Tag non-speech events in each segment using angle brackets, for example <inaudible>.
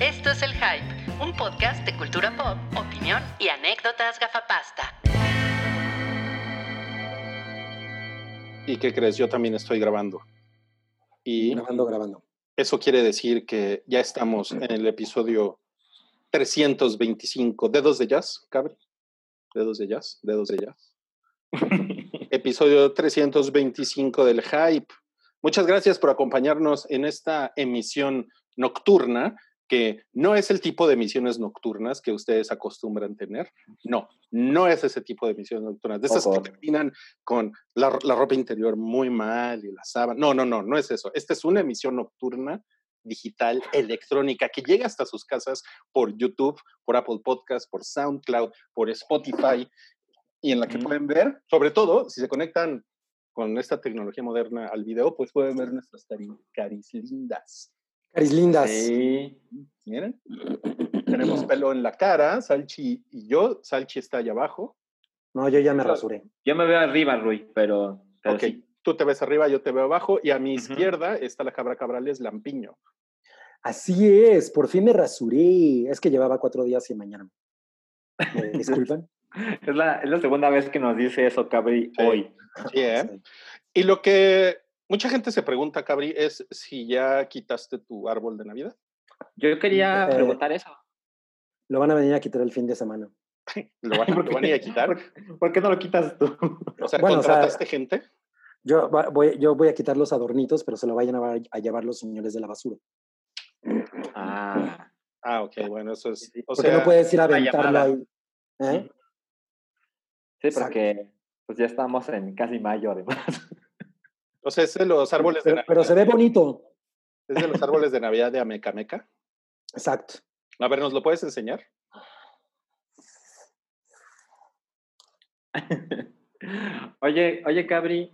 Esto es El Hype, un podcast de cultura pop, opinión y anécdotas gafapasta. ¿Y qué crees? Yo también estoy grabando. Y Grabando, grabando. eso quiere decir que ya estamos en el episodio 325. ¿Dedos de jazz, Cabri? ¿Dedos de jazz? ¿Dedos de jazz? <laughs> episodio 325 del Hype. Muchas gracias por acompañarnos en esta emisión nocturna, que no es el tipo de emisiones nocturnas que ustedes acostumbran tener. No, no es ese tipo de emisiones nocturnas. De esas que terminan con la, la ropa interior muy mal y la sábana. No, no, no, no es eso. Esta es una emisión nocturna digital electrónica que llega hasta sus casas por YouTube, por Apple Podcast, por SoundCloud, por Spotify y en la que pueden ver, sobre todo, si se conectan con esta tecnología moderna al video, pues pueden ver nuestras cari- caris lindas. Caris lindas. Sí. Miren, tenemos pelo en la cara, Salchi y yo. Salchi está allá abajo. No, yo ya me rasuré. Yo me veo arriba, Rui, pero. pero ok, sí. tú te ves arriba, yo te veo abajo. Y a mi izquierda está la cabra cabrales Lampiño. Así es, por fin me rasuré. Es que llevaba cuatro días sin mañana. ¿Me <laughs> disculpan? Es la, es la segunda vez que nos dice eso, Cabri, Sí. hoy. Sí, ¿eh? <laughs> Y lo que mucha gente se pregunta, Cabri, es si ya quitaste tu árbol de Navidad. Yo quería Eh, preguntar eso. Lo van a venir a quitar el fin de semana. <laughs> ¿Lo van, <laughs> ¿Por lo van a ir a quitar? ¿Por, por qué no lo quitas tú? O sea, Bueno, o sea, ¿contrataste gente? Yo voy, yo voy a quitar los adornitos, pero se lo vayan a, va- a llevar los señores de la basura. Ah. Ah, ok, bueno, eso es. O Porque sea, no puedes ir a aventarlo ahí. ¿Eh? Sí, Exacto. porque pues ya estamos en casi mayo, además. O sea, es de los árboles de Pero, Navidad. pero se ve bonito. Es de los árboles de Navidad de Amecameca. Exacto. A ver, ¿nos lo puedes enseñar? <laughs> oye, oye, Cabri,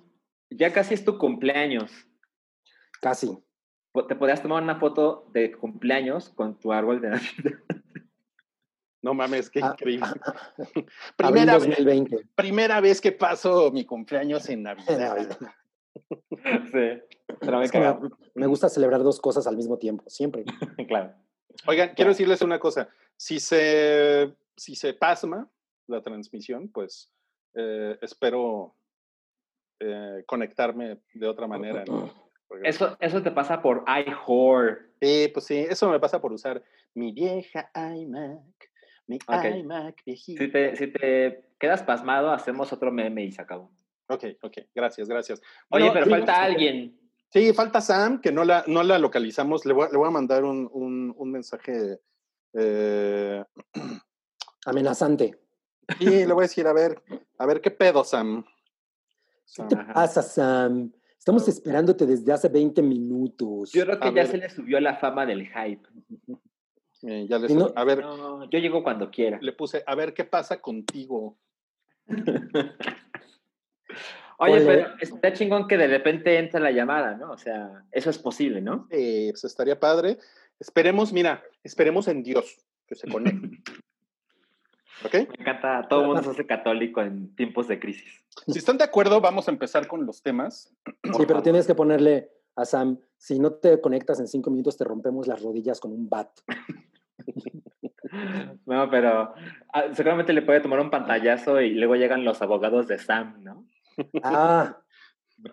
ya casi es tu cumpleaños. Casi. ¿Te podrías tomar una foto de cumpleaños con tu árbol de Navidad? <laughs> No mames, qué Ah, increíble. Abril primera, vez, 2020. primera vez que paso mi cumpleaños en Navidad. <laughs> Sí. Pero me que me, gusta celebrar dos cosas al mismo tiempo, siempre. <laughs> claro. Oigan, quiero decirles una cosa. Si se, si se pasma la transmisión, pues eh, espero eh, conectarme de otra manera. ¿no? <laughs> Porque- Eso, eso te pasa por iHore. Sí, pues sí, eso me pasa por usar mi vieja iMac, mi iMac viejita. Si te, si te quedas pasmado, hacemos otro meme y se acabó. Ok, ok, gracias, gracias. Oye, Bueno, pero sí, falta alguien. Sí, falta Sam, que no la, no la localizamos. Le voy, a- le voy a mandar un, un, un mensaje. eh, <clears throat> Amenazante. <laughs> y le voy a decir, a ver, a ver qué pedo, Sam. ¿Qué te Ajá. pasa, Sam? Estamos esperándote desde hace 20 minutos. Yo creo que A ya ver. se le subió la fama del hype. Eh, ya le Y no- a ver, No, yo llego cuando quiera. le puse, a ver qué pasa contigo. <laughs> Oye, pero está chingón que de repente entra la llamada, ¿no? O sea, eso es posible, ¿no? Eh, pues estaría padre. Esperemos, mira, esperemos en Dios que se conecte. <laughs> ¿Ok? Me encanta, todo el mundo se hace católico en tiempos de crisis. Si están de acuerdo, vamos a empezar con los temas. Sí, pero tienes que ponerle a Sam, si no te conectas en cinco minutos, te rompemos las rodillas con un bat. <laughs> No, pero ah, seguramente le puede tomar un pantallazo y luego llegan los abogados de Sam, ¿no? Ah,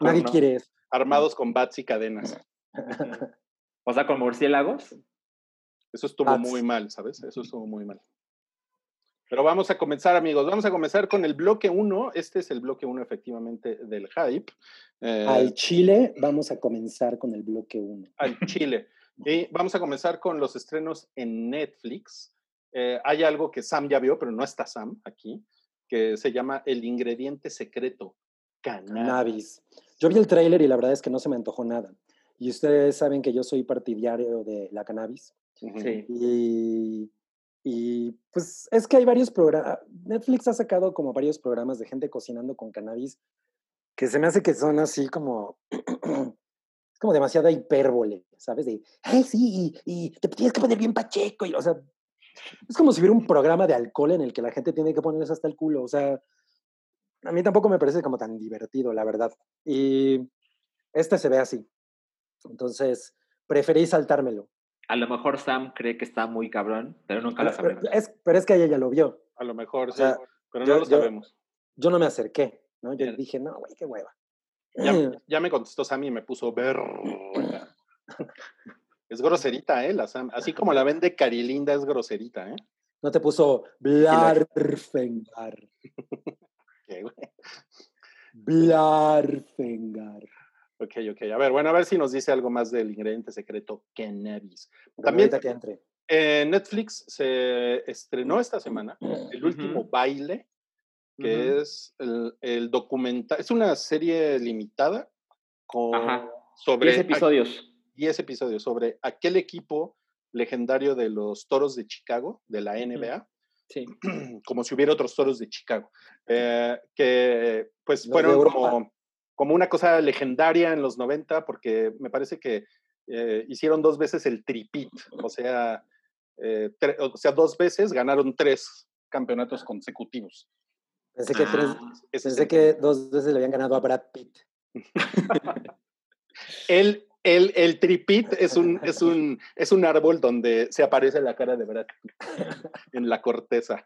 nadie no. quiere eso. Armados con bats y cadenas. <laughs> O sea, con murciélagos. Eso estuvo Bats. muy mal, ¿sabes? Eso estuvo muy mal. Pero vamos a comenzar, amigos. Vamos a comenzar con el bloque 1. Este es el bloque 1, efectivamente, del hype. Eh, Al Chile vamos a comenzar con el bloque 1. al Chile. Y vamos a comenzar con los estrenos en Netflix. Eh, hay algo que Sam ya vio, pero no está Sam aquí, que se llama El ingrediente secreto. Cannabis. Yo vi el tráiler y la verdad es que no se me antojó nada. Y ustedes saben que yo soy partidario de la cannabis. Sí. Y, y, pues es que hay varios programas. Netflix ha sacado como varios programas de gente cocinando con cannabis que se me hace que son así como. es <clears throat> como demasiada hipérbole, ¿sabes? De, ay, sí, y, y te tienes que poner bien pacheco. Y, o sea, es como si hubiera un programa de alcohol en el que la gente tiene que ponerse hasta el culo. O sea, a mí tampoco me parece como tan divertido, la verdad. Y este se ve así. Entonces, preferí saltármelo. A lo mejor Sam cree que está muy cabrón, pero nunca lo Pero, sabremos. pero es, pero es que ella ya lo vio. A lo mejor, O sí, sea, pero yo- no lo yo- sabemos. Yo no me acerqué, ¿no? Yo Bien. dije, no, güey, qué hueva. Ya, <clears throat> ya me contestó Sammy y me puso ver. <laughs> Es groserita, ¿eh? La Sam. Así como la vende Carilinda, es groserita, ¿eh? No te puso Blarfengar. <laughs> Blarfengar. Ok, ok. A ver, bueno, a ver si nos dice algo más del ingrediente secreto cannabis. También- que entre. En Netflix se estrenó esta semana El último baile, que es el, el documental. Es una serie limitada con, Ajá. sobre 10 episodios. 10 episodios sobre aquel equipo legendario de los toros de Chicago, de la NBA, Sí. <clears throat> como si hubiera otros toros de Chicago, eh, que pues Los fueron como, como una cosa legendaria en los 90, porque me parece que eh, hicieron dos veces el tripit, o sea, eh, o sea, dos veces ganaron tres campeonatos consecutivos. Pensé que, tres, Ah, pensé que dos veces le habían ganado a Brad Pitt. <laughs> El, el, el tripit es un, es, un, es un árbol donde se aparece la cara de Brad <laughs> en la corteza.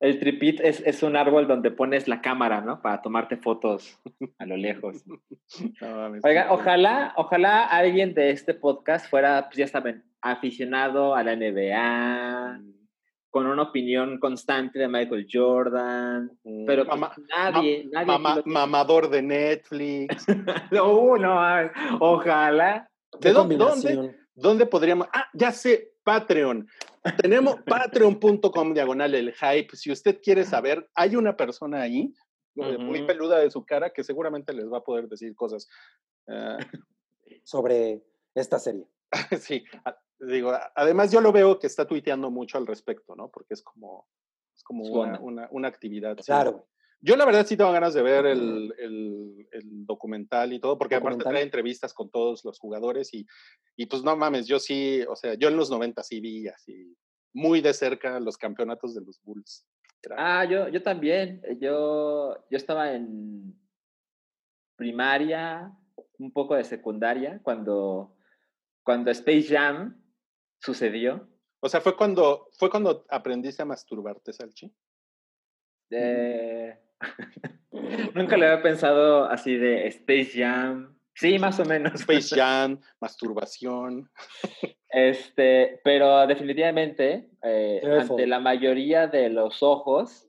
El tripit es, es un árbol donde pones la cámara, ¿no? Para tomarte fotos a lo lejos. <laughs> No. Oiga, ojalá, ojalá alguien de este podcast fuera, pues ya saben, aficionado a la NBA, con una opinión constante de Michael Jordan, Mm, pero pues, mama- nadie, nadie. mama- mamador de Netflix. <laughs> Uh, no, ay, ojalá. ¿Qué ¿De dó- dónde? ¿Dónde podríamos? Ah, ya sé, Patreon. Tenemos <laughs> patreon.com diagonal el hype. Si usted quiere saber, hay una persona ahí, muy peluda de su cara, que seguramente les va a poder decir cosas. Ah, sobre esta serie. <laughs> sí, digo, además yo lo veo que está tuiteando mucho al respecto, ¿no? Porque es como, es como una, una, una actividad. sí. Claro. Yo la verdad sí tengo ganas de ver el, el- el documental y todo, porque aparte trae entrevistas con todos los jugadores y, y pues no mames, yo sí, o sea, yo en los 90 sí vi así muy de cerca los campeonatos de los Bulls. Era- Ah, yo, yo también. eh, Yo, yo estaba en primaria, un poco de secundaria, cuando, cuando Space Jam sucedió. O sea, fue cuando, fue cuando aprendiste a masturbarte, Salchi. Eh, <laughs> Nunca lo había pensado así de Space Jam. Sí, más o menos. Space <laughs> Jam, masturbación. <laughs> Este, pero definitivamente, eh, ante la mayoría de los ojos,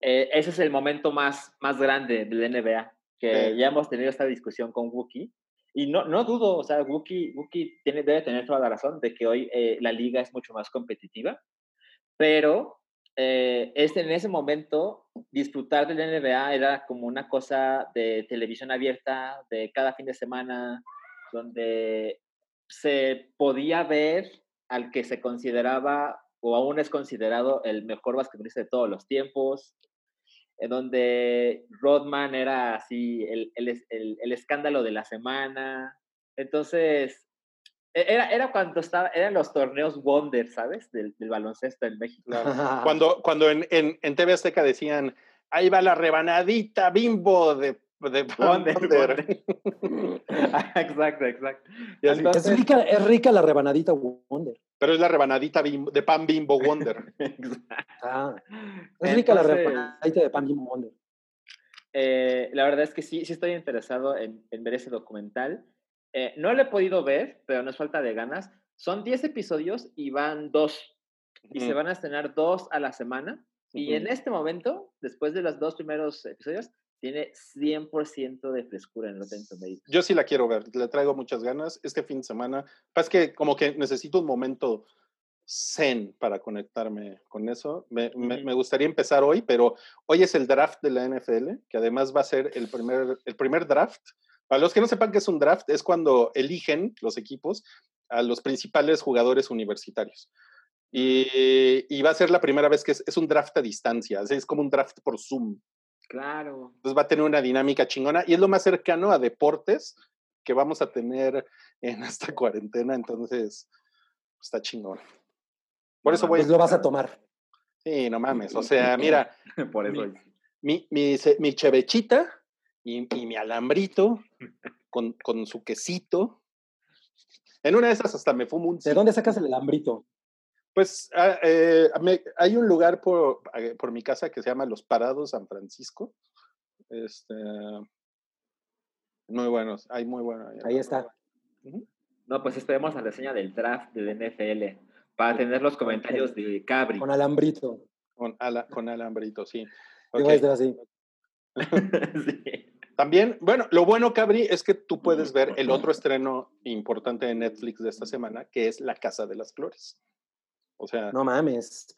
eh, ese es el momento más, más grande del NBA, que Sí. ya hemos tenido esta discusión con Wookie. Y no, no dudo, o sea, Wookie, Wookie tiene, debe tener toda la razón de que hoy eh, la liga es mucho más competitiva, pero eh, este, en ese momento disfrutar del NBA era como una cosa de televisión abierta, de cada fin de semana, donde se podía ver al que se consideraba o aún es considerado el mejor basquetbolista de todos los tiempos, en donde Rodman era así el, el, el- el escándalo de la semana. Entonces, e- era, era cuando estaba, eran los torneos Wonder, ¿sabes? Del, del baloncesto en México. Cuando, cuando en, en, en TV Azteca decían, ahí va la rebanadita bimbo de, de <laughs> Wonder, Wonder". <laughs> exacto, exacto. Y Entonces- Es rica, es rica la rebanadita Wonder. pero es la rebanadita bimbo- de pan bimbo Wonder. <laughs> Ah, es rica la rebanadita de Pan Bimbo Wonder. eh, la verdad es que sí, sí estoy interesado en, en ver ese documental. Eh, no lo he podido ver, pero no es falta de ganas. Son 10 episodios y van dos. Y se van a estrenar dos a la semana. Y en este momento, después de los dos primeros episodios, tiene 100% de frescura en Rotten Tomatoes. Yo sí la quiero ver, le traigo muchas ganas. Este fin de semana, es que como que necesito un momento zen para conectarme con eso. Me, me- me gustaría empezar hoy, pero hoy es el draft de la NFL, que además va a ser el primer, el primer draft. Para los que no sepan qué es un draft, es cuando eligen los equipos a los principales jugadores universitarios. Y, y va a ser la primera vez que es, es un draft a distancia, es como un draft por Zoom. Claro. Entonces va a tener una dinámica chingona y es lo más cercano a deportes que vamos a tener en esta <laughs> cuarentena, entonces está chingón. Por No eso voy Pues lo vas a tomar. Sí, no mames, o sea, mira, <laughs> Por eso. mi, mi, mi chevechita y, y mi alambrito <laughs> con, con su quesito En una de esas hasta me fumo un... ¿De dónde sacas el alambrito? Pues ah, eh, me- hay un lugar por, eh, por mi casa que se llama Los Parados San Francisco. Este, muy buenos, hay muy buenos. Ahí está. No, pues esperemos la reseña del draft del NFL para tener los comentarios de Cabri. Con alambrito. Con, ala- con alambrito, sí. Así. <laughs> Sí. También, bueno, lo bueno, Cabri, es que tú puedes ver el otro estreno importante de Netflix de esta semana, que es La Casa de las Flores. O sea, No mames.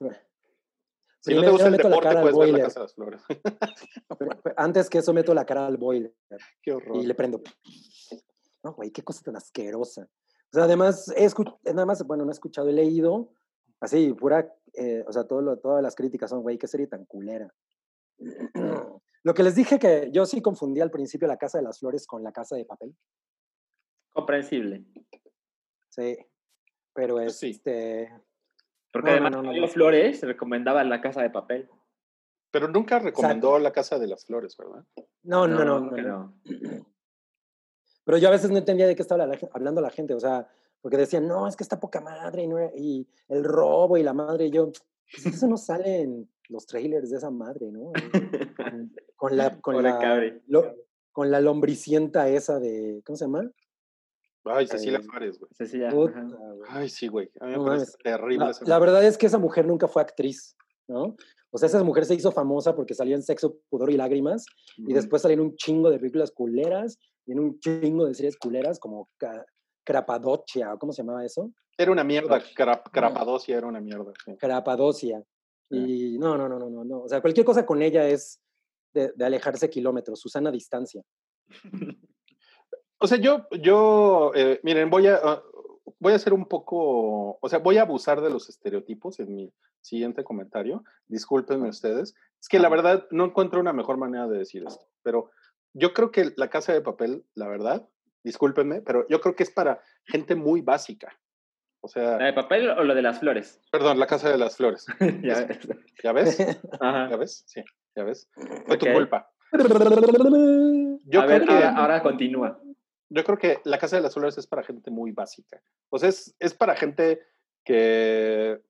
si no te gusta el meto la deporte, ver La boiler. Casa de las Flores. <laughs> Antes que eso meto la cara al boiler Qué horror. y le prendo. No, güey, qué cosa tan asquerosa. O sea, además, he escuchado, nada más, bueno, no he escuchado, he leído, así, pura, eh, o sea, todo lo- todas las críticas son, güey, qué serie tan culera. <clears throat> Lo que les dije que yo sí confundí al principio la Casa de las Flores con la Casa de Papel. Comprensible. Sí. Pero Pues sí. este. Porque No, además no, no. Flores recomendaba la casa de papel. Pero nunca recomendó La Casa de las Flores, ¿verdad? No, no, no, no. <clears throat> Pero yo a veces no entendía de qué estaba la hablando la gente, o sea, porque decían, no, es que está poca madre y, no era- y el robo y la madre, y yo, pues eso no sale en los trailers de esa madre, ¿no? Con, con la, <laughs> con, la, lo- con la lombricienta esa de, ¿cómo se llama? Ay, Cecilia Eh, Suárez, güey. Ya, Puta. Ay, sí, güey. A mí me No parece terrible La, verdad es que esa mujer nunca fue actriz, ¿no? O sea, esa mujer se hizo famosa porque salió en Sexo, Pudor y Lágrimas, y después salieron un chingo de películas culeras y en un chingo de series culeras como Ca- Crapadocia, ¿o ¿cómo se llamaba eso? Era una mierda. Crap, Crapadocia era una mierda. sí. Crapadocia. Y no, no, no, no, no, no. O sea, cualquier cosa con ella es de, de alejarse kilómetros, Susana distancia. <laughs> O sea, yo, yo, eh, miren, voy a, ah, voy a hacer un poco, o sea, voy a abusar de los estereotipos en mi siguiente comentario. Discúlpenme ustedes. Es que la verdad no encuentro una mejor manera de decir esto, pero yo creo que la casa de papel, la verdad, discúlpenme, pero yo creo que es para gente muy básica. O sea, ¿La de papel o lo de las flores? perdón, la casa de las flores. <laughs> ya ves. ¿Ya ves? Ajá. ¿Ya ves? Sí, ya ves. Fue tu Ok. culpa. Yo a creo ver, que... ahora, ahora continúa. Yo creo que la Casa de las Flores es para gente muy básica. O sea, es, es para gente que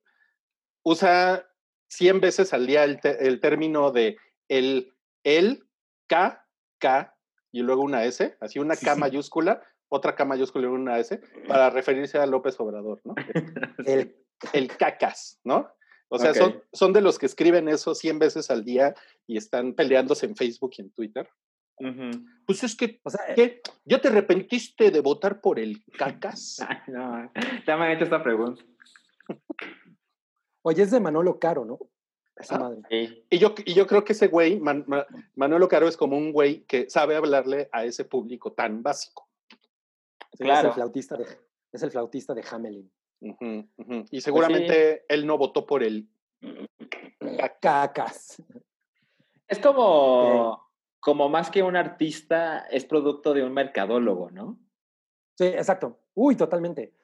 usa 100 veces al día el, te- el término de el, el, K, K y luego una S, así una K mayúscula, otra K mayúscula y una S, <clears throat> para referirse a López Obrador, ¿no? El- El cacas, ¿no? O sea, son, son de los que escriben eso 100 veces al día y están peleándose en Facebook y en Twitter. Pues es que, o sea, ¿qué? ¿Ya te arrepentiste de votar por el <laughs> cacas? No, ya me han hecho esta pregunta. oye, es de Manolo Caro, ¿no? Esa Ah. madre. Sí. Y yo, y yo creo que ese güey, Man- Ma- Manolo Caro, es como un güey que sabe hablarle a ese público tan básico. Sí, Es Claro. el flautista de, es el flautista de Hamelin. Y seguramente él no votó por el <clears throat> Cacas. Es como, como más que un artista, es producto de un mercadólogo, ¿no? Sí, exacto. Uy, totalmente.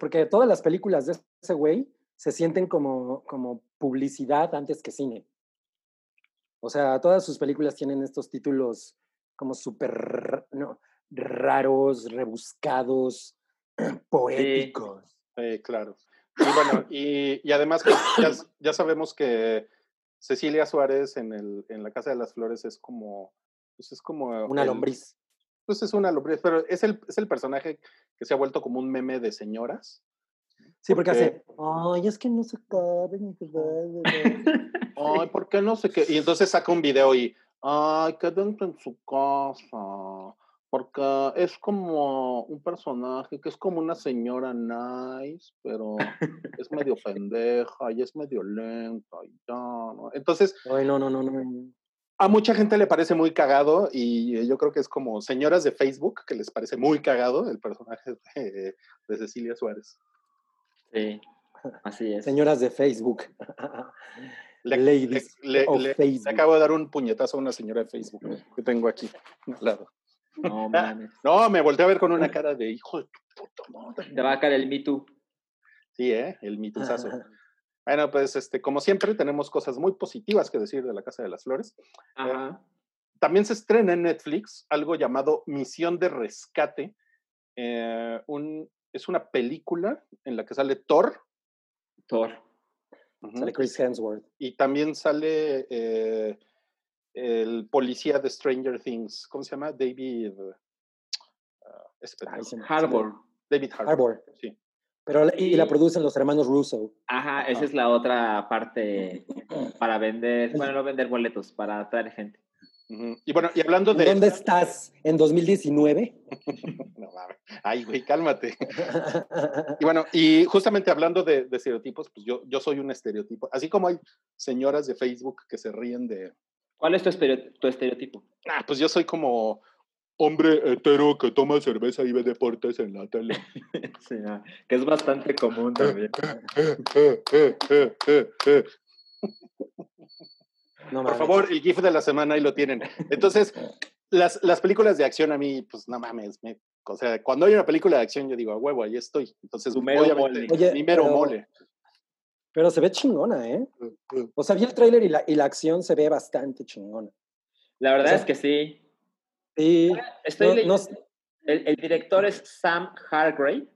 Porque todas las películas de ese güey se sienten como, como publicidad antes que cine. O sea, todas sus películas tienen estos títulos como súper no, raros, rebuscados, <clears throat> poéticos. Eh, claro. Y bueno, y, y además pues, ya sabemos que Cecilia Suárez en, el, en la Casa de las Flores es como, pues es como... Una el- lombriz. Pues es una lombriz, pero es el, es el personaje que se ha vuelto como un meme de señoras. Sí, porque porque- hace, ay, es que no se cabe ni <laughs> Ay, ¿por qué no sé qué? Y entonces saca un video y, ay, quédense en su casa, porque es como un personaje que es como una señora nice, pero es <laughs> medio pendeja y es medio lenta y ya, ¿no? Entonces, Ay, no, no, no, no. a mucha gente le parece muy cagado y yo creo que es como señoras de Facebook que les parece muy cagado el personaje de, de Cecilia Suárez. Sí, así es. Señoras de Facebook. <laughs> Le- Ladies le- of le- le Facebook. acabo de dar un puñetazo a una señora de Facebook que tengo aquí al lado. No <laughs> mames. No, me volteé a ver con una cara de hijo de tu puta madre. Te va a caer el Me Too. Sí, ¿eh? El mituzazo. <laughs> Bueno, pues este, como siempre, tenemos cosas muy positivas que decir de la Casa de las Flores. Ajá. También se estrena en Netflix algo llamado Misión de Rescate, eh, un, es una película en la que sale Thor. Thor. Sale Chris Hemsworth. Y también sale eh, el policía de Stranger Things. ¿Cómo se llama? David. me- Harbor. David Harbour. Harbour. Sí. Pero, y la producen los hermanos Russo. Ajá, esa es la otra parte <clears throat> para vender, bueno, no vender boletos, para atraer gente. Y bueno, y hablando de. ¿Dónde estás? ¿En 2019? <laughs> No mames. Ay, güey, cálmate. <laughs> Y bueno, y justamente hablando de, de estereotipos, pues yo, yo soy un estereotipo. Así como hay señoras de Facebook que se ríen de. ¿Cuál es tu, estereo- tu estereotipo? Ah, pues yo soy como hombre hetero que toma cerveza y ve deportes en la tele. <laughs> Sí, ah, que es bastante común también. No Por favor, el GIF de la semana ahí lo tienen. Entonces, las, las películas de acción a mí, pues no mames. me- o sea, cuando hay una película de acción, yo digo, a huevo, ahí estoy. Entonces, Tu mero mole. Oye, mi mero pero- mole. Pero se ve chingona, ¿eh? O sea, vi el tráiler y la, y la acción se ve bastante chingona. La verdad O sea, es que sí. Sí. Estoy no- leyendo- no sé. el, el director es Sam Hargrave,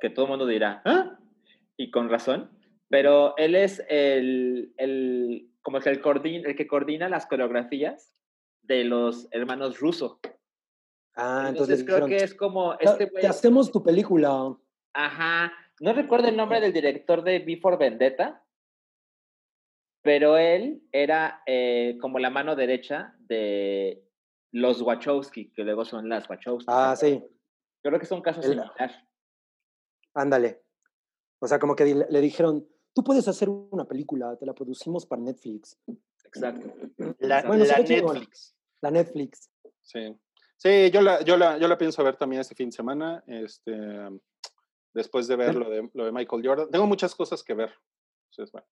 que todo el mundo dirá, ¿ah? Y con razón. Pero él es el, el como que el, coordina, el que coordina las coreografías de los hermanos Russo. Ah, Entonces, creo dijeron, que es como "Te- este te hacemos tu película. Ajá. No recuerdo el nombre del director de Before Vendetta, pero él era eh, como la mano derecha de los Wachowski, que luego son las Wachowski. Ah, sí, Creo que son casos El- similares. ándale. O sea, como que le dijeron, tú puedes hacer una película, te la producimos para Netflix. Exacto. La, Bueno. Netflix. La Netflix. Sí. Sí, yo la, yo la, yo la pienso ver también este fin de semana. Este, después de ver lo de, lo de Michael Jordan. Tengo muchas cosas que ver. Entonces, bueno.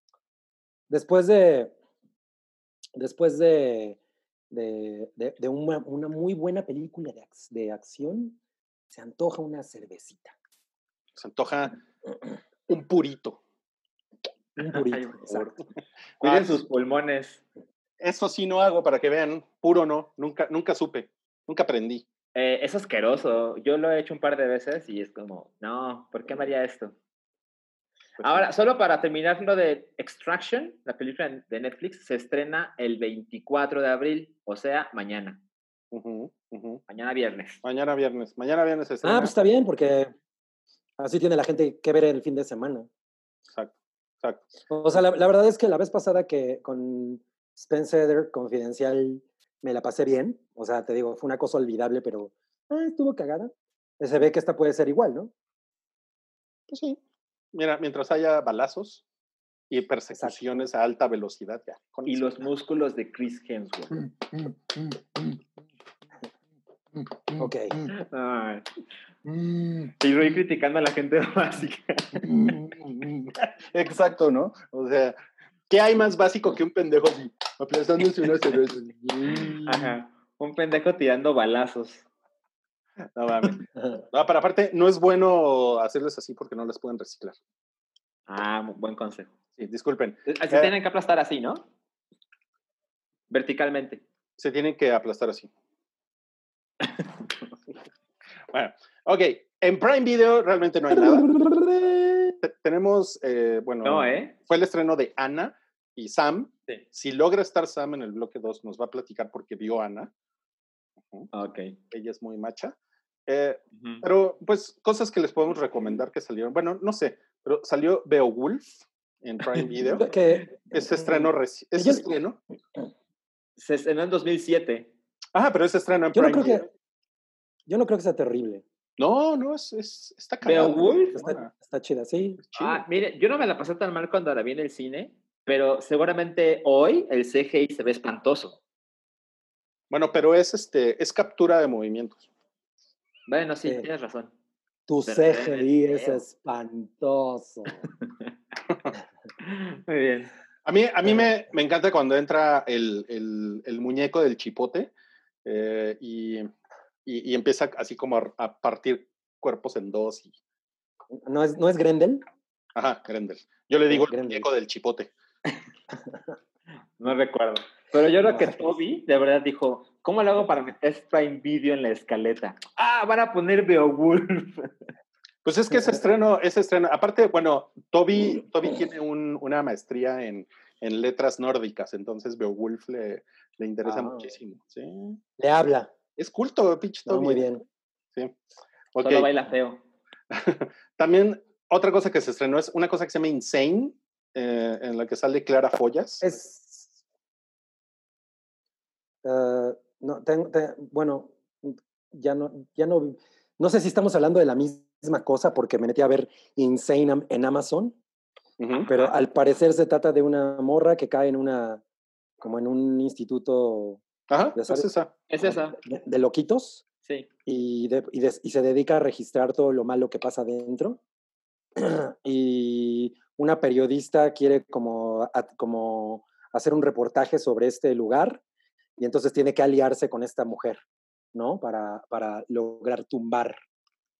Después de. Después de. De, de- de una, una muy buena película de, de acción, se antoja una cervecita. Se antoja <clears throat> un <laughs> purito. Un purito. Exacto. <laughs> Cuiden Ah, sus pulmones. Eso sí no hago para que vean. Puro no. Nunca, nunca supe. Nunca aprendí. Eh, es asqueroso. Yo lo he hecho un par de veces y es como, no, ¿por qué me haría esto? Pues, Ahora, solo para terminar lo de Extraction, la película de Netflix se estrena el 24 de abril, o sea, mañana. Mañana viernes. Mañana viernes. Mañana viernes se Ah, estrena. pues está bien, porque así tiene la gente que ver el fin de semana. Exacto. Exacto. O sea, la, la verdad es que la vez pasada que con Spencer Confidencial me la pasé bien. O sea, te digo, fue una cosa olvidable, pero ah, estuvo cagada. Se ve que esta puede ser igual, ¿no? Pues sí. Mira, mientras haya balazos y persecuciones a alta velocidad, ya. con Y los músculos de Chris Hemsworth. Ok. Ay. Y voy criticando a la gente <laughs> básica. Exacto, ¿no? O sea, ¿qué hay más básico que un pendejo así, aplastándose una cerveza? <laughs> Ajá. Un pendejo tirando balazos. No mames. <laughs> No, pero aparte, no es bueno hacerles así porque no las pueden reciclar. Ah, buen consejo. Sí, disculpen. Así Eh. tienen que aplastar así, ¿no? Verticalmente. Se tienen que aplastar así. <laughs> bueno, ok. En Prime Video realmente no hay nada. Te- tenemos, eh, bueno, No, ¿eh? fue el estreno de Ana y Sam. Sí. Si logra estar Sam en el bloque 2, nos va a platicar porque vio a Ana. Ujú, Ok. Ella es muy macha. Eh, Ujú. pero, pues, cosas que les podemos recomendar que salieron. Bueno, no sé, pero salió Beowulf en Prime <laughs> Video. que, Este estreno, reci- ¿es Yo- estreno? Se estrenó en 2007. Ah, pero es estreno en yo no Prime creo Video. que yo no creo que sea terrible. No, no, es, es- está. Beowulf Está Está, chida, sí. Ah, mire, yo no me la pasé tan mal cuando la vi en el cine, pero seguramente hoy el CGI se ve espantoso. Bueno, pero es este, es captura de movimientos. Bueno, sí, Sí. tienes razón. Tu Pero CGI es espantoso. <laughs> Muy bien. A mí, a mí me, me encanta cuando entra el, el- el muñeco del chipote eh, y, y- y empieza así como a, a partir cuerpos en dos. Y, ¿No es, ¿No es Grendel? ajá, Grendel. Yo le digo el Grendel. muñeco del chipote. <laughs> No recuerdo. Pero yo creo que. Toby de verdad dijo, ¿cómo lo hago para meter Prime Video en la escaleta? Ah, van a poner Beowulf. <laughs> Pues es que ese estreno, ese estreno, aparte, bueno, Toby, Toby tiene un- una maestría en, en letras nórdicas, entonces Beowulf le, le interesa Ah. muchísimo. Sí. Le habla. Es culto, pinche No, muy bien. Sí. Ok. Solo baila feo. <laughs> También otra cosa que se estrenó es una cosa que se llama Insane, eh, en la que sale Clara Follas. Es. Ah, no, tengo, te- bueno, ya no, ya no. No sé si estamos hablando de la misma cosa porque me metí a ver Insane en Amazon, pero al parecer se trata de una morra que cae en una, como en un instituto Ajá, es esa. Es esa. de, de loquitos Sí. y, de- y de- y se dedica a registrar todo lo malo que pasa dentro. <clears throat> y una periodista quiere como, a- como hacer un reportaje sobre este lugar y entonces tiene que aliarse con esta mujer, ¿no? Para, para lograr tumbar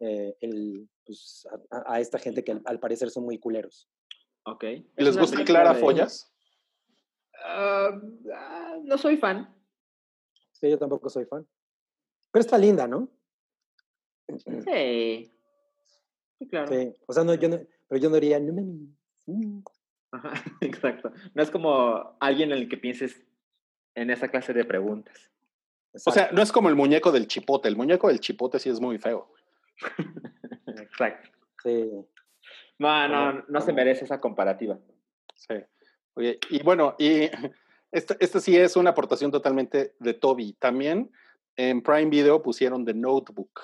eh, el, pues, a- esta gente que al, al parecer son muy culeros. Ok. ¿Les gusta Clara de- Follas? Ah, ah, no soy fan. Sí, yo tampoco soy fan. Pero está linda, ¿no? <clears throat> Sí. Sí, claro. Sí. O sea, no, yo no, pero yo no diría, no mm". Ajá, <laughs> exacto. No es como alguien en el que pienses en esa clase de preguntas. O sea, no es como el muñeco del chipote. El muñeco del chipote sí es muy feo. <laughs> Exacto. Sí. No, no, no se merece esa comparativa. Sí. Oye, y bueno, y <laughs> esta, esta sí es una aportación totalmente de Toby. También en Prime Video pusieron The Notebook,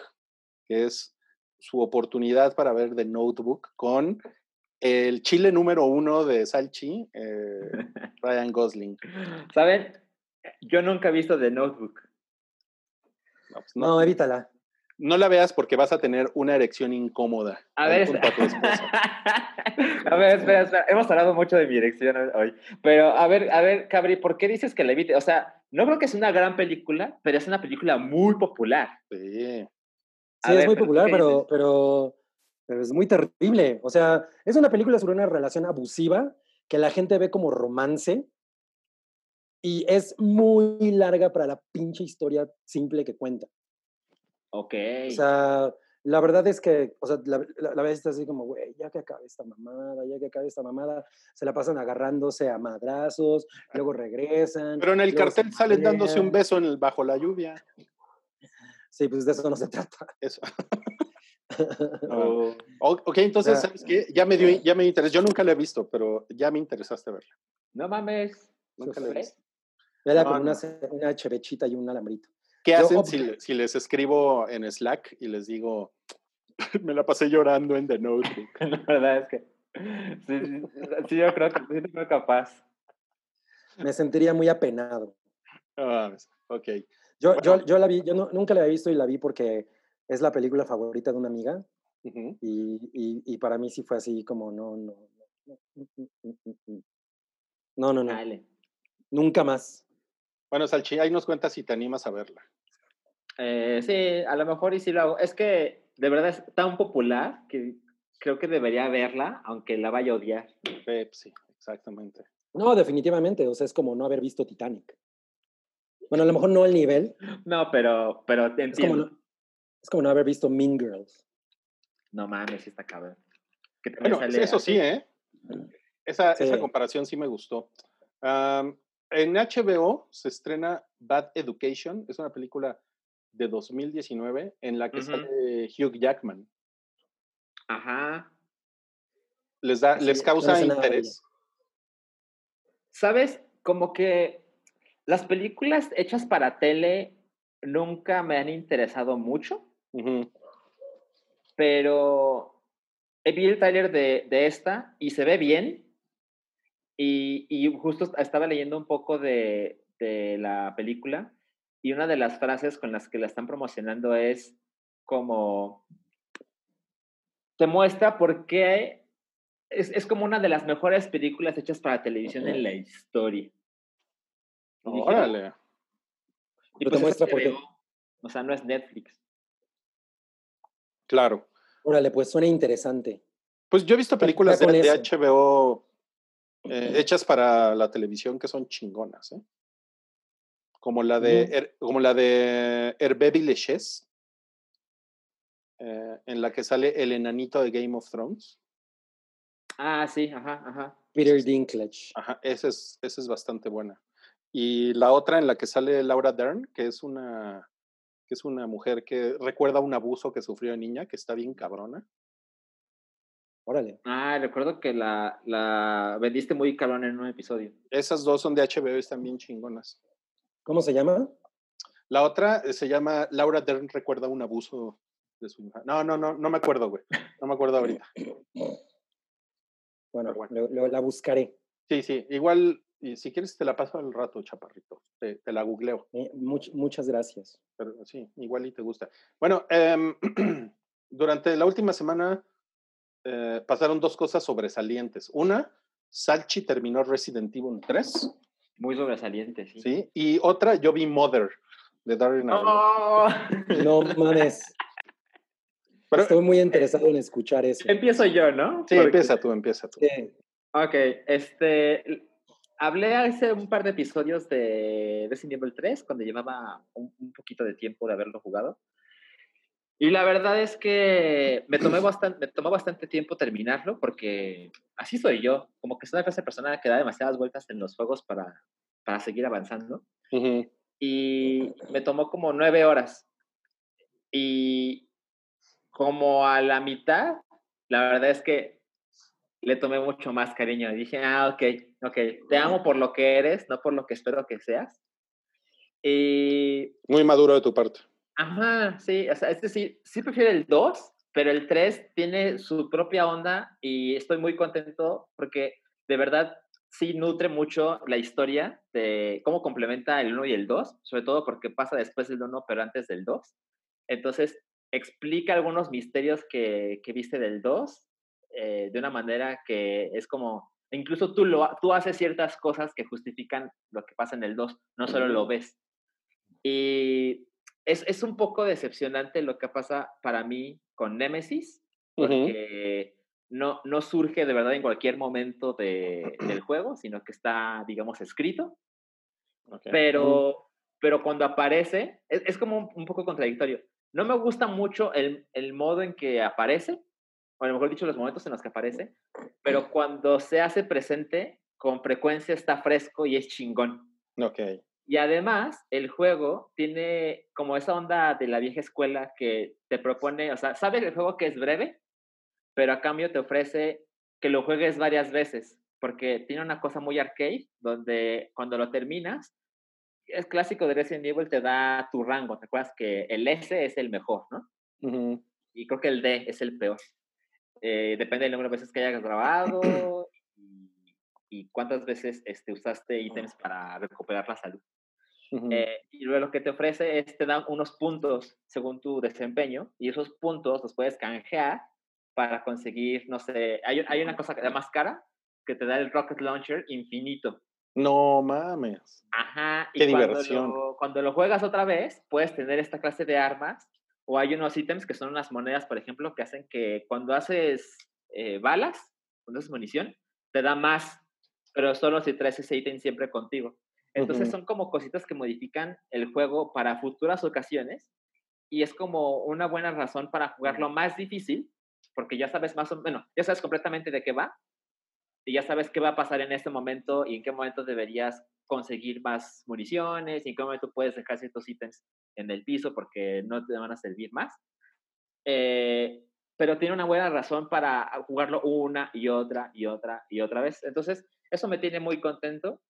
que es su oportunidad para ver The Notebook con el chile número uno de Salchi, eh, <laughs> Ryan Gosling. ¿Saben? Yo nunca he visto The Notebook. No, pues No, no, evítala. No la veas porque vas a tener una erección incómoda. A ver, junto a <laughs> a ver, espera, espera. Hemos hablado mucho de mi erección hoy. Pero, a ver, a ver, Cabri, ¿por qué dices que la evite? O sea, no creo que es una gran película, pero es una película muy popular. Sí. A Sí, es muy pero, popular, ¿qué pero, pero, pero es muy terrible. O sea, es una película sobre una relación abusiva que la gente ve como romance y es muy larga para la pinche historia simple que cuenta. Ok. O sea, la verdad es que, o sea, la, la, la ves así como, güey, ya que acabe esta mamada, ya que acabe esta mamada, se la pasan agarrándose a madrazos, luego regresan. Pero en el cartel salen dándose un beso en el, bajo la lluvia. Sí, pues de eso no se trata. Eso. <laughs> Oh. Ok, entonces. ¿sabes qué? Ya me dio, ya me interesó. Yo nunca la he visto, pero ya me interesaste verla. No mames. Nunca la he visto. Vela No, con no. una, una chevechita y un alambrito. ¿Qué hacen si, le- si les escribo en Slack y les digo, me la pasé llorando en The Notebook? La verdad es que. Sí, sí, sí, yo creo que sí, creo capaz. Me sentiría muy apenado. Ah, ok. Yo, Bueno. yo, yo la vi, yo no- nunca la había visto y la vi porque es la película favorita de una amiga y, y, y para mí sí fue así como no, no, no, no, mm, mm, mm, mm. no, no, no, Dale. nunca más. Bueno, Salchi, ahí nos cuentas si te animas a verla. Eh, sí, a lo mejor y sí lo hago. Es que de verdad es tan popular que creo que debería verla, aunque la vaya a odiar. Eh, sí, exactamente. No, definitivamente, o sea, es como no haber visto Titanic. Bueno, a lo mejor <laughs> no al nivel, No, pero, pero te es como entiendo. no, es como no haber visto Mean Girls. No mames, sí está cabrón. Que Bueno, sale eso sí. ¿eh? Esa, esa comparación sí me gustó. Am, en HBO se estrena Bad Education, es una película de 2019 en la que sale Hugh Jackman. Ajá. ¿Les, da, Sí, les no causa interés? ¿Sabes? Como que las películas hechas para tele nunca me han interesado mucho, pero vi el tráiler de, de esta y se ve bien. Y, y justo estaba leyendo un poco de, de la película y una de las frases con las que la están promocionando es como, te muestra por qué es, es como una de las mejores películas hechas para televisión en la historia. Y dije, Órale. Y te pues es muestra por qué. O sea, no es Netflix. Claro. Órale, pues suena interesante. Pues yo he visto películas de, con de. HBO eh, hechas para la televisión que son chingonas, ¿eh? Como la de. Her- como la de Hervé eh, en la que sale el enanito de Game of Thrones. Ah, sí, ajá, ajá. Peter Dinklage. Ajá, esa es, esa es bastante buena. Y la otra en la que sale Laura Dern, que es una, que es una mujer que recuerda un abuso que sufrió de niña, que está bien cabrona. Órale. Ah, recuerdo que la, la vendiste muy cabrón en un episodio. Esas dos son de HBO y están bien chingonas. ¿Cómo se llama? La otra eh, se llama Laura Dern recuerda un abuso de su hija. No, no, no, no me acuerdo, güey. No me acuerdo ahorita. Bueno, bueno. lo- lo- la buscaré. Sí, sí, igual, y si quieres te la paso al rato, chaparrito. Te, te la googleo, Eh, much- muchas gracias. pero sí, igual y te gusta. Bueno, em, <clears throat> durante la última semana eh, pasaron dos cosas sobresalientes. Una, Salchi terminó Resident Evil 3, Muy sobresaliente, sí. ¿sí? Y otra, yo vi Mother de Darren Aronofsky. ¡Oh! No mames. Pero- Estoy muy interesado en escuchar eso. Empiezo yo, ¿no? Sí, Porque- empieza tú, empieza tú. Sí. Ok, este. Hablé hace un par de episodios de Resident Evil 3 cuando llevaba un, un poquito de tiempo de haberlo jugado. Y la verdad es que me, tomé bastante, me tomó bastante tiempo terminarlo porque así soy yo. Como que soy una clase de persona que da demasiadas vueltas en los juegos para, para seguir avanzando. Ujú. y me tomó como nueve horas. Y como a la mitad, la verdad es que le tomé mucho más cariño. Dije, ah, ok, ok, te amo por lo que eres, no por lo que espero que seas. Y, Muy maduro de tu parte. Ajá, sí, o sea, es decir, sí prefiero el 2, pero el 3 tiene su propia onda y estoy muy contento porque de verdad sí nutre mucho la historia de cómo complementa el 1 y el 2, sobre todo porque pasa después del 1, pero antes del 2. Entonces, explica algunos misterios que, que viste del 2 eh, de una manera que es como, incluso tú, lo, tú haces ciertas cosas que justifican lo que pasa en el 2, no solo lo ves. Y es, es un poco decepcionante lo que pasa para mí con Nemesis, porque no, no surge de verdad en cualquier momento de- del juego, sino que está, digamos, escrito. Pero, pero cuando aparece, es, es como un, un poco contradictorio. No me gusta mucho el, el modo en que aparece, o a lo mejor dicho, los momentos en los que aparece, pero cuando se hace presente, con frecuencia está fresco y es chingón. Ok. Y además, el juego tiene como esa onda de la vieja escuela que te propone, o sea, sabes el juego que es breve, pero a cambio te ofrece que lo juegues varias veces, porque tiene una cosa muy arcade, donde cuando lo terminas, es clásico de Resident Evil, te da tu rango, ¿te acuerdas que el S es el mejor, ¿no? Y creo que el D es el peor. Eh, depende del número de veces que hayas grabado y cuántas veces este, usaste ítems para recuperar la salud. Ujú. Eh, y luego lo que te ofrece es te dan unos puntos según tu desempeño y esos puntos los puedes canjear para conseguir, no sé, hay, hay una cosa más cara que te da el Rocket Launcher infinito. No mames. Ajá. Y Qué cuando diversión. Lo, cuando lo juegas otra vez, puedes tener esta clase de armas o hay unos ítems que son unas monedas, por ejemplo, que hacen que cuando haces eh, balas, cuando haces munición, te da más, pero solo si traes ese ítem siempre contigo. Entonces Ujú. son como cositas que modifican el juego para futuras ocasiones y es como una buena razón para jugarlo más difícil porque ya sabes más o menos, ya sabes completamente de qué va y ya sabes qué va a pasar en este momento y en qué momento deberías conseguir más municiones y en qué momento puedes dejar ciertos ítems en el piso porque no te van a servir más. Eh, pero tiene una buena razón para jugarlo una y otra y otra y otra vez. Entonces, eso me tiene muy contento.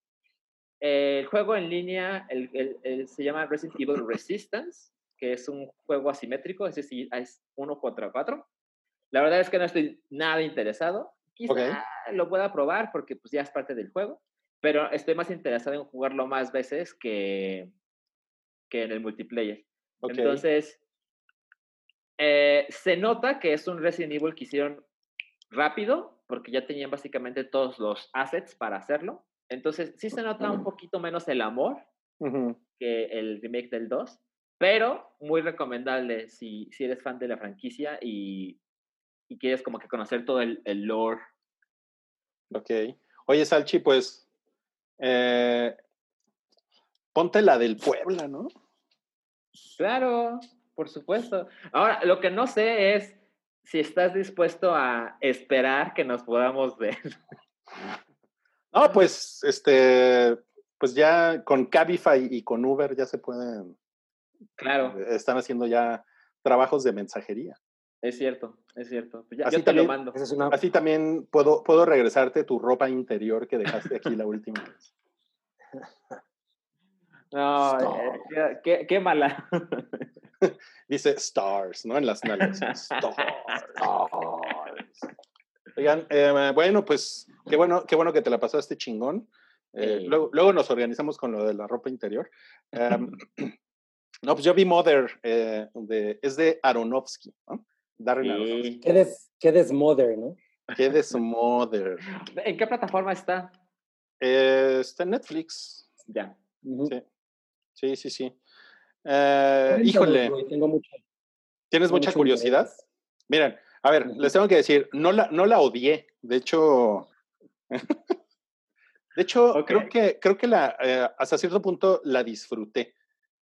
El juego en línea el, el- el- se llama Resident Evil Resistance, que es un juego asimétrico, es decir, es uno contra cuatro. La verdad es que no estoy nada interesado. Quizá Ok. lo pueda probar porque pues, ya es parte del juego, pero estoy más interesado en jugarlo más veces que, que en el multiplayer. Ok. Entonces, eh, se nota que es un Resident Evil que hicieron rápido, porque ya tenían básicamente todos los assets para hacerlo. Entonces, sí se nota un poquito menos el amor que el remake del 2, pero muy recomendable si, si eres fan de la franquicia y, y quieres como que conocer todo el, el lore. Ok. Oye, Salchi, pues. eh, ponte la del Puebla, ¿no? Claro. por supuesto. Ahora, lo que no sé es si estás dispuesto a esperar que nos podamos ver. No, pues, este, pues ya con Cabify y con Uber ya se pueden. Claro. Están haciendo ya trabajos de mensajería. Es cierto, es cierto. Ya, Así yo te lo también- mando. Es una- Así también puedo, puedo regresarte tu ropa interior que dejaste aquí la última vez. <laughs> No, eh, qué- qué mala. <laughs> <laughs> Dice stars, ¿no? En las nalgas. Stars. Oigan, eh, bueno, pues qué bueno, qué bueno que te la pasaste chingón. Eh, luego, luego nos organizamos con lo de la ropa interior. Em, <clears throat> no, pues yo vi Mother, eh, de, es de Aronofsky, ¿no? Darren Aronofsky. Sí. Qué, des, qué desmother, ¿no? ¿Qué de su Mother? ¿En qué plataforma está? Eh, está en Netflix. Ya. Sí, sí. sí. Eh, híjole, Tengo mucho. ¿tienes tengo mucha mucho curiosidad? interés. Miren, a ver, les tengo que decir, no la, no la odié. De hecho, <laughs> de hecho, creo que, creo que la, eh, hasta cierto punto la disfruté.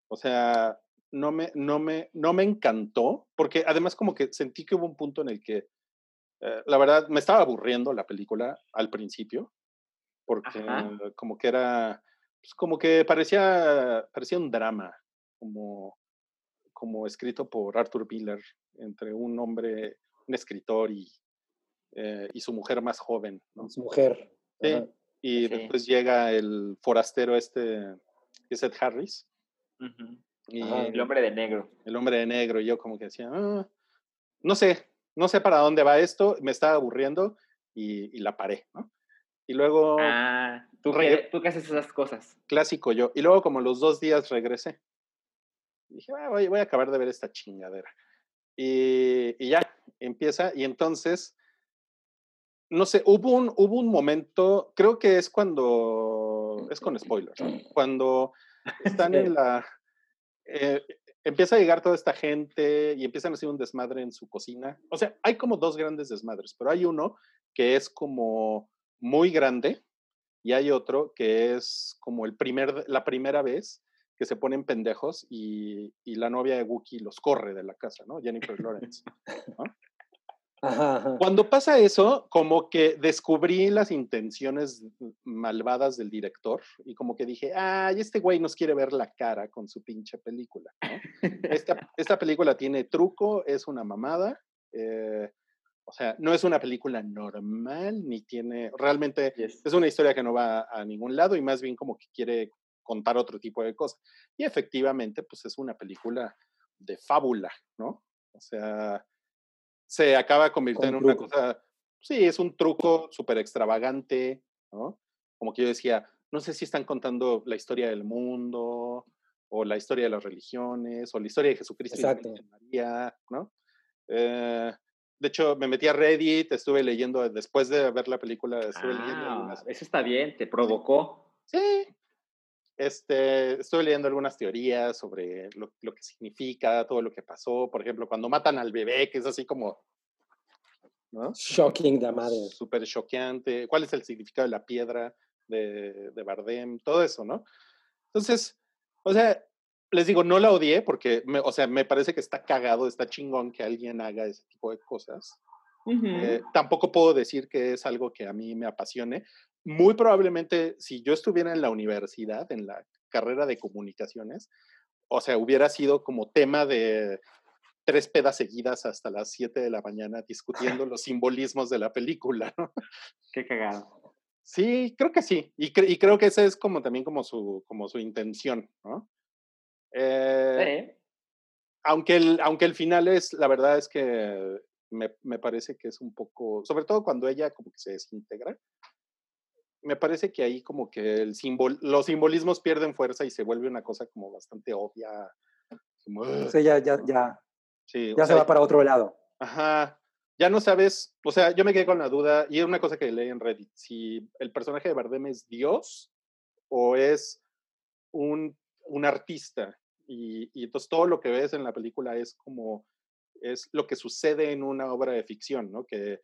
O sea, no me, no me, no me encantó, porque además como que sentí que hubo un punto en el que, eh, la verdad, me estaba aburriendo la película al principio, porque Ajá. como que era, pues, como que parecía, parecía un drama, como, como escrito por Arthur Miller, entre un hombre, un escritor y, eh, y su mujer más joven, ¿no? Su mujer. Sí. Ajá. Y Sí. después llega el forastero este, que es Ed Harris, Ujú. y Ajá. El hombre de negro. el hombre de negro, y yo como que decía, "Ah, no sé, no sé para dónde va esto, me estaba aburriendo y, y la paré, ¿no? Y luego, Ah, tú, tú que haces esas cosas. clásico yo, y luego como los dos días regresé. Y dije, "Ah, voy, voy a acabar de ver esta chingadera. Y, y ya, empieza, y entonces, no sé, hubo un, hubo un momento, creo que es cuando, es con spoilers, ¿no? <laughs> cuando están en la, eh, empieza a llegar toda esta gente y empiezan a hacer un desmadre en su cocina. O sea, hay como dos grandes desmadres, pero hay uno que es como muy grande y hay otro que es como el primer, la primera vez que se ponen pendejos y, y la novia de Wookiee los corre de la casa, ¿no? Jennifer Lawrence. <laughs> Ajá, ajá. Cuando pasa eso, como que descubrí las intenciones malvadas del director y como que dije, ay, este güey nos quiere ver la cara con su pinche película. ¿no? Esta, <laughs> esta película tiene truco, es una mamada. eh, o sea, no es una película normal, ni tiene, realmente Yes. es una historia que no va a ningún lado y más bien como que quiere contar otro tipo de cosas. Y efectivamente, pues es una película de fábula, ¿no? O sea, se acaba convirtiendo en una cosa, sí, es un truco súper extravagante, ¿no? Como que yo decía, no sé si están contando la historia del mundo o la historia de las religiones o la historia de Jesucristo y Exacto. Virgen María, ¿no? Eh, de hecho, me metí a Reddit, estuve leyendo, después de ver la película, estuve leyendo Ah, algunas eso está bien, te provocó. Sí. Este, estoy leyendo algunas teorías sobre lo, lo que significa, todo lo que pasó. Por ejemplo, cuando matan al bebé, que es así como. ¿no? Shocking de madre. Súper choqueante. ¿Cuál es el significado de la piedra de, de Bardem? Todo eso, ¿no? Entonces, o sea, les digo, no la odié porque, me, o sea, me parece que está cagado, está chingón que alguien haga ese tipo de cosas. Ujú. Eh, tampoco puedo decir que es algo que a mí me apasione. Muy probablemente, si yo estuviera en la universidad, en la carrera de comunicaciones, o sea, hubiera sido como tema de tres pedas seguidas hasta las 7 de la mañana discutiendo los simbolismos de la película, ¿no? Qué cagado. Sí, creo que sí. Y, cre- y creo que esa es como también como su, como su intención, ¿no? Eh, Sí. aunque el, aunque el final es, la verdad es que me, me parece que es un poco, sobre todo cuando ella como que se desintegra, me parece que ahí como que el simbol, los simbolismos pierden fuerza y se vuelve una cosa como bastante obvia. como, "Ugh", Sí, ya, ya, ya, sí, ya se sea, va para otro lado. Ajá. Ya no sabes, o sea, yo me quedé con la duda, y es una cosa que leí en Reddit, si el personaje de Bardem es Dios o es un, un artista. Y, y entonces todo lo que ves en la película es como, es lo que sucede en una obra de ficción, ¿no? Que,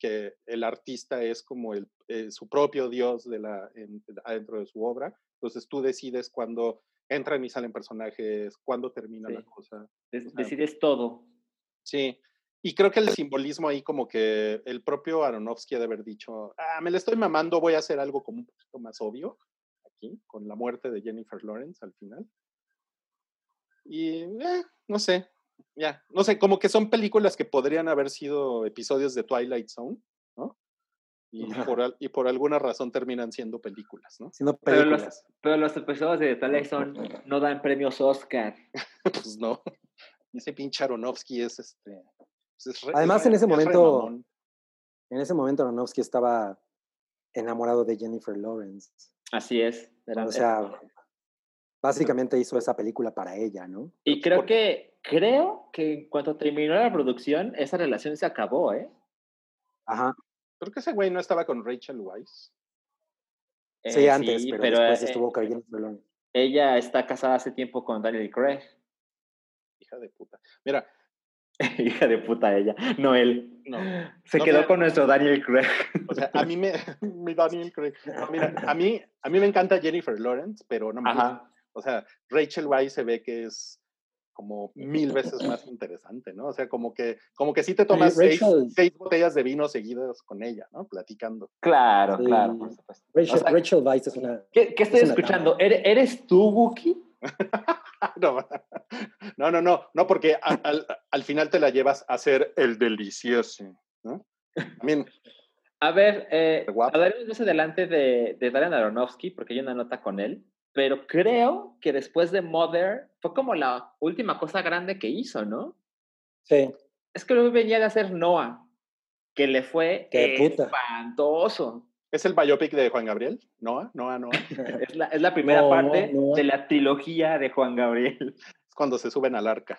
que el artista es como el, eh, su propio Dios de la, en- adentro de su obra. Entonces tú decides cuando entran y salen personajes, cuándo termina la cosa. Des- decides todo. Sí. Y creo que el simbolismo ahí como que el propio Aronofsky ha de haber dicho, ah, me le estoy mamando, voy a hacer algo como un poquito más obvio aquí, con la muerte de Jennifer Lawrence al final. Y eh, no sé, ya, no sé, como que son películas que podrían haber sido episodios de Twilight Zone, ¿no? Y por, al- y por alguna razón terminan siendo películas, ¿no? Siendo Pero los, películas. pero los episodios de Twilight Zone no dan premios Oscar. <laughs> pues no. Ese pinche Aronofsky es este. pues, es re- Además, en ese es momento-. En ese momento Aronofsky estaba enamorado de Jennifer Lawrence. Así es. era- O sea, básicamente hizo esa película para ella, ¿no? y creo que, creo que en cuanto terminó la producción, esa relación se acabó, ¿eh? Ajá. Creo que ese güey no estaba con Rachel Weisz. Sí, Eh, antes, sí, pero, después eh, estuvo con Jennifer Lawrence. ella está casada hace tiempo con Daniel Craig. Hija de puta. Mira, <laughs> Hija de puta ella, no él. No, Se no, quedó mira. con nuestro Daniel Craig. o sea, a mí me. <laughs> mi Daniel Craig. No, mira, a mí, a mí me encanta Jennifer Lawrence, pero no me gusta. Ajá. O sea, Rachel Weisz se ve que es como mil veces más <laughs> interesante, ¿no? O sea, como que, como que sí te tomas seis, Rachel- seis botellas de vino seguidas con ella, ¿no? Platicando. Claro, Sí. claro, por supuesto. Rachel, O sea, Rachel Weisz es una. ¿Qué, qué estoy es escuchando? dama. ¿Eres, eres tú, Wookie? <laughs> No, <laughs> no, no, no, no, porque al, al final te la llevas a hacer el delicioso, ¿no? También, A ver, eh, hablaremos más adelante de, de Darren Aronofsky, porque hay una nota con él, pero creo que después de Mother fue como la última cosa grande que hizo, ¿no? Sí. Es que luego venía de hacer Noah, que le fue Qué puta. espantoso. ¿es el biopic de Juan Gabriel? Noah, Noah, Noah. <laughs> Es la, es la primera No, parte no. de la trilogía de Juan Gabriel. Es cuando se suben al arca.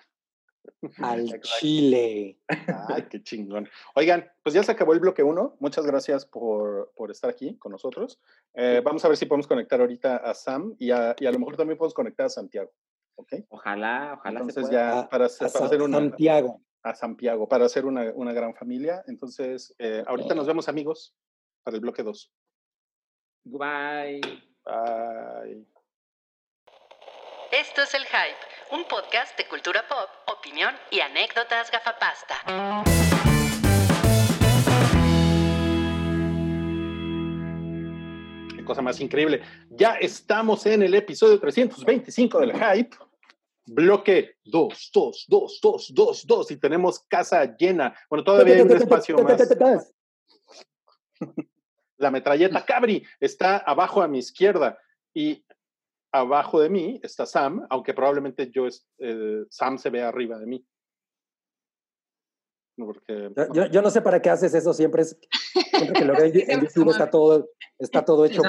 Al <laughs> Exacto. Chile. Ay, qué chingón. Oigan, pues ya se acabó el bloque 1. Muchas gracias por, por estar aquí con nosotros. Eh, vamos a ver si podemos conectar ahorita a Sam y a, y a lo mejor también podemos conectar a Santiago. ¿Ok? Ojalá, ojalá se Entonces pueda. ya A- para, A hacer, para Sa- hacer una... Santiago. A Santiago, para hacer una, una gran familia. Entonces, eh, ahorita nos vemos amigos para el bloque 2. Bye. Bye. Esto es El Hype, un podcast de cultura pop, opinión y anécdotas gafapasta. Qué cosa más increíble. Ya estamos en el episodio 325 del Hype. Bloque 2, 2, 2, 2, 2, 2. Y tenemos casa llena. Bueno, todavía hay un espacio más. La metralleta Cabri está abajo a mi izquierda y abajo de mí está Sam, aunque probablemente yo es- eh, Sam se ve arriba de mí. No, Porque, Yo, yo- yo no sé para qué haces eso, siempre es siempre que lo veo en <laughs> YouTube está todo, está todo hecho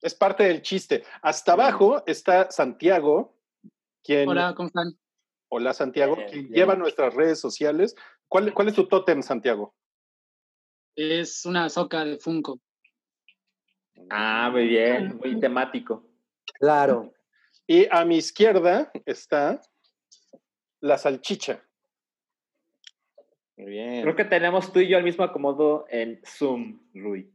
Es parte del chiste. Hasta abajo está Santiago, quien Hola, ¿cómo están? Hola Santiago, Bien, quien bien. lleva nuestras redes sociales. ¿Cuál, cuál es tu tótem, Santiago? Es una soca de Funko. Ah, muy bien, muy temático. Claro. Y a mi izquierda está la salchicha. Muy bien. Creo que tenemos tú y yo el mismo acomodo en Zoom, Rui.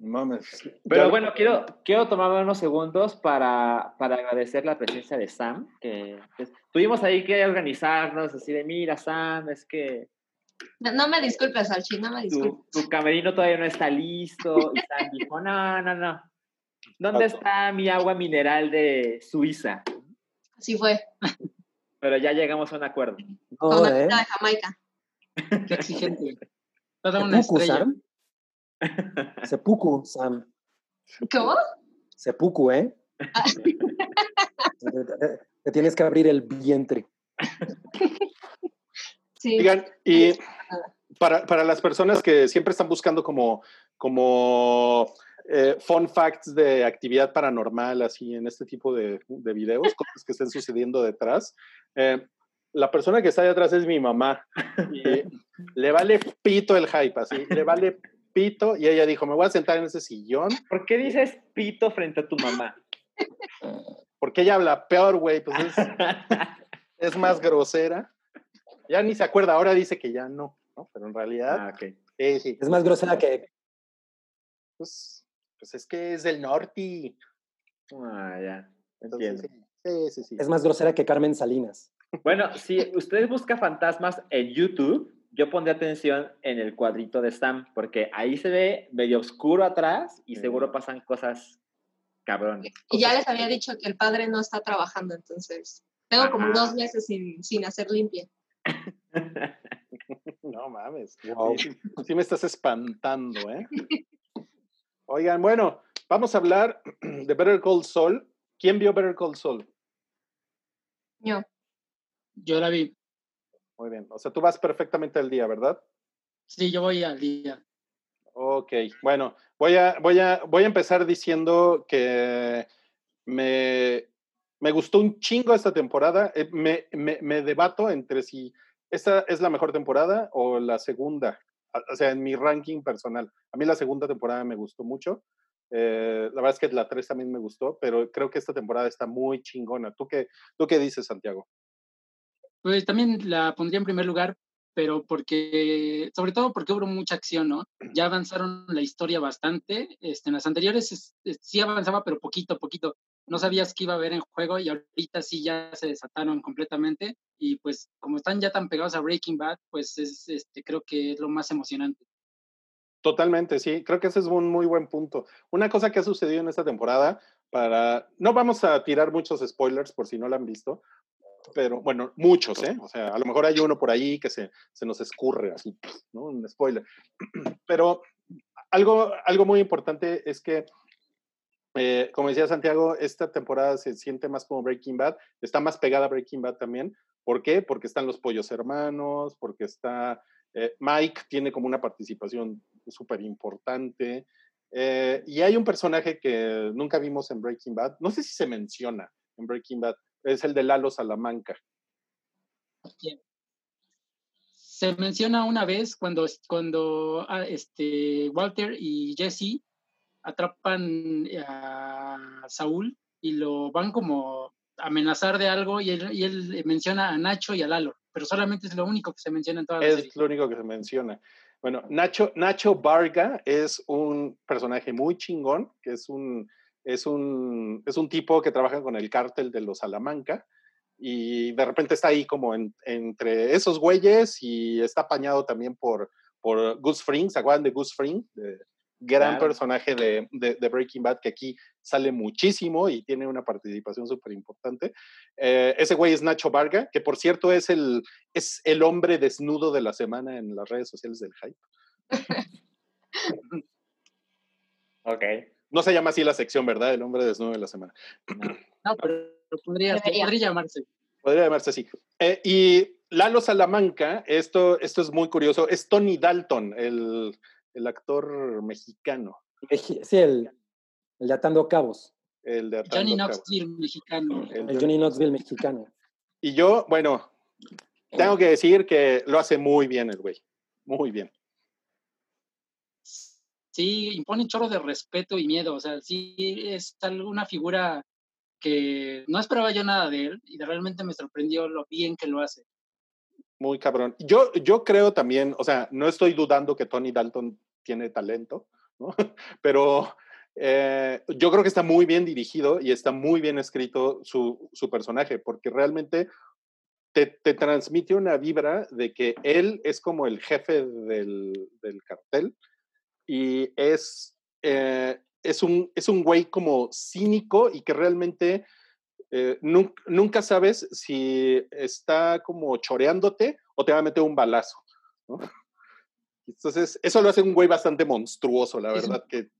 Mames. Pero Ya- bueno, quiero, quiero tomarme unos segundos para, para agradecer la presencia de Sam, que pues, tuvimos ahí que organizarnos, así de, mira, Sam, es que No, no me disculpes, Salchi, no me disculpes. tu, tu camerino todavía no está listo. Y Sam dijo, no, no, no. ¿Dónde está mi agua mineral de Suiza? Así fue, Pero ya llegamos a un acuerdo. con No, una ¿eh? de Jamaica. Qué exigente. Toda una estrella. Sam. Seppuku, Sam. ¿Cómo? Seppuku, ¿eh? Ah. Te, te- te tienes que abrir el vientre. <laughs> Sí. Oigan, y para, para las personas que siempre están buscando como, como eh, fun facts de actividad paranormal, así en este tipo de, de videos, <laughs> cosas que estén sucediendo detrás, eh, la persona que está ahí atrás es mi mamá. <laughs> Y le vale pito el hype, así, le vale pito. Y ella dijo, me voy a sentar en ese sillón, ¿Por qué dices pito frente a tu mamá? porque ella habla peor, güey, pues es, <laughs> es más grosera. Ya ni se acuerda, ahora dice que ya no, ¿no? Pero en realidad, ah, ok. sí, sí. Es más grosera que. Pues, pues es que es del norte. Ah, ya. Entonces, Entiendo. sí, sí, sí. Es más grosera que Carmen Salinas. Bueno, si usted busca fantasmas en YouTube, yo pondré atención en el cuadrito de Sam, porque ahí se ve medio oscuro atrás y seguro pasan cosas cabrones. Y ya les había dicho que el padre no está trabajando, entonces tengo como dos meses sin, sin hacer limpia. <laughs> No mames. Wow. Sí, sí me estás espantando, ¿eh? <laughs> Oigan, bueno, vamos a hablar de Better Call Saul. ¿Quién vio Better Call Saul? Yo, Yo la vi. Muy bien. O sea, tú vas perfectamente al día, ¿verdad? Sí, yo voy al día. Ok, bueno, voy a, voy a, voy a empezar diciendo que me, me gustó un chingo esta temporada. Eh, Me, me, me debato entre si esta es la mejor temporada o la segunda. O sea, en mi ranking personal. A mí la segunda temporada me gustó mucho. Eh, la verdad es que la 3 también me gustó, pero creo que esta temporada está muy chingona. ¿Tú qué, tú qué dices, Santiago? Pues también la pondría en primer lugar, pero porque, sobre todo porque hubo mucha acción, ¿no? <clears throat> Ya avanzaron la historia bastante. Este, en las anteriores es- es- sí avanzaba, pero poquito poquito. No sabías qué iba a haber en juego y ahorita sí ya se desataron completamente. Y pues como están ya tan pegados a Breaking Bad, pues es, este, creo que es lo más emocionante. Totalmente, sí, creo que ese es un muy buen punto. Una cosa que ha sucedido en esta temporada, para, no vamos a tirar muchos spoilers por si no la han visto, pero bueno, muchos, ¿eh? O sea, a lo mejor hay uno por ahí que se, se nos escurre así, ¿no? Un spoiler. <clears throat> Pero algo, algo muy importante es que, eh, como decía Santiago, esta temporada se siente más como Breaking Bad, está más pegada a Breaking Bad también. ¿Por qué? Porque están los pollos hermanos, porque está eh, Mike tiene como una participación súper importante. Eh, y hay un personaje que nunca vimos en Breaking Bad, no sé si se menciona en Breaking Bad, es el de Lalo Salamanca. Se menciona una vez cuando, cuando ah, este, Walter y Jesse atrapan a Saúl y lo van como a amenazar de algo y él, y él menciona a Nacho y a Lalo, pero solamente es lo único que se menciona en toda la serie. Es lo único que se menciona. Bueno, Nacho, Nacho Varga es un personaje muy chingón, que es un, es un, es un tipo que trabaja con el cártel de los Salamanca y de repente está ahí como en- entre esos güeyes y está apañado también por, por Gus Fring, ¿se acuerdan de Gus Fring? De- gran Claro. personaje de, de- de Breaking Bad que aquí sale muchísimo y tiene una participación súper importante. Eh, ese güey es Nacho Varga, que por cierto es el, es el hombre desnudo de la semana en las redes sociales del hype. <laughs> Ok. No se llama así la sección, ¿verdad? El hombre desnudo de la semana. No, <clears throat> pero podría, podría llamarse. Podría llamarse así. Eh, y Lalo Salamanca, esto, esto es muy curioso, es Tony Dalton, el, el actor mexicano. Sí, el, el de Atando Cabos. El de Atando Johnny Cabos. Knoxville, mexicano. El El Johnny Knoxville mexicano. Y yo, bueno, tengo que decir que lo hace muy bien el güey. Muy bien. Sí, impone un chorro de respeto y miedo. O sea, sí es tal- una figura que no esperaba yo nada de él y realmente me sorprendió lo bien que lo hace. Muy cabrón. Yo, yo creo también, o sea, no estoy dudando que Tony Dalton tiene talento, ¿no? <laughs> Pero eh, yo creo que está muy bien dirigido y está muy bien escrito su, su personaje, porque realmente te, te transmite una vibra de que él es como el jefe del, del cartel y es, eh, es, un, es un güey como cínico y que realmente eh, nun- nunca sabes si está como choreándote o te va a meter un balazo. ¿no? <laughs> Entonces, eso lo hace un güey bastante monstruoso, la verdad, que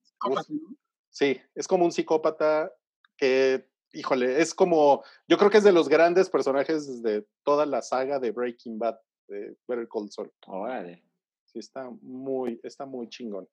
sí, es como un psicópata que, híjole, es como, yo creo que es de los grandes personajes de toda la saga de Breaking Bad, de Better Call Saul. Órale. Sí, está muy, está muy chingón.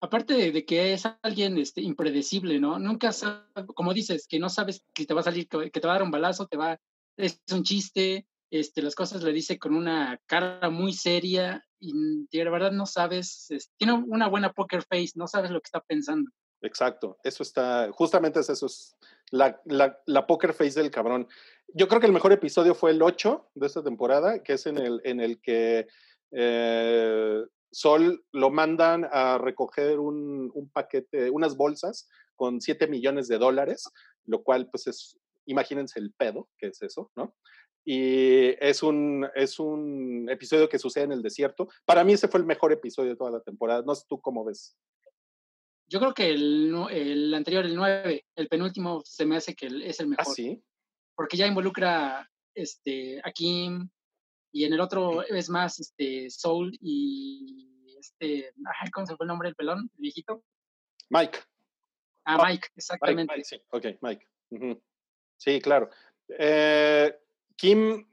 Aparte de, que es alguien este, impredecible, ¿no? Nunca sabes, como dices, que no sabes que te va a salir, que te va a dar un balazo, te va, es un chiste, este, las cosas le dice con una cara muy seria y de verdad no sabes, es- tiene una buena poker face, no sabes lo que está pensando. Exacto, eso está, justamente es eso, es la, la, la poker face del cabrón. Yo creo que el mejor episodio fue el 8 de esta temporada, que es en el, en el que eh, Sol lo mandan a recoger un, un paquete, unas bolsas con 7 millones de dólares, lo cual pues es, imagínense el pedo, que es eso, ¿no? Y es un, es un episodio que sucede en el desierto. Para mí ese fue el mejor episodio de toda la temporada. No sé tú cómo ves. Yo creo que el, el anterior, el 9, el penúltimo, se me hace que es el Ah, mejor. sí. Porque ya involucra este, a Kim y en el otro es más este, Soul y este, ay, ¿cómo se fue el nombre del pelón? El viejito. Mike. Ah, Mike, exactamente. Mike, Mike, sí. Ok, Mike. Sí, claro. Eh, Kim,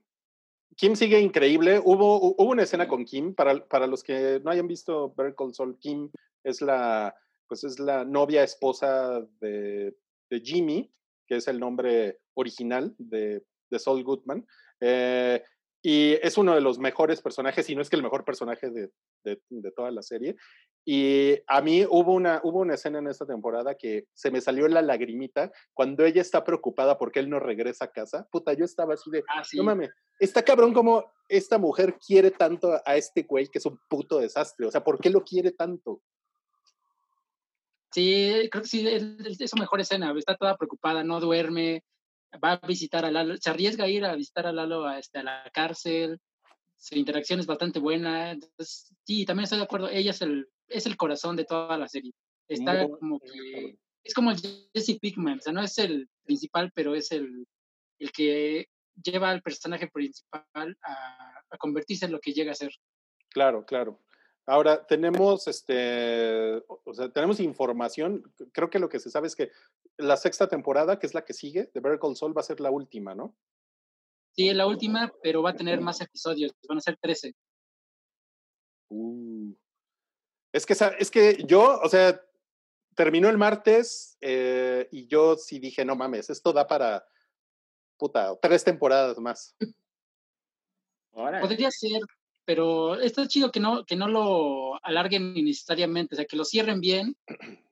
Kim sigue increíble. Hubo, hu- hubo una escena con Kim. Para, para los que no hayan visto Better Call Saul, Kim es la, pues es la novia esposa de, de Jimmy, que es el nombre original de, de Saul Goodman. Eh, y es uno de los mejores personajes, y no es que el mejor personaje de, de- de toda la serie. Y a mí hubo una, hubo una escena en esta temporada que se me salió la lagrimita cuando ella está preocupada porque él no regresa a casa. Puta, yo estaba así de, Ah, sí. no mames, está cabrón como esta mujer quiere tanto a este güey que es un puto desastre. O sea, ¿por qué lo quiere tanto? Sí, creo que sí, es es su mejor escena. Está toda preocupada, no duerme, va a visitar a Lalo, se arriesga a ir a visitar a Lalo a, este, a la cárcel. Su interacción es bastante buena. Entonces, sí, también estoy de acuerdo. Ella es el, es el corazón de toda la serie. Está como que. Es como el Jesse Pickman. O sea, no es el principal, pero es el, el que lleva al personaje principal a, a convertirse en lo que llega a ser. Claro, claro. Ahora tenemos este, o sea, tenemos información. Creo que lo que se sabe es que la sexta temporada, que es la que sigue, de Better Call Saul, va a ser la última, ¿no? Sí, es la última, pero va a tener más episodios. Van a ser 13. Uh. Es que, es que yo, o sea, terminó el martes eh, y yo sí dije, no mames, esto da para, puta, tres temporadas más. <laughs> Podría ser, pero está chido que no, que no lo alarguen innecesariamente, o sea, que lo cierren bien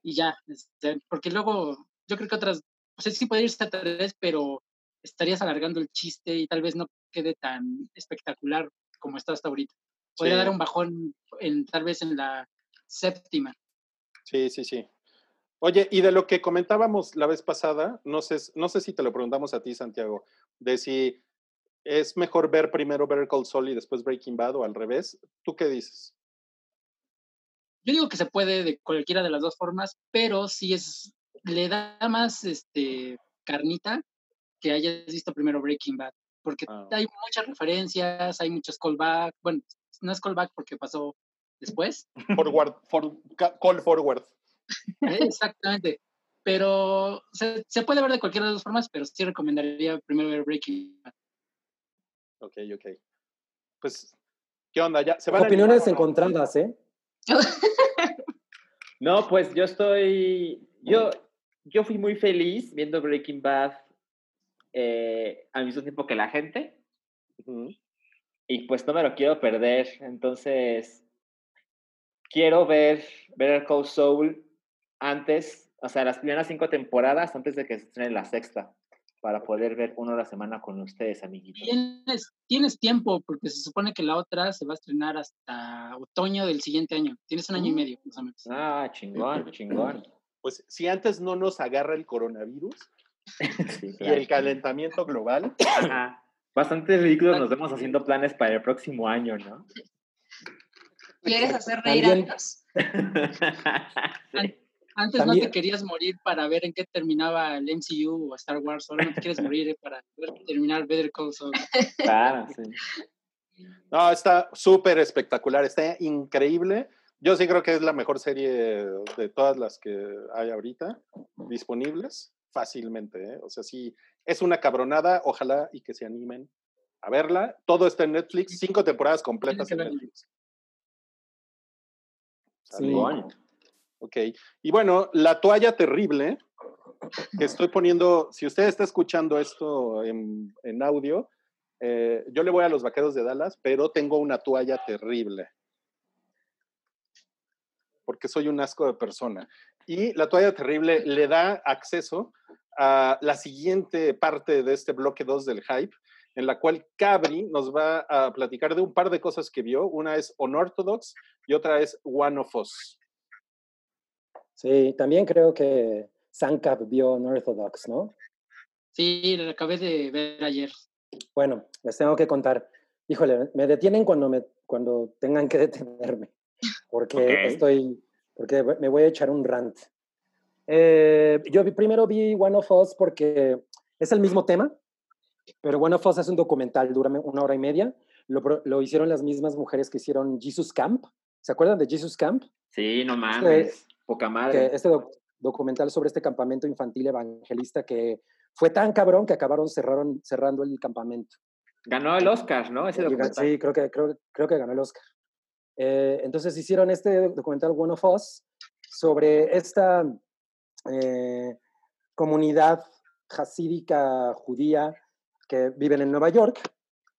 y ya, este, porque luego yo creo que otras, o sea, sí puede irse a tres, pero estarías alargando el chiste y tal vez no quede tan espectacular como está hasta ahorita. Podría Sí. dar un bajón en, tal vez en la séptima. Sí, sí, sí. Oye, y de lo que comentábamos la vez pasada, no sé, no sé si te lo preguntamos a ti, Santiago, de si es mejor ver primero Better Call Saul y después Breaking Bad o al revés. ¿Tú qué dices? Yo digo que se puede de cualquiera de las dos formas, pero sí es, le da más este, carnita que hayas visto primero Breaking Bad, porque Ah. hay muchas referencias, hay muchos callbacks, bueno, no es callback porque pasó después, Forward, <laughs> for- ca- call forward. exactamente, pero se, se puede ver de cualquiera de las dos formas, pero sí recomendaría primero ver Breaking Bad. Ok, ok. Pues, ¿qué onda? ¿Ya se van a Opiniones animar no? encontradas, ¿eh? <laughs> No, pues yo estoy. Yo, yo fui muy feliz viendo Breaking Bad eh, al mismo tiempo que la gente. Y pues no me lo quiero perder. Entonces, quiero ver Better Call Saul antes, o sea, las primeras cinco temporadas antes de que se estrene la sexta, para poder ver uno a la semana con ustedes, amiguitos. Tienes, tienes tiempo, porque se supone que la otra se va a estrenar hasta otoño del siguiente año. Tienes un año y Mm. medio, más o menos. Ah, chingón, chingón. Pues si antes no nos agarra el coronavirus <laughs> Sí, y el calentamiento global, Ajá. Bastante ridículos nos vemos haciendo planes para el próximo año, ¿no? ¿Quieres hacer reír a <laughs> También-. Antes no te querías morir para ver en qué terminaba el MCU o Star Wars, ahora no te quieres morir eh, para ver terminar Better Call Saul. Claro, sí. <laughs> no, está súper espectacular, está increíble. Yo sí creo que es la mejor serie de todas las que hay ahorita disponibles, fácilmente. ¿eh? O sea, sí, es una cabronada, ojalá y que se animen a verla. Todo está en Netflix, cinco temporadas completas en. Netflix. Sí. Ok. Y bueno, la toalla terrible que estoy poniendo, si usted está escuchando esto en, en audio, eh, yo le voy a los vaqueros de Dallas, pero tengo una toalla terrible. Porque soy un asco de persona. Y la toalla terrible le da acceso a la siguiente parte de este bloque 2 del hype, en la cual Cabri nos va a platicar de un par de cosas que vio. Una es Unorthodox y otra es One of Us. Sí, también creo que Sankap vio Unorthodox, ¿no? Sí, lo acabé de ver ayer. Bueno, les tengo que contar. Híjole, me detienen cuando, me, cuando tengan que <laughs> detenerme, porque estoy, porque me voy a echar un rant. Eh, yo vi- primero vi One of Us porque es el mismo tema, pero One of Us es un documental, dura una hora y media. Lo, lo hicieron las mismas mujeres que hicieron Jesus Camp. ¿Se acuerdan de Jesus Camp? Sí, no mames. Poca que madre. este doc- documental sobre este campamento infantil evangelista que fue tan cabrón que acabaron cerraron, cerrando el campamento. Ganó el Oscar, ¿no? Ese documental. Sí, creo que, creo, creo que ganó el Oscar. Eh, entonces hicieron este documental One of Us sobre esta eh, comunidad hasídica judía que viven en Nueva York,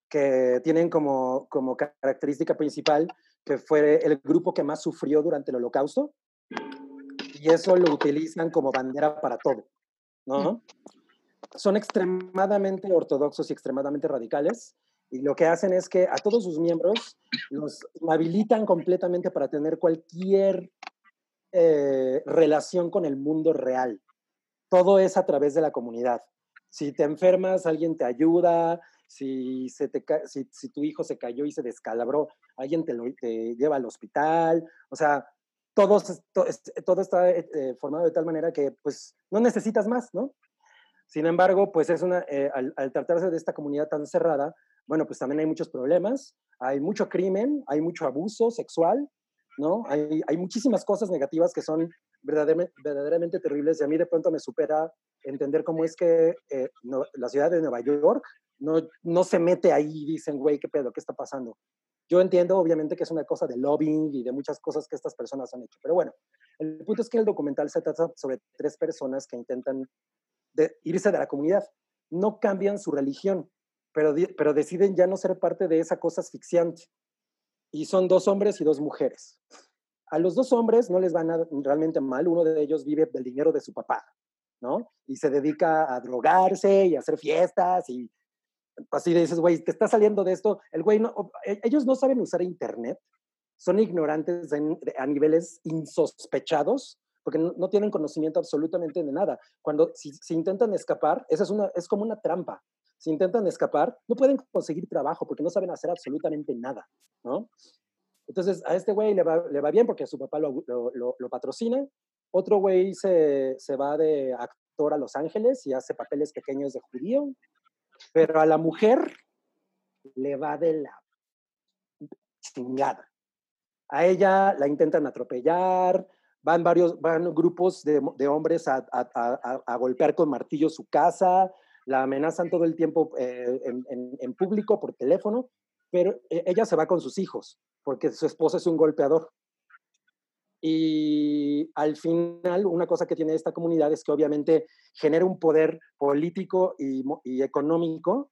que tienen como, como característica principal que fue el grupo que más sufrió durante el holocausto y eso lo utilizan como bandera para todo, ¿no? Son extremadamente ortodoxos y extremadamente radicales y lo que hacen es que a todos sus miembros los habilitan completamente para tener cualquier eh, relación con el mundo real. Todo es a través de la comunidad. Si te enfermas, alguien te ayuda. Si, se te si, si tu hijo se cayó y se descalabró, alguien te, lo, te lleva al hospital. O sea, todo, todo está eh, formado de tal manera que pues no necesitas más, ¿no? Sin embargo, pues es una, eh, al, al tratarse de esta comunidad tan cerrada, bueno, pues también hay muchos problemas, hay mucho crimen, hay mucho abuso sexual, ¿no? Hay, hay muchísimas cosas negativas que son verdaderamente, verdaderamente terribles y a mí de pronto me supera entender cómo es que eh, no- la ciudad de Nueva York no, no se mete ahí y dicen, güey, ¿qué pedo? ¿Qué está pasando? Yo entiendo, obviamente, que es una cosa de lobbying y de muchas cosas que estas personas han hecho, pero bueno, el punto es que el documental se trata sobre tres personas que intentan de irse de la comunidad. No cambian su religión, pero, pero deciden ya no ser parte de esa cosa asfixiante. Y son dos hombres y dos mujeres. A los dos hombres no les va nada- realmente mal. Uno de ellos vive del dinero de su papá, ¿no? Y se dedica a drogarse y a hacer fiestas y así dices, güey, te está saliendo de esto. El güey, no, e- ellos no saben usar internet, son ignorantes en- a niveles insospechados porque no, no tienen conocimiento absolutamente de nada. Cuando si, si intentan escapar, esa es, una, es como una trampa. Si intentan escapar, no pueden conseguir trabajo porque no saben hacer absolutamente nada, ¿no? Entonces, a este güey le va, le va bien porque su papá lo, lo- lo- lo patrocina. Otro güey se, se va de actor a Los Ángeles y hace papeles pequeños de judío. Pero a la mujer le va de la chingada. A ella la intentan atropellar, van varios, van grupos de, de hombres a, a- golpear con martillo su casa, la amenazan todo el tiempo eh, en, en- en público por teléfono, pero eh, ella se va con sus hijos porque su esposo es un golpeador. Y al final, una cosa que tiene esta comunidad es que obviamente genera un poder político y, y económico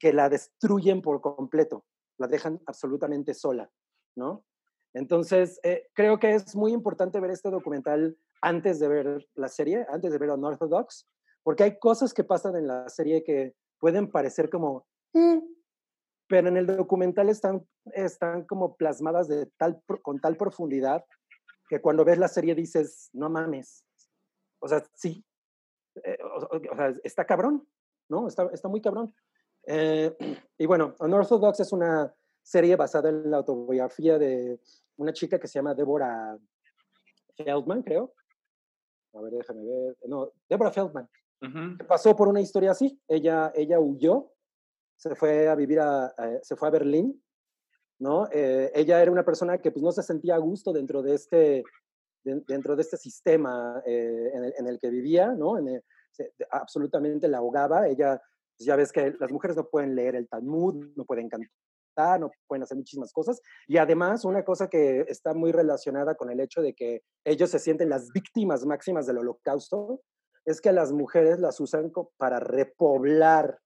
que la destruyen por completo, la dejan absolutamente sola, ¿no? Entonces, eh, creo que es muy importante ver este documental antes de ver la serie, antes de ver Unorthodox, porque hay cosas que pasan en la serie que pueden parecer como, "Mm", pero en el documental están, están como plasmadas de tal, con tal profundidad que cuando ves la serie dices, no mames. O sea, sí. Eh, o, o- sea, está cabrón, ¿no? Está, está muy cabrón. Eh, <clears throat> y bueno, Unorthodox es una serie basada en la autobiografía de una chica que se llama Deborah Feldman, creo. A ver, déjame ver. No, Deborah Feldman pasó por una historia así. Ella, ella huyó, se fue a vivir a, a- se fue a Berlín, ¿no? Eh, ella era una persona que pues no se sentía a gusto dentro de este, de- dentro de este sistema eh, en, el, en el que vivía, ¿no? Absolutamente la ahogaba. Ella, pues ya ves que las mujeres no pueden leer el Talmud, no pueden cantar, no pueden hacer muchísimas cosas. Y además, una cosa que está muy relacionada con el hecho de que ellos se sienten las víctimas máximas del holocausto, es que las mujeres las usan para repoblar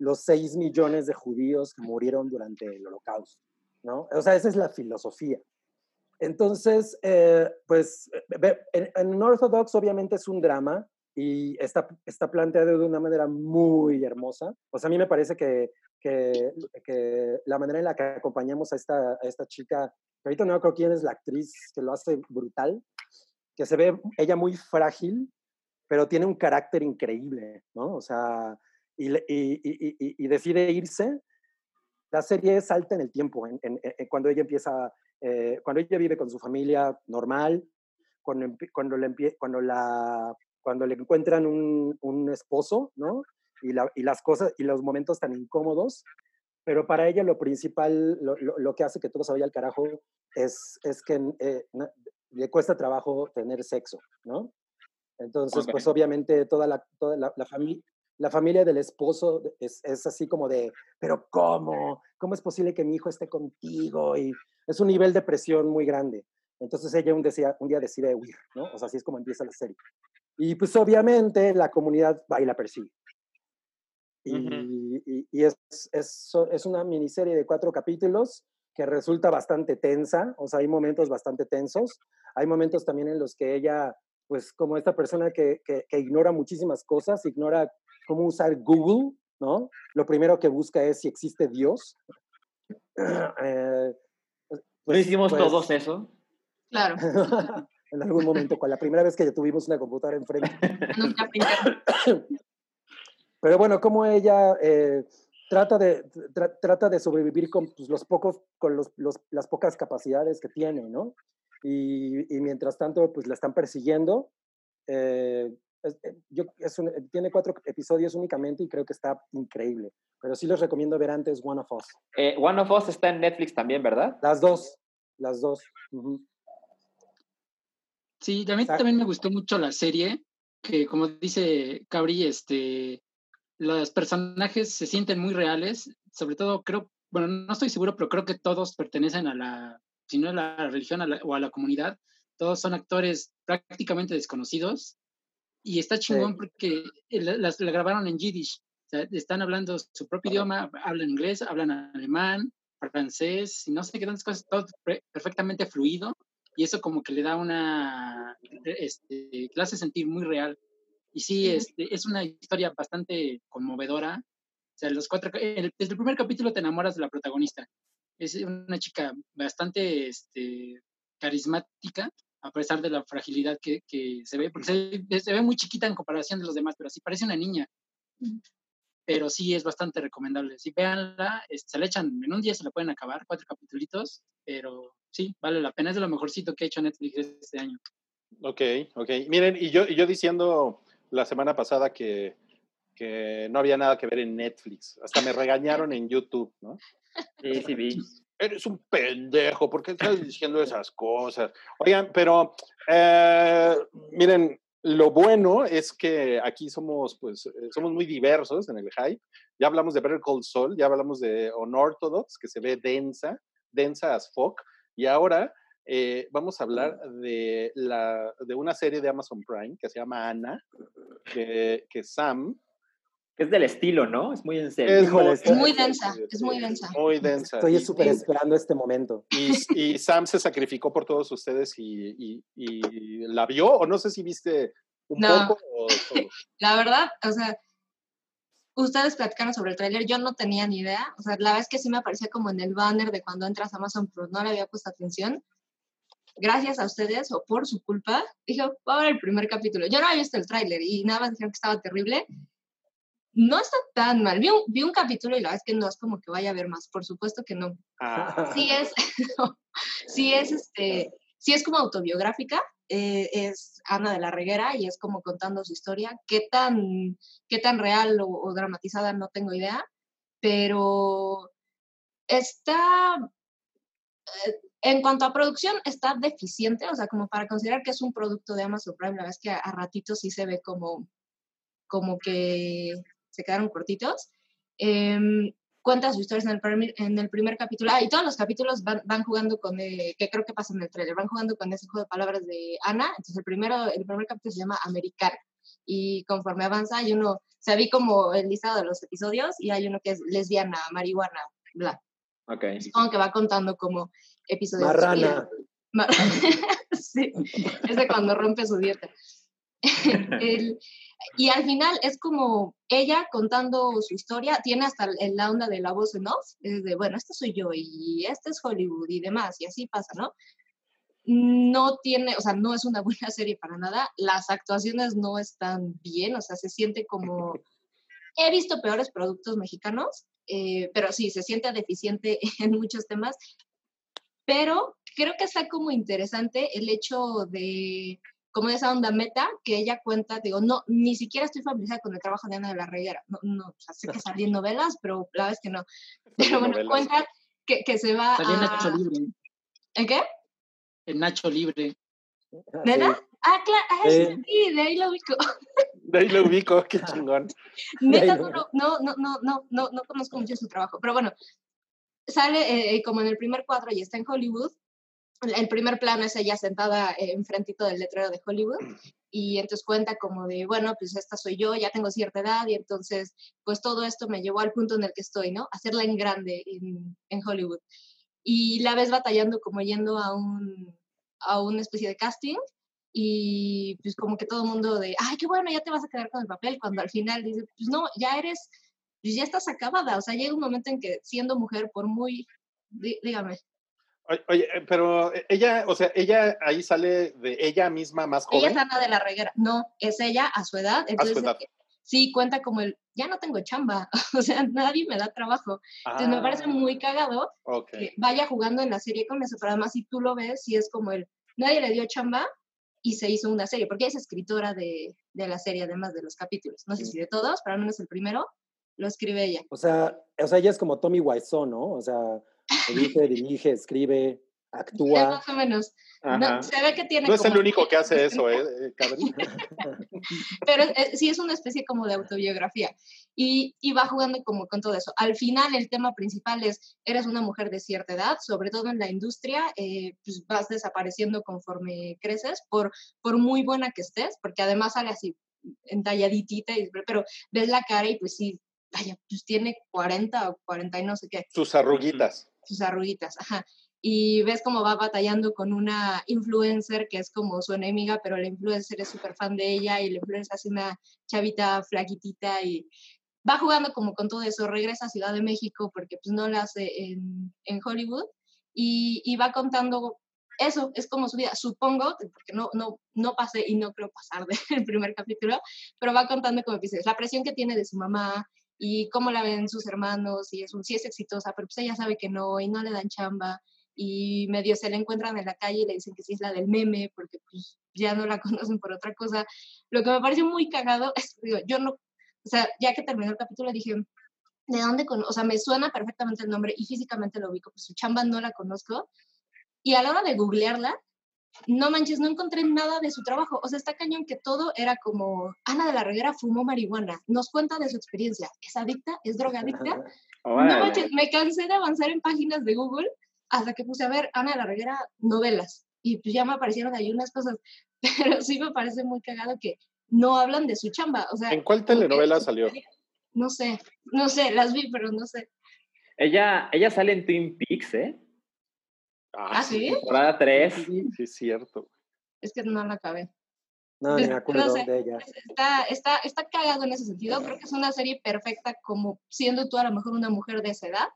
los 6 millones de judíos que murieron durante el holocausto, ¿no? O sea, esa es la filosofía. Entonces, eh, pues, en, en Orthodox obviamente es un drama, y está, está planteado de una manera muy hermosa. O sea, a mí me parece que, que, la manera en la que acompañamos a esta, a esta chica, que ahorita no creo quién es la actriz que lo hace brutal, que se ve ella muy frágil, pero tiene un carácter increíble, ¿no? O sea, y decide irse. La serie salta en el tiempo, en, en, en cuando ella empieza, eh, cuando ella vive con su familia normal, cuando, cuando, le, cuando la cuando le encuentran un, un esposo, ¿no? Y, la, y, las cosas y los momentos tan incómodos, pero para ella lo principal, lo, lo, lo que hace que todo se vaya al carajo es, es que eh, le cuesta trabajo tener sexo, ¿no? Entonces, okay. pues obviamente toda la, toda la, la familia la familia del esposo es, es, así como de, pero ¿cómo? ¿Cómo es posible que mi hijo esté contigo? Y es un nivel de presión muy grande. Entonces ella un, decía, un día decide huir, ¿no? O sea, así es como empieza la serie. Y pues obviamente la comunidad va y la persigue. Y, uh -huh. y, y es, es, es, una miniserie de cuatro capítulos que resulta bastante tensa, o sea, hay momentos bastante tensos, hay momentos también en los que ella, pues como esta persona que, que, que ignora muchísimas cosas, ignora cómo usar Google, ¿no? Lo primero que busca es si existe Dios. <clears throat> Eh, pues, ¿No hicimos pues, todos eso? Claro. <laughs> en algún momento, con la primera vez que tuvimos una computadora enfrente. <laughs> Nunca <coughs> Pero bueno, como ella eh, trata, de, tra trata de sobrevivir con pues, los pocos, con los, los, las pocas capacidades que tiene, ¿no? Y, y, mientras tanto, pues la están persiguiendo. Eh, es, yo, es un, tiene cuatro episodios únicamente y creo que está increíble. Pero sí les recomiendo ver antes One of Us. Eh, One of Us está en Netflix también, ¿verdad? Las dos, las dos. Uh -huh. Sí, a mí también me gustó mucho la serie, que como dice Cabri, este, los personajes se sienten muy reales, sobre todo creo, bueno, no estoy seguro, pero creo que todos pertenecen a la, si no a la religión a la, o a la comunidad, todos son actores prácticamente desconocidos y está chingón sí. porque la, la, la, grabaron en Yiddish, o sea, están hablando su propio idioma, hablan inglés, hablan alemán, francés, y no sé qué tantas cosas, todo perfectamente fluido y eso como que le da una, este, le hace sentir muy real. Y sí, este, es una historia bastante conmovedora. O sea, los cuatro, el, desde el primer capítulo te enamoras de la protagonista. Es una chica bastante este, carismática, a pesar de la fragilidad que, que se ve, porque se, se, ve muy chiquita en comparación de los demás, pero sí parece una niña. Pero sí es bastante recomendable. Si véanla, este, se la echan, en un día se la pueden acabar, cuatro capítulos, pero sí, vale la pena. Es de lo mejorcito que ha hecho Netflix este año. Ok, ok. Miren, y yo, y yo diciendo la semana pasada que, que no había nada que ver en Netflix. Hasta me regañaron en YouTube, ¿no? Sí, sí, vi. Eres un pendejo, ¿por qué estás <laughs> diciendo esas cosas? Oigan, pero eh, miren, lo bueno es que aquí somos, pues, somos muy diversos en el hype. Ya hablamos de Better Call Saul, ya hablamos de Unorthodox, que se ve densa, densa as fuck. Y ahora eh, vamos a hablar de, la, de una serie de Amazon Prime que se llama Ana, que, que Sam. Es del estilo, ¿no? Es muy en serio. Es, muy, es muy densa, es muy densa. Muy densa. Estoy súper esperando este momento. Y, y, Sam se sacrificó por todos ustedes y, y, y, la vio, o no sé si viste un no. poco. O <laughs> la verdad, o sea, ustedes platicaron sobre el tráiler, yo no tenía ni idea, o sea, la verdad es que sí me aparecía como en el banner de cuando entras a Amazon Pro, no le había puesto atención. Gracias a ustedes o por su culpa, dije, voy a ver el primer capítulo. Yo no había visto el tráiler y nada más dijeron que estaba terrible. No está tan mal. Vi un, vi un capítulo y la verdad es que no es como que vaya a ver más, por supuesto que no. Ah. Sí es, <laughs> sí es, este, sí es como autobiográfica, eh, es Ana de la Reguera y es como contando su historia. Qué tan, qué tan real o, o, dramatizada no tengo idea, pero está, eh, en cuanto a producción, está deficiente, o sea, como para considerar que es un producto de Amazon Prime, la verdad es que a, a ratitos sí se ve como, como que se quedaron cortitos. Eh, cuenta sus historias en el, primer, en el primer capítulo. Ah, y todos los capítulos van, van jugando con, eh, que creo que pasa en el trailer, van jugando con ese juego de palabras de Ana. Entonces, el, primero, el primer capítulo se llama Americana. Y conforme avanza, hay uno, o sea, vi como el listado de los episodios y hay uno que es lesbiana, marihuana, bla. Ok. Supongo que va contando como episodios. Marrana. Mar <laughs> sí, es de cuando rompe su dieta. <laughs> el, Y al final es como ella contando su historia, tiene hasta el- la onda de la voz en off, es de, bueno, esta soy yo y este es Hollywood y demás, y así pasa, ¿no? No tiene, o sea, no es una <laughs> buena serie para nada, las actuaciones no están bien, o sea, se siente como... <laughs> He visto peores productos mexicanos, eh, pero sí, se siente deficiente <laughs> en muchos temas, pero creo que está como interesante el hecho de como esa onda meta que ella cuenta, digo, no, ni siquiera estoy familiarizada con el trabajo de Ana de la Reguera, no, no, o sea, sé que <laughs> salí en novelas, pero la verdad es que no, pero bueno, novelas. cuenta que, que se va Salí en Nacho a... Libre. ¿En qué? En Nacho Libre. ¿Neta? sí. Ah, claro, ah, Sí. sí, de ahí lo ubico. <laughs> De ahí lo ubico, qué chingón. Neta, no, no. no, no, no, no, no, no conozco mucho su trabajo, pero bueno, sale eh, como en el primer cuadro y está en Hollywood. El primer plano es ella sentada eh, enfrentito del letrero de Hollywood y entonces cuenta como de, bueno, pues esta soy yo, ya tengo cierta edad y entonces pues todo esto me llevó al punto en el que estoy, ¿no? Hacerla en grande en, Hollywood. Y la ves batallando como yendo a un, a una especie de casting y pues como que todo el mundo de, ay, qué bueno, ya te vas a quedar con el papel, cuando al final dice, pues no, ya eres, pues ya estás acabada, o sea, llega un momento en que siendo mujer, por muy, dí- dígame, Oye, eh, pero ella, o sea, ella ahí sale de ella misma más ella joven. es Ana de la Reguera, no, es ella a su edad, entonces edad. eh, sí cuenta como el, ya no tengo chamba, <laughs> o sea, nadie me da trabajo, entonces me parece muy Ah, cagado ok. que vaya jugando en la serie con eso, pero además si tú lo ves, sí es como el, nadie le dio chamba y se hizo una serie, porque ella es escritora de, de la serie, además de los capítulos. No sé si de todos, pero al menos el primero lo escribe ella. O sea, o sea, ella es como Tommy Wiseau, ¿no? O sea, dirige, dirige, escribe, Es actúa. más o menos. No, se ve que tiene No es el como- único que hace eso, <laughs> ¿eh, <laughs> pero eh, sí es una especie como de autobiografía y, y va jugando como con todo eso. Al final el tema principal es, eres una mujer de cierta edad, sobre todo en la industria, eh, pues vas desapareciendo conforme creces, por, por muy buena que estés, porque además sale así entalladitita, y- pero ves la cara y pues sí, vaya, pues tiene 40 o 40 y no sé qué Sus arruguitas. Sus arruguitas, ajá. Y ves cómo va batallando con una influencer que es como su enemiga, pero la influencer es súper fan de ella y la influencer es una chavita flaquitita y va jugando como con todo eso, regresa a Ciudad de México porque pues no la hace en, en Hollywood y, va contando eso, es como su vida, supongo, porque no, no, no pasé y no creo pasar <laughs> del primer capítulo, pero va contando como dices, la presión que tiene de su mamá y cómo la ven sus hermanos y es un, sí es exitosa, pero pues ella sabe que no y no le dan chamba y medio se la encuentran en la calle y le dicen que sí es la del meme porque pues ya no la <laughs> conocen por otra cosa. Lo que me pareció muy cagado <laughs> es, digo, yo no, o sea, ya que terminó el capítulo dije, ¿de dónde conozco? O sea, me suena perfectamente el nombre y físicamente lo ubico, pues su chamba no la conozco. Y a la hora de googlearla, no manches, no encontré nada de su trabajo. O sea, está cañón que todo era como, Ana de la Reguera fumó marihuana, nos cuenta de su experiencia, es adicta, es drogadicta. <laughs> No manches, me cansé de avanzar en páginas de Google hasta que puse a ver Ana de la Reguera novelas y pues ya me aparecieron ahí unas cosas, <laughs> pero sí me parece muy cagado que no hablan de su chamba, o sea, ¿En cuál telenovela salió? No sé, no sé, las vi, pero no sé. Ella, ella sale en Twin Peaks, ¿eh? ¿Ah, sí? Temporada 3. Sí, es cierto. Es que no la acabé. No, ni me No acuerdo sé. de ella. Pues, Está, está, está cagado en ese sentido. Creo que es una serie perfecta como siendo tú a lo mejor una mujer de esa edad.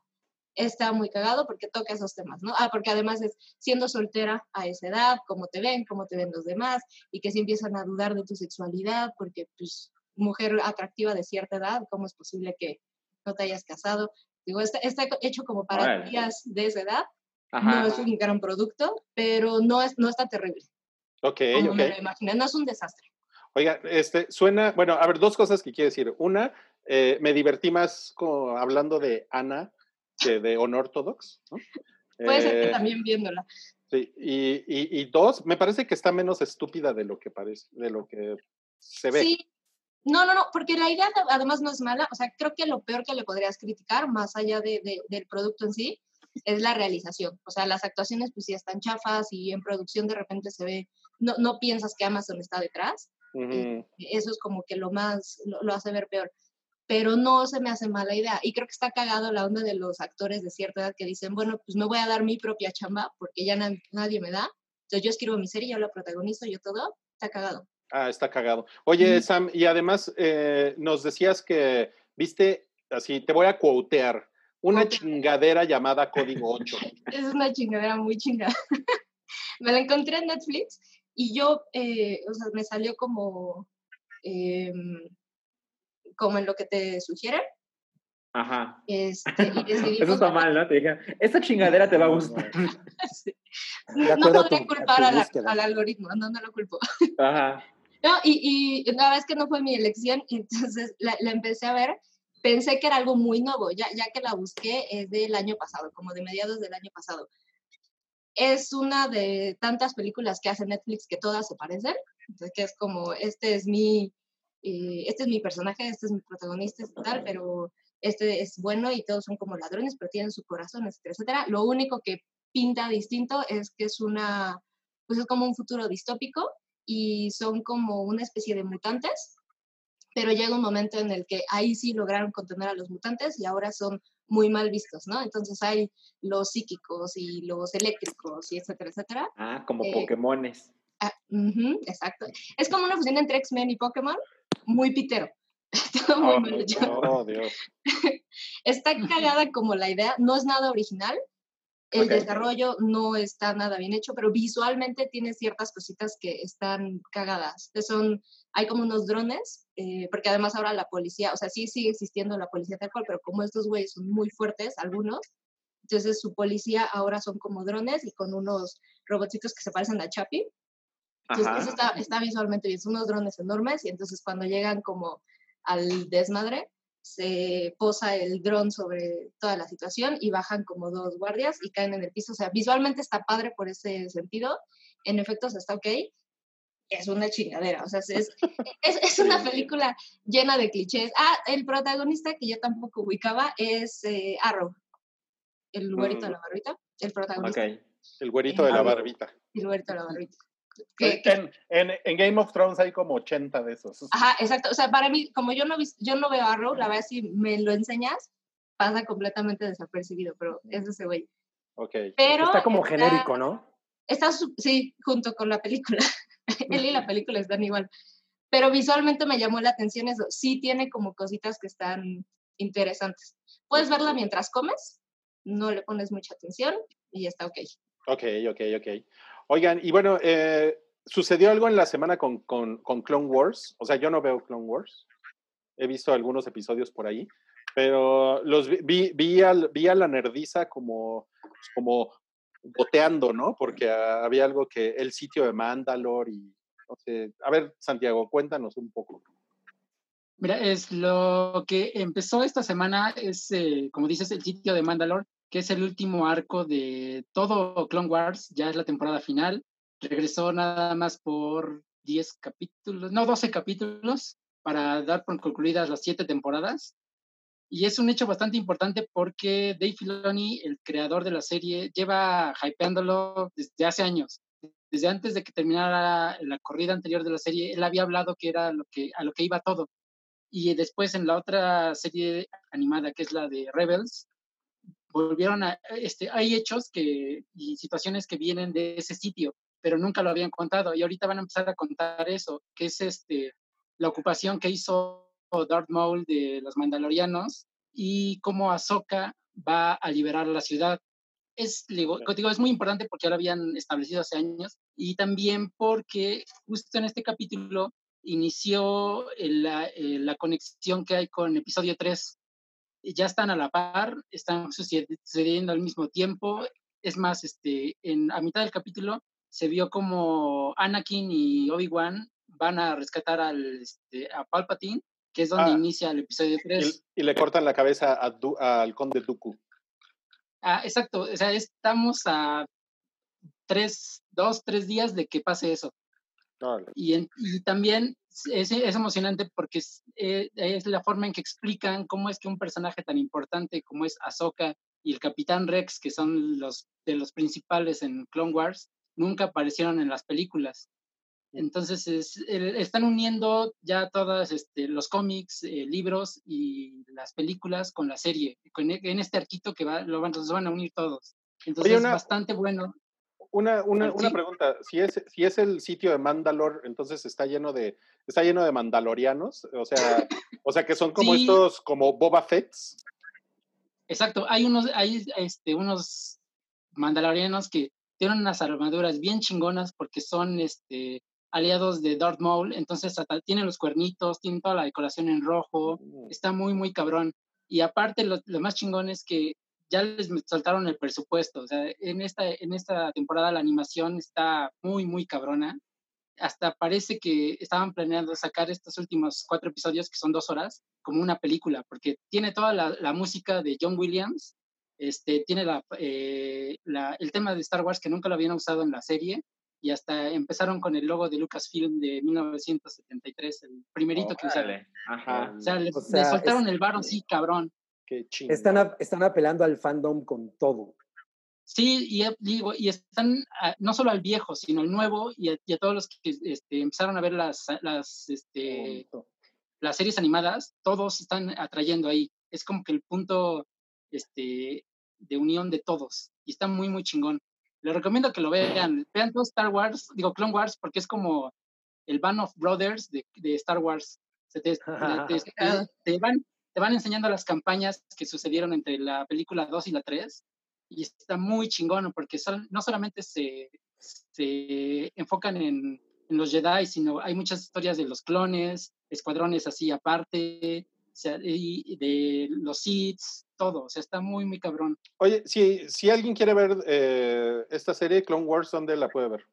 Está muy cagado porque toca esos temas, ¿no? Ah, porque además es siendo soltera a esa edad, cómo te ven, cómo te ven los demás, y que si empiezan a dudar de tu sexualidad, porque pues mujer atractiva de cierta edad, ¿cómo es posible que no te hayas casado? Digo, está, está hecho como para Órale. tías de esa edad. Ajá. No es un gran producto, pero no, es, no está terrible, Ok, como ok. me lo imaginé. No es un desastre. Oiga, este, suena, bueno, a ver, dos cosas que quiero decir. Una, eh, me divertí más como hablando de Ana que de Unorthodox, ¿no? Puede ser que Eh, también viéndola. Sí, y, y, y dos, me parece que está menos estúpida de lo que parece, de lo que se ve. Sí. No, no, no, porque la idea de- además no es mala. O sea, creo que lo peor que le podrías criticar, más allá de, de- del producto en sí, es la realización. O sea, las actuaciones pues sí están chafas y en producción de repente se ve, no, no piensas que Amazon está detrás. Ujú. Eso es como que lo más, lo, lo hace ver peor. Pero no se me hace mala idea. Y creo que está cagado la onda de los actores de cierta edad que dicen, bueno, pues me voy a dar mi propia chamba porque ya na- nadie me da. Entonces yo escribo mi serie, yo la protagonizo, yo todo. Está cagado. Ah, está cagado. Oye, Sam, y además eh, nos decías que viste, así, te voy a quotear, una chingadera llamada Código 8. <laughs> Es una chingadera muy chingada. <laughs> me la encontré en Netflix y yo, eh, o sea, me salió como, em, como en lo que te sugieren. Ajá. Este, y <laughs> decidí Eso está mal, ¿no? Te dijeron, esta chingadera te va a gustar. Sí. No podría culpar a la- al algoritmo, no, no lo culpo. Ajá. No, y, y la verdad es que no fue mi elección, entonces la, la empecé a ver. Pensé que era algo muy nuevo, ya, ya que la busqué es del año pasado, como de mediados del año pasado. Es una de tantas películas que hace Netflix que todas se parecen, entonces que es como, este es mi, eh, este es mi personaje, este es mi protagonista, este tal, pero este es bueno y todos son como ladrones, pero tienen su corazón, etcétera, etcétera. Lo único que pinta distinto es que es una, pues es como un futuro distópico y son como una especie de mutantes, pero llega un momento en el que ahí sí lograron contener a los mutantes y ahora son muy mal vistos, ¿no? Entonces hay los psíquicos y los eléctricos y etcétera, etcétera. Ah, como Eh, Pokémones. Ah, ujú, exacto. Es como una fusión entre X-Men y Pokémon, muy pitero. <laughs> Todo muy Oh, mal hecho. Oh, Dios. <laughs> Está cagada como la idea, no es nada original. El Ok. desarrollo no está nada bien hecho, pero visualmente tiene ciertas cositas que están cagadas. Son, hay como unos drones, eh, porque además ahora la policía, o sea, sí sigue existiendo la policía tal cual, pero como estos güeyes son muy fuertes, algunos, entonces su policía ahora son como drones y con unos robotitos que se parecen a Chapi. Entonces, Ajá. eso está, está visualmente bien. Son unos drones enormes y entonces cuando llegan como al desmadre, se posa el dron sobre toda la situación y bajan como dos guardias y caen en el piso. O sea, visualmente está padre por ese sentido. En efectos está ok. Es una chingadera. O sea, es, es, <laughs> es una película llena de clichés. Ah, el protagonista que yo tampoco ubicaba es eh, Arrow, el güerito de la barbita. El protagonista, Ok. El güerito de la barbita. el güerito de la barbita. En, en, en Game of Thrones hay como 80 de esos. Ajá, exacto. O sea, para mí, como yo no, yo no veo Arrow, la verdad, si me lo enseñas, pasa completamente desapercibido, pero es ese güey. Ok. Pero Está como genérico, ¿no? Está, sí, junto con la película. <laughs> Él y la película están igual. Pero visualmente me llamó la atención eso. Sí tiene como cositas que están interesantes. Puedes verla mientras comes, no le pones mucha atención y está ok. Ok, ok, ok. Oigan, y bueno, eh, ¿sucedió algo en la semana con, con, con Clone Wars? O sea, yo no veo Clone Wars. He visto algunos episodios por ahí, pero los vi, vi, vi, al- vi a la nerdiza como, pues, como boteando, ¿no? Porque había algo que el sitio de Mandalore y no sé. A ver, Santiago, cuéntanos un poco. Mira, es lo que empezó esta semana, es, eh, como dices, el sitio de Mandalore, que es el último arco de todo Clone Wars, ya es la temporada final. Regresó nada más por 10 capítulos, no, 12 capítulos, para dar por concluidas las 7 temporadas. Y es un hecho bastante importante porque Dave Filoni, el creador de la serie, lleva hypeándolo desde hace años. Desde antes de que terminara la corrida anterior de la serie, él había hablado que era lo que, a lo que iba todo. Y después en la otra serie animada, que es la de Rebels, volvieron a, este, hay hechos que, y situaciones que vienen de ese sitio, pero nunca lo habían contado. Y ahorita van a empezar a contar eso, que es este, la ocupación que hizo Darth Maul de los mandalorianos y cómo Ahsoka va a liberar la ciudad. Es, digo, es muy importante porque ya lo habían establecido hace años y también porque justo en este capítulo inició la, eh, la conexión que hay con episodio 3. Ya están a la par, están suced- sucediendo al mismo tiempo. Es más, este, en, a mitad del capítulo se vio como Anakin y Obi-Wan van a rescatar al, este, a Palpatine, que es donde Ah. inicia el episodio Y, 3. y le cortan la cabeza a Du- al conde Dooku. Ah, exacto, o sea, estamos a tres, dos, tres días de que pase eso. Y, en- y también es, es emocionante porque es, eh, es la forma en que explican cómo es que un personaje tan importante como es Ahsoka y el Capitán Rex, que son los de los principales en Clone Wars, nunca aparecieron en las películas. Entonces es- el- están uniendo ya todos los cómics, eh, libros y las películas con la serie, con, e- en este arquito que va, lo van, los van a unir todos. Entonces una- es bastante bueno. una, una, una sí. pregunta. Si es, si es el sitio de Mandalor, entonces está lleno de, está lleno de mandalorianos. O sea, <laughs> o sea que son como Sí. estos, como Boba Fetts. Exacto, hay unos, hay este, unos mandalorianos que tienen unas armaduras bien chingonas porque son este, aliados de Darth Maul, entonces hasta tienen los cuernitos, tienen toda la decoración en rojo, está muy, muy cabrón. Y aparte, lo, lo más chingón es que ya les soltaron el presupuesto, o sea, en esta, en esta temporada la animación está muy, muy cabrona. Hasta parece que estaban planeando sacar estos últimos cuatro episodios, que son dos horas, como una película, porque tiene toda la, la música de John Williams, este, tiene la, eh, la- el tema de Star Wars que nunca lo habían usado en la serie, y hasta empezaron con el logo de Lucasfilm de 1973, el primerito que usaron. Órale, Ajá. O sea, le, O le sea, soltaron es- el varo, sí, cabrón. Qué chingón. Están, están apelando al fandom con todo. Sí, y digo, y están ah, no solo al viejo, sino al nuevo y a, y a todos los que este, empezaron a ver las, las, este, las series animadas, todos están atrayendo ahí. Es como que el punto este, de unión de todos. Y está muy, muy chingón. Les recomiendo que lo vean. Vean todo Star Wars, digo Clone Wars, porque es como el Band of Brothers de, de Star Wars. Se te, <laughs> te- te- van, te van enseñando las campañas que sucedieron entre la película 2 y la 3. Y está muy chingón, porque son, no solamente se, se enfocan en, en los Jedi, sino hay muchas historias de los clones, escuadrones así aparte, de los Sith, todo, o sea, está muy, muy cabrón. Oye, si, si alguien quiere ver eh, esta serie, Clone Wars, ¿dónde la puede ver?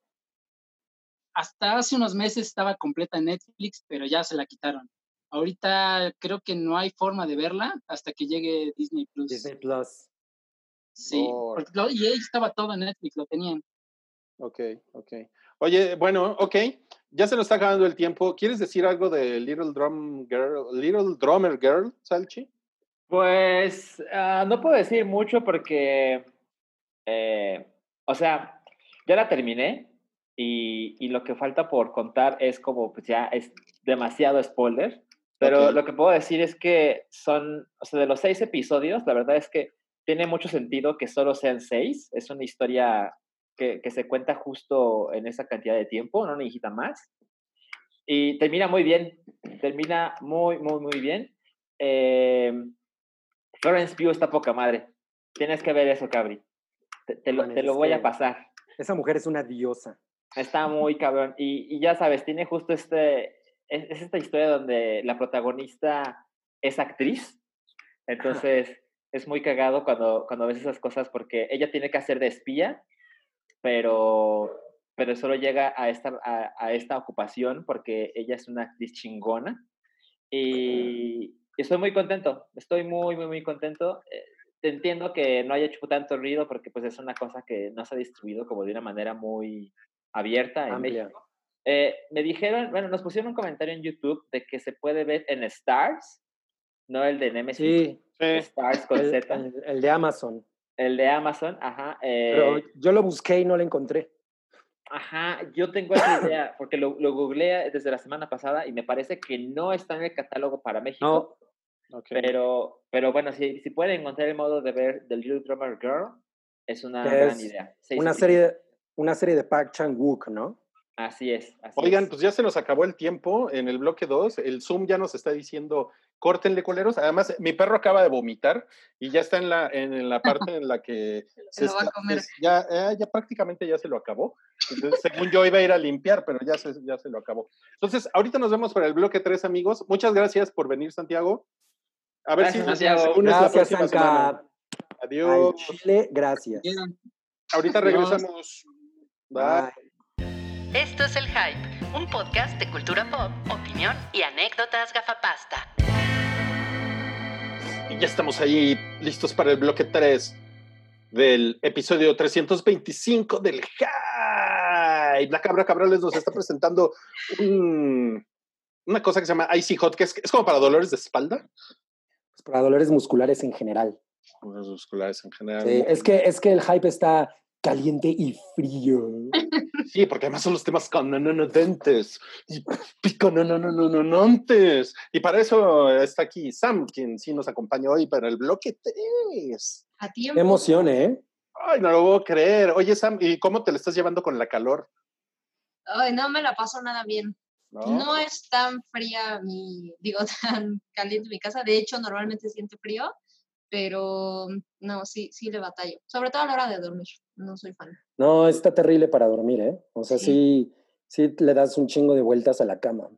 Hasta hace unos meses estaba completa en Netflix, pero ya se la quitaron. Ahorita creo que no hay forma de verla hasta que llegue Disney Plus. Disney Plus. Sí, lo- y ahí estaba todo en Netflix, lo tenían. Ok, ok. Oye, bueno, ok. Ya se nos está acabando el tiempo. ¿Quieres decir algo de Little Drum Girl, Little Drummer Girl, Salchi? Pues ah, no puedo decir mucho porque, eh, o sea, ya la terminé y, y lo que falta por contar es como, pues ya es demasiado spoiler, pero lo que puedo decir es que son, o sea, de los seis episodios, la verdad es que tiene mucho sentido que solo sean seis, es una historia que, que se cuenta justo en esa cantidad de tiempo, no necesita más. Y termina muy bien, termina muy, muy, muy bien. Eh, Florence Pugh está poca madre. Tienes que ver eso, Cabri. Te, te lo, te lo voy a pasar. Esa mujer es una diosa. Está muy cabrón. Y, y ya sabes, tiene justo este. Es, es esta historia donde la protagonista es actriz. Entonces, es muy cagado cuando, cuando ves esas cosas porque ella tiene que hacer de espía, pero, pero solo llega a esta, a, a esta ocupación porque ella es una actriz chingona. Y estoy muy contento. Estoy muy, muy, muy contento. Eh, te entiendo que no haya hecho tanto ruido porque pues es una cosa que no se ha distribuido como de una manera muy abierta en Amplia. México. Eh, me dijeron, bueno, nos pusieron un comentario en YouTube de que se puede ver en Stars, no el de Nemesis, Sí. Stars con el, Z, el- el de Amazon. el de Amazon, ajá. Pero eh, yo lo busqué y no lo encontré. Ajá, yo tengo esa idea, porque lo, lo googleé desde la semana pasada y me parece que no está en el catálogo para México. No, Pero, pero bueno, si, si pueden encontrar el modo de ver The Little Drummer Girl, es una gran es idea. Seis una serie, de- una serie de Park Chan-wook, ¿no? Así es. Así Oigan, es. pues ya se nos acabó el tiempo en el bloque 2. El Zoom ya nos está diciendo, córtenle coleros. Además, mi perro acaba de vomitar y ya está en la, en, en la parte en la que <laughs> Se lo va a comer. es- ya, eh, ya prácticamente ya se lo acabó. Entonces, según yo iba a ir a limpiar, pero ya se, ya se lo acabó. Entonces, ahorita nos vemos para el bloque 3, amigos. Muchas gracias por venir, Santiago. A ver Gracias, si unes la próxima semana. Anka. Al Adiós. Chile, gracias. Ahorita regresamos. Bye. Bye. Esto es El Hype, un podcast de cultura pop, opinión y anécdotas gafapasta. Y ya estamos ahí listos para el bloque 3 del episodio 325 del Hype. La Cabra Cabrales nos está presentando un- una cosa que se llama Icy Hot, que es, es como para dolores de espalda. Para dolores musculares en general. Los musculares en general. Sí, es, que, es que el hype está caliente y frío. Sí, porque además son los temas canononodentes y picanononononontes. Y para eso está aquí Sam, quien sí nos acompaña hoy para el bloque 3. A tiempo. Qué emoción, ¿eh? Ay, no lo puedo creer. Oye, Sam, ¿y cómo te le estás llevando con la calor? Ay, no me la paso nada bien. ¿No? No es tan fría mi, <laughs> digo, tan caliente mi casa. De hecho, normalmente siente frío, pero no, sí, sí le batallo. Sobre todo a la hora de dormir. No soy fan. No, está terrible para dormir, ¿eh? O sea, Sí. sí, sí le das un chingo de vueltas a la cama.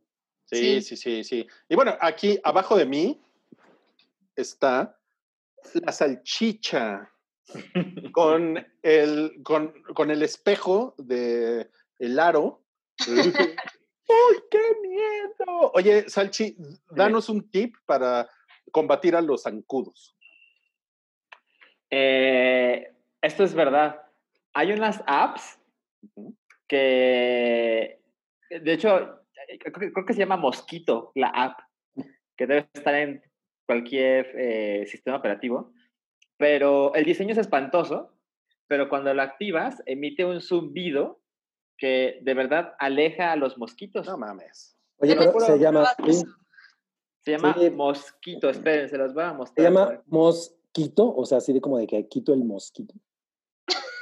Sí, sí, Sí. sí, sí. Y bueno, aquí abajo de mí está la salchicha <laughs> con el, con, con el espejo de el aro. <laughs> ¡Uy, qué miedo! Oye, Salchi, danos un tip para combatir a los zancudos. Eh, esto es verdad. Hay unas apps que, de hecho, eh, creo, que- creo que se llama Mosquito, la app, que debe estar en cualquier eh, sistema operativo, pero el diseño es espantoso, pero cuando lo activas, emite un zumbido que de verdad aleja a los mosquitos. No mames. Oye, pero se llama, sí. Se llama Sí. Mosquito, esperen, se los voy a se mostrar. llama mosquito, o sea, así de como de que quito el mosquito. <laughs>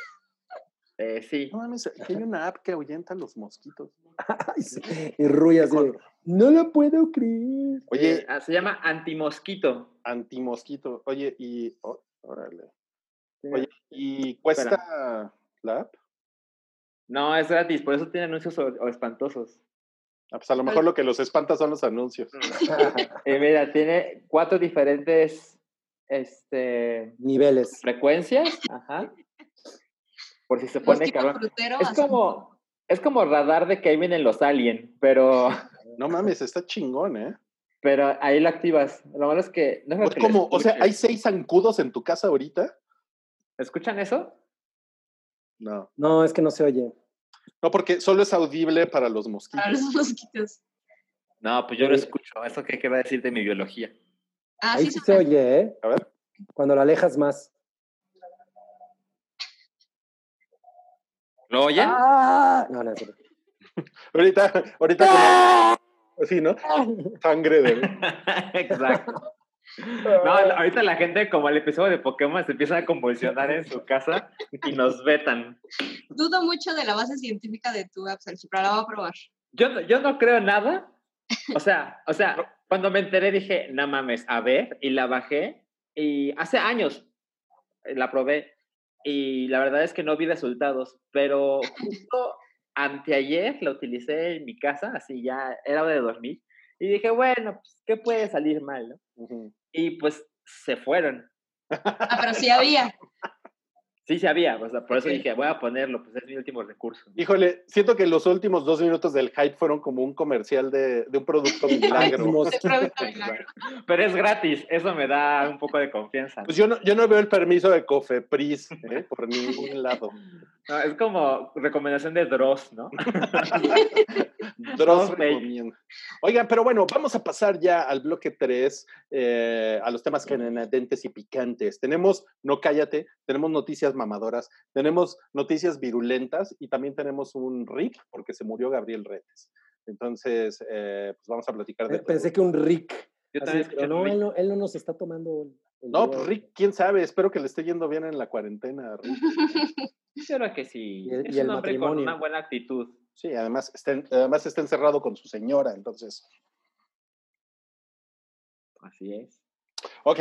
Eh, sí. No mames, hay una app que ahuyenta a los mosquitos. <laughs> Ay, sí, y Rui así de, no lo puedo creer. Oye, Eh, ah, se llama Antimosquito. antimosquito. Oye, y. oh, órale. Oye, ¿y cuesta la app? No, es gratis, por eso tiene anuncios o- o espantosos. Ah, pues a lo mejor lo que los espanta son los anuncios. <laughs> Eh, mira, tiene cuatro diferentes este, Niveles. frecuencias. Ajá. Por si se pone cabrón. Es como, es como radar de que ahí vienen los alien, pero, <laughs> No mames, está chingón, ¿eh? <laughs> pero ahí lo activas. Lo malo es que no creo Pues como, o sea, ¿hay seis zancudos en tu casa ahorita? ¿Escuchan eso? No. No, es que no se oye. No, porque solo es audible para los mosquitos. Para los <laughs> mosquitos. No, pues yo lo escucho. ¿Eso qué, qué va a decir de mi biología? Ah, Ahí sí sí se oye, ¿eh? A ver. Cuando lo alejas más. ¿Lo oyen? ¡Ah! No, no, serio. <laughs> Ahorita, ahorita como. Sí, ¿no? <laughs> Sangre de. Exacto. No, ahorita la gente, como el episodio de Pokémon, se empieza a convulsionar en su casa y nos vetan. Dudo mucho de la base científica de tu app, pero la voy a probar. Yo, no- yo no creo nada. O sea, o sea, cuando me enteré dije, no mames, a ver, y la bajé. Y hace años eh, la probé. Y la verdad es que no vi resultados. Pero justo anteayer la utilicé en mi casa, así ya era de dormir. Y dije, bueno, pues, ¿qué puede salir mal? no? Y pues se fueron. <laughs> Ah, pero sí había. Sí, sí había, o sea, por eso dije, voy a ponerlo, pues es mi último recurso. Híjole, siento que los últimos dos minutos del hype fueron como un comercial de, de un <laughs> milagro. <laughs> Producto milagro. Pero es gratis, eso me da un poco de confianza. Pues yo no, yo no veo el permiso de Cofepris ¿eh? por ningún lado. No, es como recomendación de Dross, ¿no? <laughs> Dross recomienda. Oigan, pero bueno, vamos a pasar ya al bloque 3, a los temas canadienses y picantes. Tenemos No Cállate, tenemos noticias mamadoras, tenemos noticias virulentas y también tenemos un RIP porque se murió Gabriel Retes. Entonces, eh, pues vamos a platicar de Eh, Pensé que un Rick. Yo Así, también pero escuché no, Rick. él no, él no nos está tomando. No, pues Rick, quién sabe, espero que le esté yendo bien en la cuarentena. Rick. <laughs> Creo que sí. Y el- es y el un hombre con matrimonio. una buena actitud. Sí, además está, en- además está encerrado con su señora, entonces. Así es. Ok.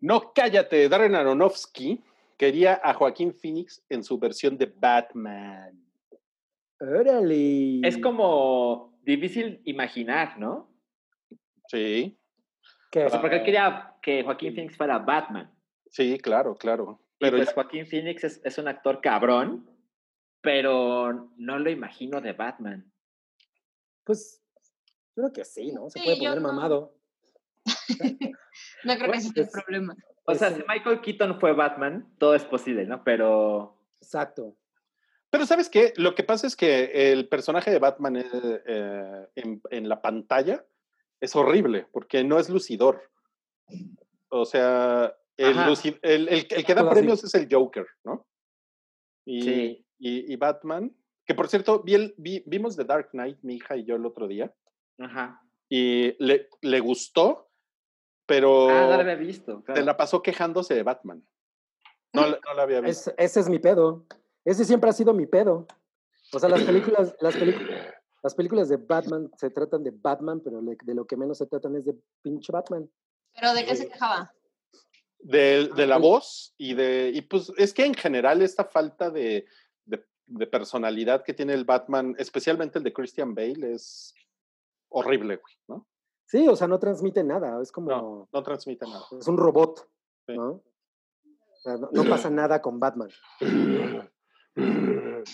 No cállate, Darren Aronofsky quería a Joaquín Phoenix en su versión de Batman. Órale. Es como difícil imaginar, ¿no? Sí. O sea, porque él quería que Joaquín Phoenix fuera Batman. sí, claro, claro. Pero Pero pues ya- Joaquín Phoenix es, es un actor cabrón, pero no lo imagino de Batman. Pues, yo creo que sí, ¿no? Se Sí, puede poner no. mamado. <laughs> No creo que ese sea el Es- problema. O sea, si un- Michael Keaton fue Batman, todo es posible, ¿no? Pero Exacto. pero ¿sabes qué? Lo que pasa es que el personaje de Batman eh, eh, en, en la pantalla es horrible porque no es lucidor. O sea, el, Ajá. luci- el- el- el que da premios es el Joker, ¿no? Y, Sí. y, y Batman, que por cierto, vi el- vi- vimos The Dark Knight, mi hija y yo el otro día, Ajá. y le, le gustó, pero Ah, no lo había visto. claro. la pasó quejándose de Batman. No, la- no la había visto. Es- ese es mi pedo. Ese siempre ha sido mi pedo. O sea, las películas, las películas, las películas de Batman se tratan de Batman, pero de lo que menos se tratan es de pinche Batman. ¿Pero de qué se quejaba? De, de la Ah, voz y de. Y pues es que en general esta falta de, de, de personalidad que tiene el Batman, especialmente el de Christian Bale, es horrible, güey, ¿no? Sí, o sea, no transmite nada. Es como. No, no transmite nada. Es un robot, Sí. ¿no? O sea, no, no pasa nada con Batman. <clears throat>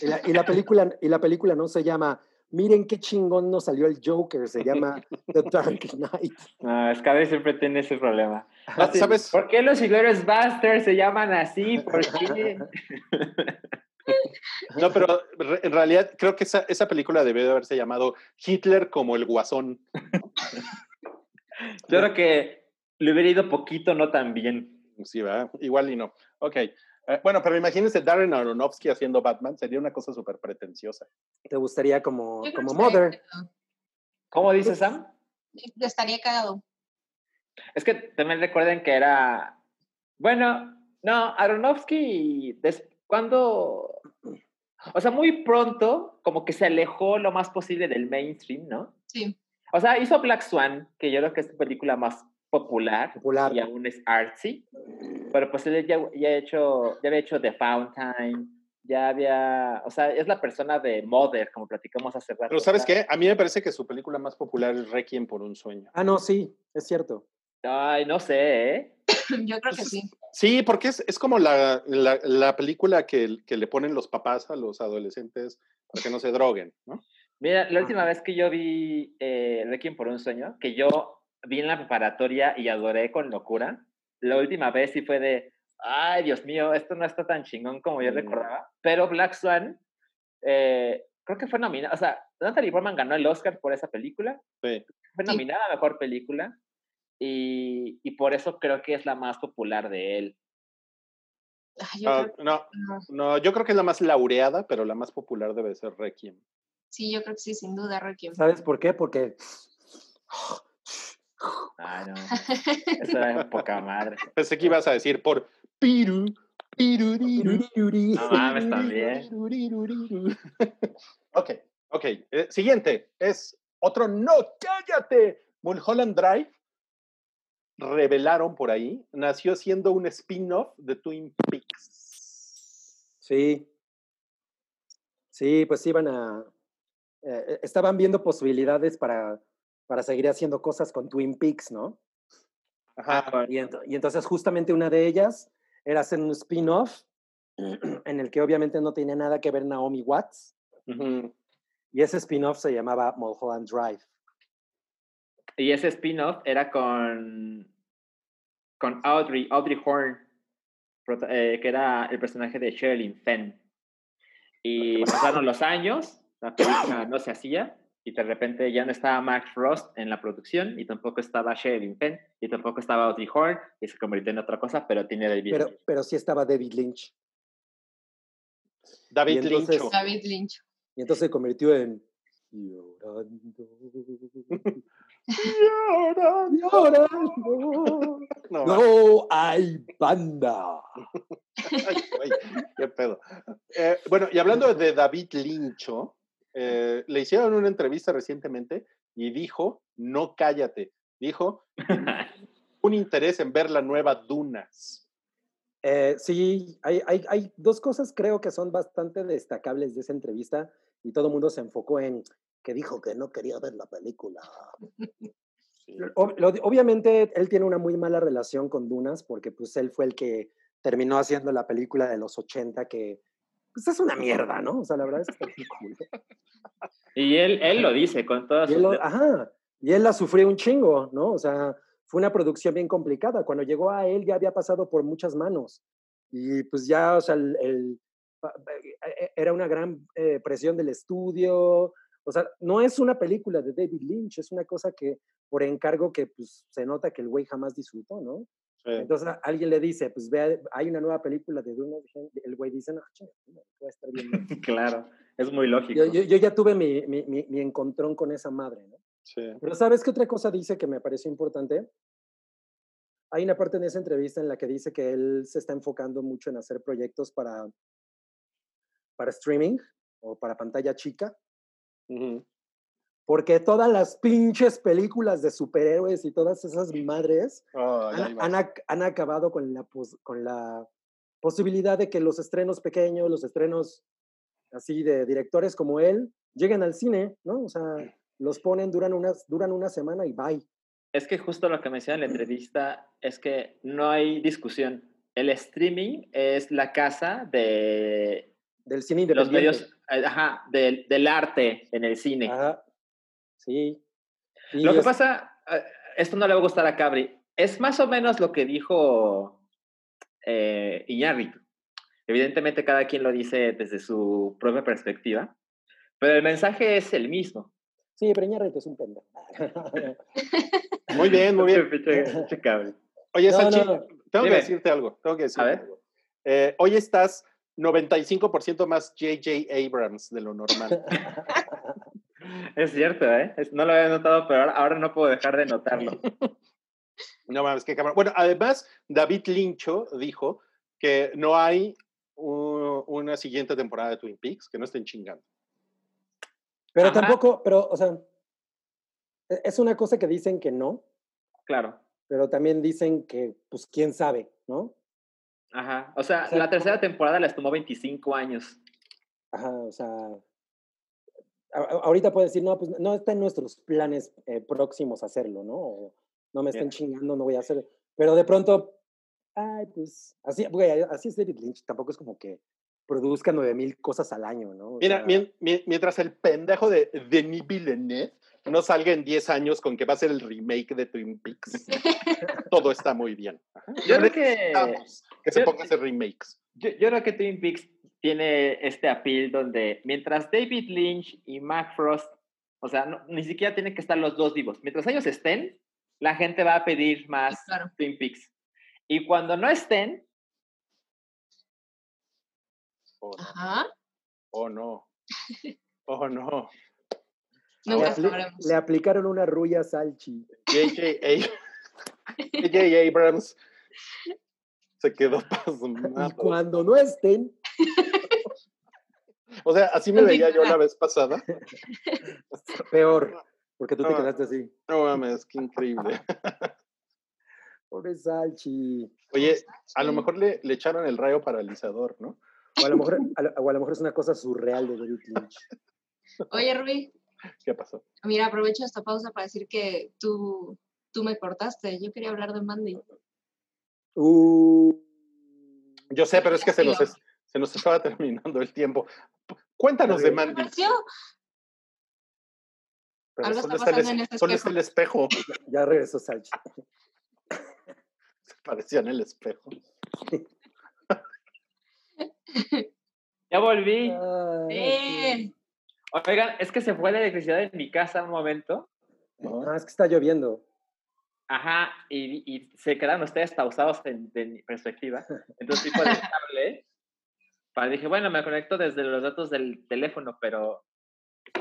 Y la, y la película, y la película no se llama Miren qué chingón nos salió el Joker, se llama The <laughs> Dark Knight. No, Scarlett siempre tiene ese problema. Ah, ¿Sabes? ¿Por qué los Inglourious Basterds se llaman así? ¿Por qué? <laughs> No, pero re- en realidad creo que esa, esa película debió de haberse llamado Hitler como el guasón. Yo creo que le hubiera ido poquito, no tan bien. Sí, ¿verdad? Igual y no. Ok. Eh, bueno, pero imagínense Darren Aronofsky haciendo Batman, sería una cosa súper pretenciosa. ¿Te gustaría como, Yo como Mother? ¿Cómo dice Sam? Estaría cagado. Es que también recuerden que era. Bueno, no, Aronofsky, des- cuando. O sea, muy pronto, como que se alejó lo más posible del mainstream, ¿no? Sí. O sea, hizo Black Swan, que yo creo que es su película más popular, Popular. y aún es artsy. Pero pues él ya, ya, hecho, ya había hecho The Fountain, ya había. O sea, es la persona de Mother, como platicamos hace rato. Pero ¿sabes qué? A mí me parece que su película más popular es Requiem por un sueño. Ah, no, sí, es cierto. Ay, no sé, ¿eh? <coughs> Yo creo que sí. Sí, porque es, es como la, la, la película que, que le ponen los papás a los adolescentes para que no se droguen, ¿no? Mira, la última vez que yo vi eh, Requiem por un sueño, que yo vi en la preparatoria y adoré con locura, la última vez sí fue de, ay, Dios mío, esto no está tan chingón como yo Mm. recordaba, pero Black Swan, eh, creo que fue nominada, o sea, Natalie Portman ganó el Oscar por esa película, Sí. fue Sí. nominada a Mejor Película, y, y por eso creo que es la más popular de él. Ay, yo Ah, creo que no, no. no, yo creo que es la más laureada, pero la más popular debe ser Requiem. Sí, yo creo que sí, sin duda, Requiem. ¿Sabes por qué? Porque Ay, no, <laughs> eso era poca madre. Pensé que ibas a decir por piru, piru, diru, No mames, también. <laughs> Ok, ok. Eh, siguiente es otro no, cállate. Mulholland Drive, revelaron por ahí, nació siendo un spin-off de Twin Peaks. Sí. Sí, pues iban a. eh, estaban viendo posibilidades para, para seguir haciendo cosas con Twin Peaks, ¿no? Ajá. Y, ent- y entonces, justamente una de ellas era hacer un spin-off <clears throat> en el que obviamente no tenía nada que ver Naomi Watts. Ujú. Y ese spin-off se llamaba Mulholland Drive. Y ese spin-off era con, con Audrey, Audrey Horn, eh, que era el personaje de Sherilyn Fenn. Y pasaron los años, la película no se hacía, y de repente ya no estaba Max Frost en la producción, y tampoco estaba Sherilyn Fenn, y tampoco estaba Audrey Horn, y se convirtió en otra cosa, pero tiene David Pero, Lynch. pero sí estaba David Lynch. David entonces- Lynch. David Lynch. Y entonces se convirtió en. Llorando. Llorando. No, No hay banda. Ay, güey, qué pedo. Eh, bueno, y hablando de David Lincho, eh, le hicieron una entrevista recientemente y dijo, no cállate, dijo, <laughs> un interés en ver la nueva Dunas. Eh, sí, hay, hay, hay dos cosas creo que son bastante destacables de esa entrevista y todo el mundo se enfocó en que dijo que no quería ver la película. Sí. Ob- lo- obviamente él tiene una muy mala relación con Dunas porque pues él fue el que terminó haciendo la película de los 80 que pues es una mierda, ¿no? O sea, la verdad es que está culo. Y él, él lo dice con todas sus... lo- ajá, y él la sufrió un chingo, ¿no? O sea, fue una producción bien complicada. Cuando llegó a él ya había pasado por muchas manos. Y pues ya, o sea, el, e- e- era una gran eh, presión del estudio. O sea, no es una película de David Lynch, es una cosa que por encargo que pues se nota que el güey jamás disfrutó, ¿no? Sí. Entonces alguien le dice, pues vea, hay una nueva película de Duna, el güey dice, no, chinga, a estar bien. mal". <laughs> Claro, es muy lógico. Yo, yo- yo ya tuve mi, mi, mi- mi encontrón con esa madre, ¿no? Sí. Pero ¿sabes qué otra cosa dice que me pareció importante? hay una parte en esa entrevista en la que dice que él se está enfocando mucho en hacer proyectos para, para streaming o para pantalla chica, Ujú. Porque todas las pinches películas de superhéroes y todas esas madres ahí han, han han acabado con la, pos- con la posibilidad de que los estrenos pequeños, los estrenos así de directores como él, lleguen al cine, ¿no? O sea, los ponen, duran, unas, duran una semana y bye. Es que justo lo que menciona en la <clears throat> entrevista es que no hay discusión. El streaming es la casa de Del cine los independiente. medios, eh, ajá, del, del arte en el cine. Ajá. Sí. Y Lo que es- pasa, esto no le va a gustar a Cabri, es más o menos lo que dijo eh, Iñárritu. Evidentemente cada quien lo dice desde su propia perspectiva, pero el mensaje es el mismo. Sí, pero Iñárritu es un pendejo. <laughs> Muy bien, muy bien. <laughs> Oye, No, Salchi, no. tengo que Dime. decirte algo. Tengo que decirte ver. algo. Eh, hoy estás 95% más J.J. Abrams de lo normal. <laughs> <laughs> Es cierto, ¿eh? Es- no lo había notado, pero ahora, ahora no puedo dejar de notarlo. <laughs> No mames, qué cabrón. Bueno, además, David Lincho dijo que no hay u- una siguiente temporada de Twin Peaks, que no estén chingando. Pero Ajá. tampoco, pero, o sea, e- es una cosa que dicen que no, Claro. pero también dicen que, pues, quién sabe, ¿no? Ajá. O sea, O sea, la tercera temporada les tomó 25 años. Ajá, o sea, ahorita puede decir, no, pues no está en nuestros planes eh, próximos hacerlo, ¿no? O, no me estén Bien. chingando, no voy a hacer. Pero de pronto, ay, pues, así, güey, así es David Lynch, tampoco es como que produzca 9000 cosas al año, ¿no? O Mira, sea, mien- mien- mientras el pendejo de Denis Villeneuve no salga en 10 años con que va a ser el remake de Twin Peaks, <laughs> todo está muy bien. Yo creo No que, que se yo- ponga a hacer remakes. yo, yo creo que Twin Peaks tiene este appeal donde mientras David Lynch y Mac Frost, o sea, no- ni siquiera tienen que estar los dos vivos. Mientras ellos estén, la gente va a pedir más claro. Twin Peaks. Y cuando no estén, Oh, no. Ajá. Oh, no. <laughs> Oh, no. le, le aplicaron una rulla salchi. J.J. Ab- <laughs> J.J. Abrams se quedó Y pasmado. cuando no estén, <laughs> O sea, así me veía yo la vez pasada. <laughs> peor, porque tú te Ah. quedaste así. No mames, qué increíble. <laughs> Pobre salchi. Oye, a lo mejor le, le echaron el rayo paralizador, ¿no? O a lo mejor, a lo, o a lo mejor es una cosa surreal de David Lynch. Oye, Rubí, ¿Qué pasó? mira, aprovecho esta pausa para decir que tú, tú me cortaste. Yo quería hablar de Mandy. Uh, Yo sé, pero es que se Rápido. es- se nos estaba terminando el tiempo. Cuéntanos de. Mandy. ¿Pareció? Pero Algo solo está el, en es- este solo está el espejo. <laughs> ya regresó Salchi. Se parecía en el espejo. ya volví. Ay. Oigan, es que se fue la electricidad en mi casa un momento. Ah, es que está lloviendo. Ajá, y, y se quedaron ustedes pausados en, de mi perspectiva. Entonces fui por el cable. Para, dije, bueno, me conecto desde los datos del teléfono, pero,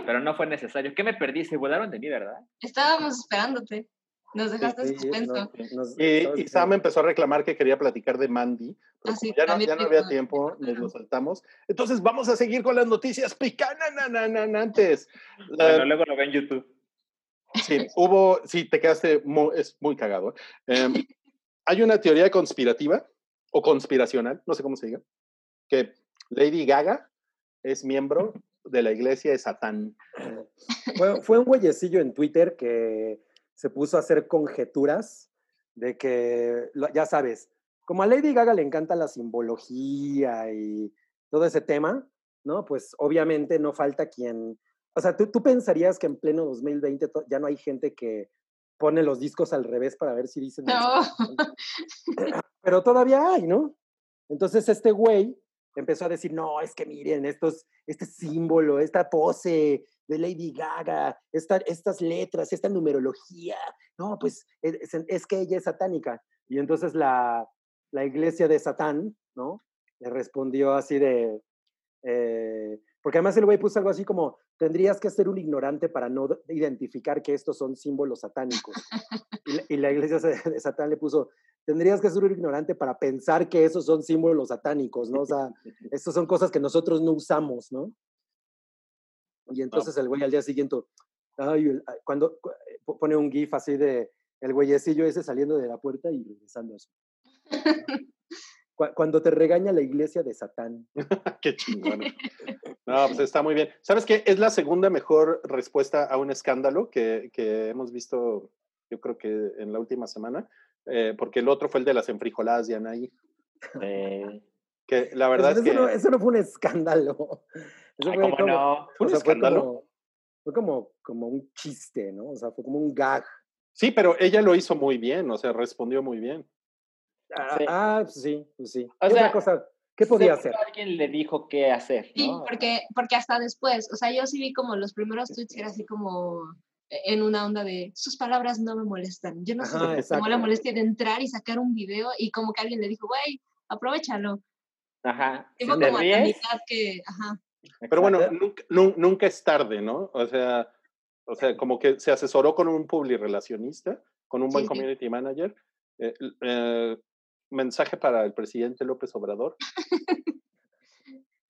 pero no fue necesario. ¿Qué me perdí? Se volaron de mí, ¿verdad? Estábamos esperándote. Nos dejaste Sí, suspenso. no, nos- Y, y Sam empezó a reclamar que quería platicar de Mandy, pero Ah, sí, como ya, no, ya no había tiempo, nos lo saltamos. Entonces vamos a seguir con las noticias picanananantes. La- Bueno, luego lo ven en YouTube. Sí, hubo, sí, te quedaste, mu- es muy cagado. Em, <laughs> hay una teoría conspirativa o conspiracional, no sé cómo se diga, que Lady Gaga es miembro <laughs> de la iglesia de Satán. Fue, fue un güeyecillo en Twitter que se puso a hacer conjeturas de que, ya sabes, como a Lady Gaga le encanta la simbología y todo ese tema, ¿no? Pues obviamente no falta quien, o sea, tú, tú pensarías que en pleno 2020 to- ya no hay gente que pone los discos al revés para ver si dicen... No. <laughs> pero todavía hay, ¿no? Entonces este güey empezó a decir, no, es que miren, estos, este símbolo, esta pose de Lady Gaga, esta, estas letras, esta numerología, no, pues es, es que ella es satánica. Y entonces la, la iglesia de Satán, ¿no? Le respondió así de, eh, porque además el güey puso algo así como, tendrías que ser un ignorante para no identificar que estos son símbolos satánicos. Y la, y la iglesia de Satán le puso, tendrías que ser un ignorante para pensar que esos son símbolos satánicos, ¿no? O sea, <laughs> estos son cosas que nosotros no usamos, ¿no? Y entonces el güey al día siguiente, ay, cuando cu- eh, po- pone un gif así de el güeyecillo ese saliendo de la puerta y regresando así. Cu- <laughs> Cuando te regaña la iglesia de Satán. <laughs> Qué chingón. <laughs> No, pues está muy bien. ¿Sabes qué? Es la segunda mejor respuesta a un escándalo que, que hemos visto, yo creo que en la última semana, eh, porque el otro fue el de las enfrijoladas de Anaí, Eh, que la verdad eso, es que... no, eso no fue un escándalo. <laughs> Eso ay, fue ¿cómo como- no? ¿Fue un o sea, fue escándalo? como- Fue como, como un chiste, ¿no? O sea, fue como un gag. Sí, pero ella lo hizo muy bien, o sea, respondió muy bien. Ah, Sí. ah, pues sí, pues sí. O ¿Qué otra sea, cosa? ¿Qué podía hacer? Alguien le dijo qué hacer, Sí, ¿no? porque, porque hasta después, o sea, yo sí vi como los primeros tweets que era así como e, en una onda de sus palabras no me molestan. Yo no sé Ajá, cómo exacto. la molestia de entrar y sacar un video y como que alguien le dijo, güey, aprovechalo. Ajá. Y Si fue te como a la mitad que, ajá. Pero bueno, nunca, nun- nunca es tarde, ¿no? O sea, o sea, como que se asesoró con un publirelacionista, con un buen Sí, sí. community manager. Eh, eh, mensaje para el presidente López Obrador.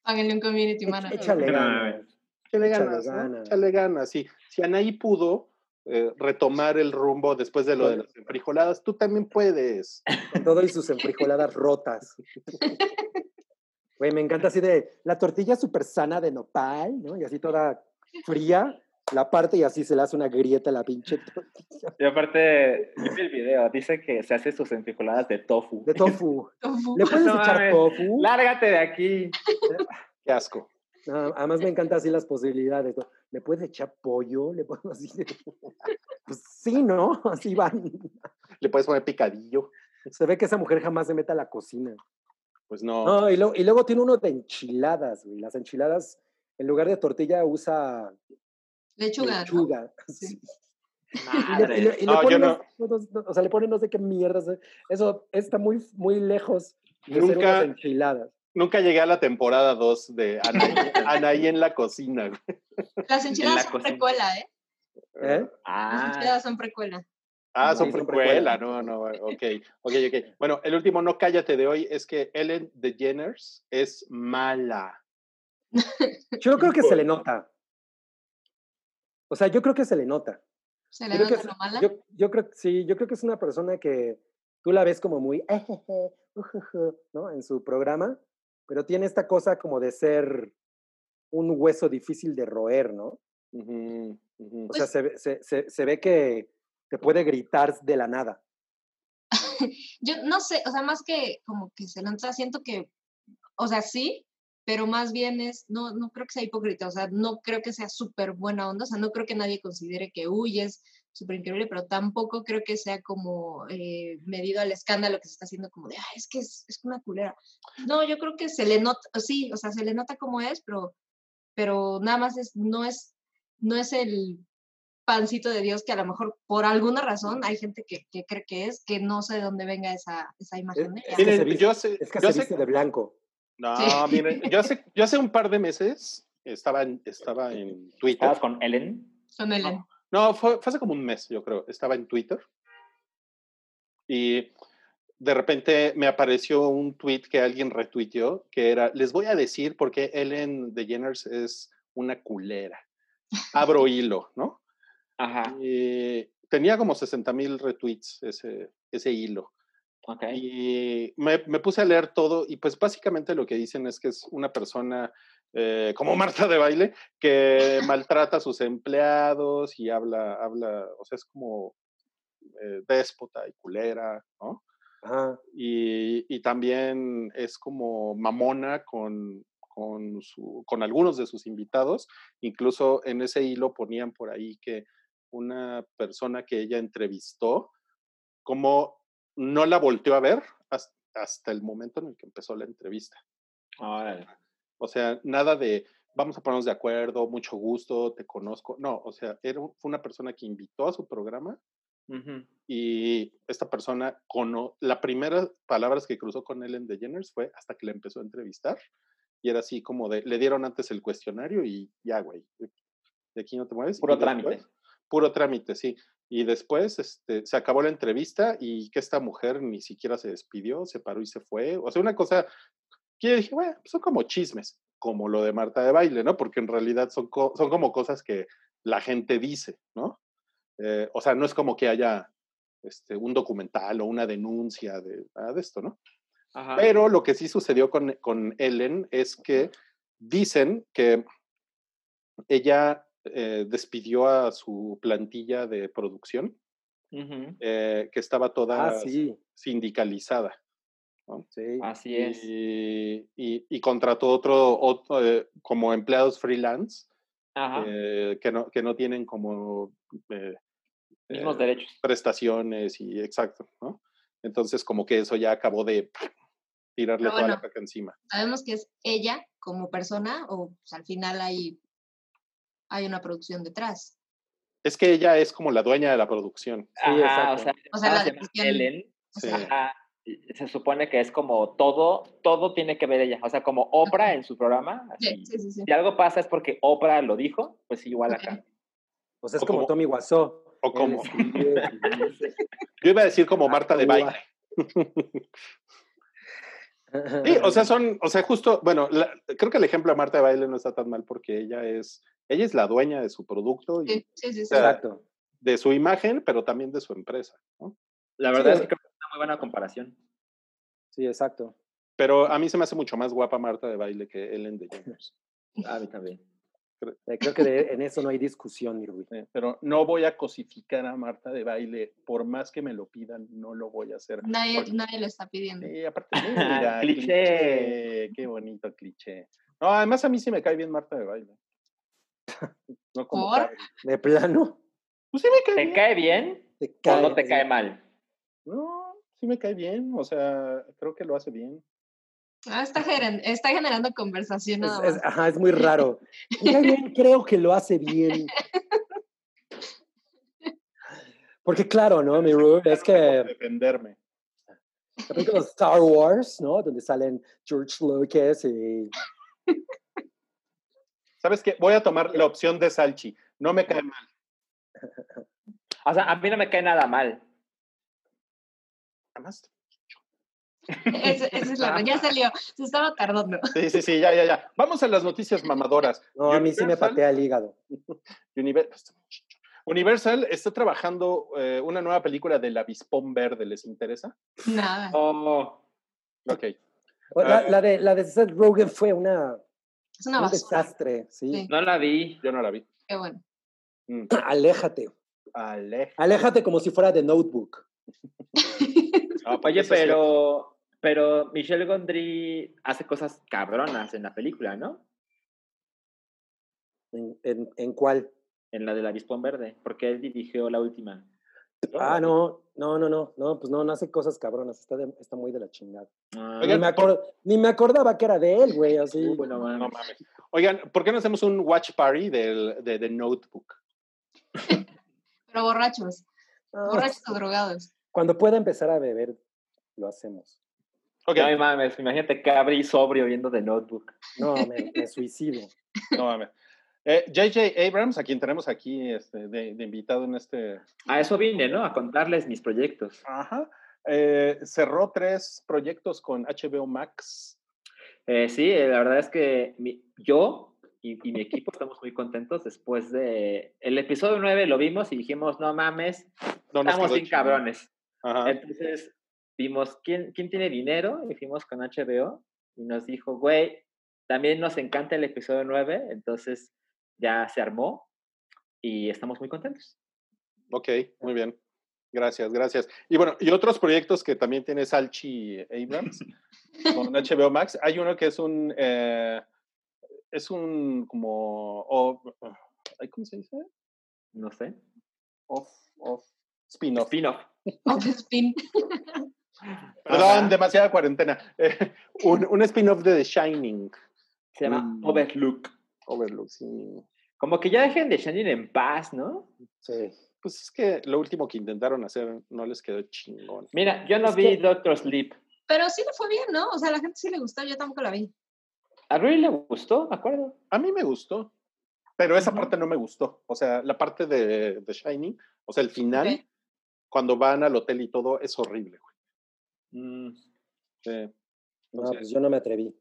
Páguenle un community manager. Échale ganas. Échale ganas, ¿no? ganas. Échale ganas, sí. Si Anaí pudo eh, retomar el rumbo después de lo de las frijoladas, tú también puedes. Con todo y sus enfrijoladas rotas. Güey, me encanta así de la tortilla súper sana de nopal, ¿no? Y así toda fría, la parte y así se le hace una grieta a la pinche <laughs> tortilla. Y aparte, vi el video, dice que se hace sus enfrijoladas de tofu. De tofu. <laughs> Tofu. ¿Le puedes No echar mames. tofu? Lárgate de aquí. <laughs> Qué asco. No, además me encanta así las posibilidades. ¿Le puedes echar pollo? ¿Le puedo así? de- Pues sí, ¿no? Así van. Le puedes poner picadillo. Se ve que esa mujer jamás se mete a la cocina. Pues no. No, y, luego, y luego tiene uno de enchiladas, güey. Las enchiladas, en lugar de tortilla, usa Lechuga. ¿no? lechuga. <laughs> Sí. Y le, y le- y le No, yo pone no. no- no- no- o sea, le pone no sé qué mierda. Eso está muy, muy lejos de ser Nunca- unas enchiladas. Nunca llegué a la temporada 2 de Anaí, <laughs> Anaí en la cocina. Las enchiladas la son cocina. precuela, ¿eh? ¿Eh? Las Ah, enchiladas son precuela. Ah, son precuela. no, no, ok, ok, ok. Bueno, el último no cállate de hoy es que Ellen DeGeneres es mala. Yo creo que se le nota. O sea, yo creo que se le nota. Se le que nota es- lo mala. Yo, yo creo, sí, yo creo que es una persona que tú la ves como muy, "Ejeje, ujujú", ¿no? En su programa, pero tiene esta cosa como de ser un hueso difícil de roer, ¿no? O sea, Pues se, ve- se, se, se ve que te puede gritar de la nada. <laughs> Yo no sé, o sea, más que como que se lanza, siento que, o sea, sí, pero más bien es, no, no creo que sea hipócrita, o sea, no creo que sea súper buena onda, o sea, no creo que nadie considere que, uy, es súper increíble, pero tampoco creo que sea como eh, medido al escándalo que se está haciendo como de, ay, es que es, es una culera. No, yo creo que se le nota, sí, o sea, se le nota cómo es, pero, pero nada más es, no es, no es el pancito de Dios que a lo mejor por alguna razón hay gente que, que cree que es, que no sé de dónde venga esa, esa imagen de es que se viste- yo sé, Es que yo se sé- viste de blanco. No, Sí. miren, yo hace, yo hace un par de meses estaba en, estaba en Twitter. ¿estabas con Ellen? Son Ellen. No, fue, fue hace como un mes, yo creo. Estaba en Twitter y de repente me apareció un tweet que alguien retuiteó que era, les voy a decir por qué Ellen DeGeneres es una culera. Abro <laughs> hilo, ¿no? Ajá, Y tenía como 60 mil retweets ese, ese hilo. Ok. Y me, me puse a leer todo y pues básicamente lo que dicen es que es una persona eh, como Marta de baile que <laughs> maltrata a sus empleados y habla, habla, o sea, es como eh, déspota y culera, ¿no? Y, y también es como mamona con, con, su, con algunos de sus invitados. Incluso en ese hilo ponían por ahí que una persona que ella entrevistó, como no la volteó a ver hasta, hasta el momento en el que empezó la entrevista. Órale. O sea, nada de vamos a ponernos de acuerdo, mucho gusto, te conozco. No, o sea, era, fue una persona que invitó a su programa y esta persona, cono la primera palabras que cruzó con Ellen DeGeneres fue hasta que la empezó a entrevistar. Y era así como de, le dieron antes el cuestionario y ya, güey. de aquí no te mueves. Puro después- trámite. Puro trámite, sí. Y después este, se acabó la entrevista y que esta mujer ni siquiera se despidió, se paró y se fue. O sea, una cosa que yo dije, bueno, son como chismes, como lo de Marta de baile, ¿no? Porque en realidad son, co- son como cosas que la gente dice, ¿no? Eh, o sea, no es como que haya este, un documental o una denuncia de, de esto, ¿no? Ajá. Pero lo que sí sucedió con, con Ellen es que dicen que ella eh, despidió a su plantilla de producción, eh, que estaba toda Ah, sí, sindicalizada. sí. Así es. Y, y- y contrató otro, otro eh, como empleados freelance Ajá. eh, que, no, que no tienen como eh, Mismos eh, derechos. prestaciones y exacto, ¿no? Entonces como que eso ya acabó de tirarle Pero toda la caca encima. Sabemos que es ella como persona o pues, al final hay, hay una producción detrás. Es que ella es como la dueña de la producción. Ajá, o exacto. sea, O sea, la se llama Ellen. o Sí. Ajá, Se supone que es como todo, todo tiene que ver ella. O sea, como Oprah en su programa. Sí, así. sí, sí, sí. Si algo pasa es porque Oprah lo dijo, pues igual acá. O sea, es O como como- Tommy Wiseau. o como- <laughs> Yo iba a decir como <laughs> Marta de baile. <laughs> Sí, o sea, son, o sea, justo, bueno, la- creo que el ejemplo de Marta de baile no está tan mal porque ella es, ella es la dueña de su producto y Sí, sí, sí, sí. sea, Exacto. de su imagen, pero también de su empresa, ¿no? La verdad Sí. es que creo que es una muy buena comparación. Sí, exacto. Pero a mí se me hace mucho más guapa Marta de baile que Ellen <laughs> DeGeneres. A mí también. Eh, Creo que de- en eso no hay discusión, mi Rubí. Eh, Pero no voy a cosificar a Marta de baile, por más que me lo pidan, no lo voy a hacer. Nadie, Porque- nadie lo está pidiendo. Sí, aparte, mira, <laughs> Cliché. cliché, qué bonito cliché. No, además a mí sí me cae bien Marta de baile. No como ¿Por? De plano, Pues sí me cae ¿Te bien. cae bien te o cae. no te cae mal? No, sí me cae bien, o sea, creo que lo hace bien. Ah, está, gener- está generando conversación nada es- ajá, es muy raro. Bien, <laughs> creo que lo hace bien. Porque claro, ¿no, mi Rubí? Es que defenderme. la película de Star Wars, ¿no? Donde salen George Lucas y... ¿Sabes qué? Voy a tomar la opción de Salchi. No me cae mal. <laughs> O sea, a mí no me cae nada mal. Además, Esa es la <laughs> ya salió, se estaba tardando. Sí, sí, sí, ya, ya, ya. Vamos a las noticias mamadoras. No, a mí sí me Universal- patea el hígado. <laughs> Univer- Universal está trabajando eh, una nueva película del avispón verde, ¿les interesa? Nada. Oh, Ok. La, Ah. la de, la de Seth Rogen fue una, Es una un basura. desastre, sí. Sí. no la vi. Yo no la vi. Qué bueno. Mm. <clears throat> Aléjate. Ale. Aléjate como si fuera de Notebook. <laughs> Ah, porque Oye, pero, pero Michelle Gondry hace cosas cabronas en la película, ¿no? ¿En, en, en cuál? En la del avispón verde, porque él dirigió la última. Ah, no, no, no, no, no, pues no, no hace cosas cabronas, está, de- está muy de la chingada. Ah, Ni me, ni me acordaba que era de él, güey, así. Uy, no mames. No mames. Oigan, ¿por qué no hacemos un watch party del, de The Notebook? <laughs> Pero borrachos, No, borrachos o drogados. Cuando pueda empezar a beber, lo hacemos. Ok, No mames, imagínate Cabri sobrio viendo The Notebook. No, me, me suicido. <laughs> no mames. Eh, J.J. Abrams, a quien tenemos aquí este, de, de invitado en este... A eso vine, ¿no? A contarles mis proyectos. Ajá. Eh, cerró tres proyectos con HBO Max. Eh, sí, eh, la verdad es que mi- yo y, y mi equipo estamos muy contentos después de... El episodio 9 lo vimos y dijimos, no mames, No estamos sin cabrones. Ajá. Entonces vimos quién, quién tiene dinero y fuimos con HBO y nos dijo, güey, también nos encanta el episodio 9, entonces ya se armó y estamos muy contentos. Ok, muy bien. Gracias, gracias. Y bueno, y otros proyectos que también tiene Salchi Abrams con <laughs> HBO Max. Hay uno que es un, eh, es un como, o- ay, ¿cómo se dice? No sé. Off, off, spin-off. Spin-off. Off spin. <laughs> Perdón, demasiada cuarentena. <laughs> Eh, un, un spin-off de The Shining. Se llama Mm. Overlook. Overlook, sí. Como que ya dejen de Shining en paz, ¿no? Sí. Pues es que lo último que intentaron hacer no les quedó chingón. Mira, yo no Es vi que- Doctor Sleep. Pero sí le fue bien, ¿no? O sea, a la gente sí le gustó, yo tampoco la vi. A Rui le gustó, me acuerdo. A mí me gustó, Pero esa parte no me gustó. O sea, la parte de, de Shining, o sea, el final, cuando van al hotel y todo, es horrible, güey. Mm, Sí. No, pues yo no me atreví.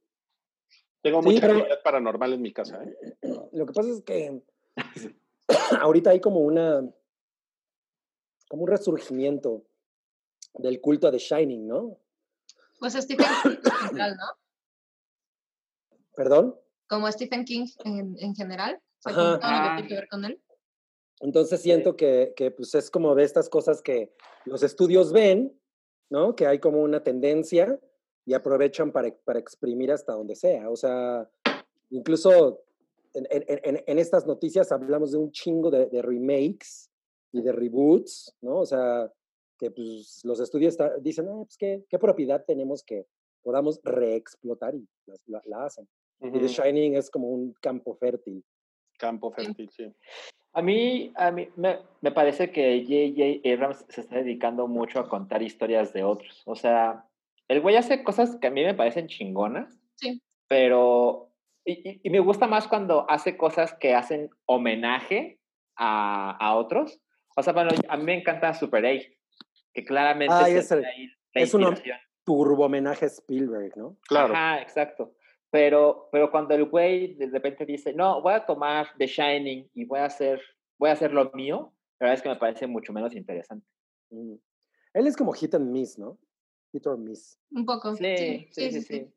Tengo Sí, mucha pero- actividad paranormal en mi casa, ¿eh? <clears throat> Lo que pasa es que <laughs> <clears throat> ahorita hay como una, como un resurgimiento del culto a The Shining, ¿no? Pues Stephen King en general, ¿no? ¿Perdón? Como Stephen King en, en general. O sea, Ajá. como todo lo que Ah. tiene que ver con él. Entonces siento que, que, pues es como de estas cosas que los estudios ven, ¿no? Que hay como una tendencia y aprovechan para, para exprimir hasta donde sea. O sea, incluso en, en- en- estas noticias hablamos de un chingo de, de remakes y de reboots, ¿no? O sea, que pues, los estudios está- dicen, ah, pues ¿qué, qué propiedad tenemos que podamos reexplotar y las- la, la hacen. Y The. Shining es como un campo fértil. Campo fértil, sí. A mí, a mí me, me parece que J.J. Abrams se está dedicando mucho a contar historias de otros. O sea, el güey hace cosas que a mí me parecen chingonas, Sí. pero... Y, y- y me gusta más cuando hace cosas que hacen homenaje a, a otros. O sea, bueno, a mí me encanta Super 8, que claramente se es el- ahí la es un. Turbo homenaje a Spielberg, ¿no? Claro. Ajá, exacto. Pero, pero cuando el güey de repente dice, no, voy a tomar The Shining y voy a hacer, voy a hacer lo mío, la verdad es que me parece mucho menos interesante. Mm. Él es como hit and miss, ¿no? Hit or miss. Un poco. Sí, sí, sí, sí.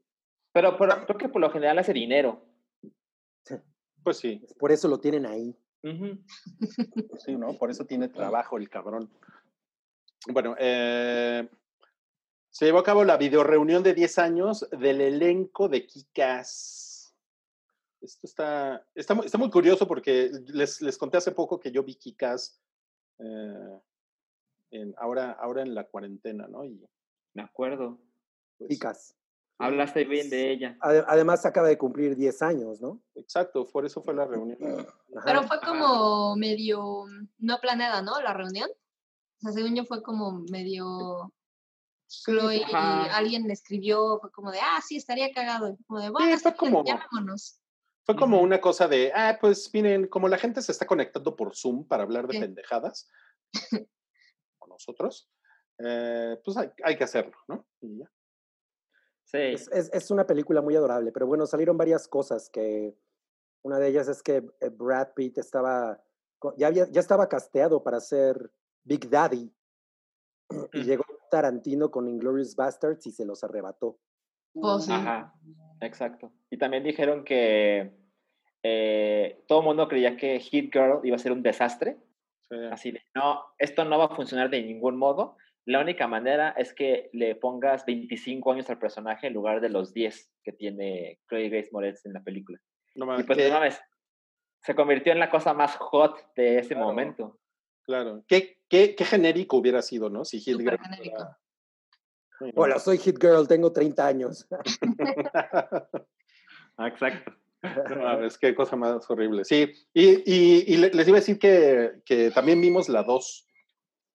Pero, pero creo que por lo general hace dinero. Pues sí, Por eso lo tienen ahí. Sí, ¿no? Por eso tiene trabajo el cabrón. Bueno, eh, se llevó a cabo la videoreunión de 10 años del elenco de Kikas. Esto está, está, muy- está muy curioso porque les, les conté hace poco que yo vi Kikas ahora, ahora en la cuarentena, ¿no? Y, Me acuerdo. pues, Chicas. Hablaste bien de ella. Ade- Además acaba de cumplir 10 años, ¿no? Exacto, por eso fue la reunión. Ajá. Pero fue como medio no planeada, ¿no? La reunión. O sea, según yo fue como medio Chloe y ajá. alguien le escribió, fue como de, ah, sí, estaría cagado. Y fue como de, bueno, fue está bien, como- llamémonos. Fue como una cosa de, ah, pues miren, como la gente se está conectando por Zoom para hablar de Sí. pendejadas, <laughs> con nosotros, eh, pues hay, hay que hacerlo, ¿no? Y ya. Sí. Es, es- es una película muy adorable, pero bueno, salieron varias cosas que una de ellas es que eh, Brad Pitt estaba, ya, había- ya estaba casteado para ser Big Daddy y llegó Tarantino con Inglorious Bastards y se los arrebató. Pues sí. Ajá, exacto. Y también dijeron que eh, todo el mundo creía que Hit Girl iba a ser un desastre. Sí. Así de, no, esto no va a funcionar de ningún modo. La única manera es que le pongas 25 años al personaje en lugar de los 10 que tiene Chloe Grace Moretz en la película. No Y pues, no mames, se convirtió en la cosa más hot de ese Claro. momento. Claro. ¿Qué, qué, qué genérico hubiera sido, ¿no? Si Hit Girl genérico. fuera- Sí, ¿no? Hola, soy Hit Girl, tengo 30 años. <laughs> Ah, exacto. No <laughs> mames, qué cosa más horrible. Sí, y, y- y le- les iba a decir que, que también vimos la 2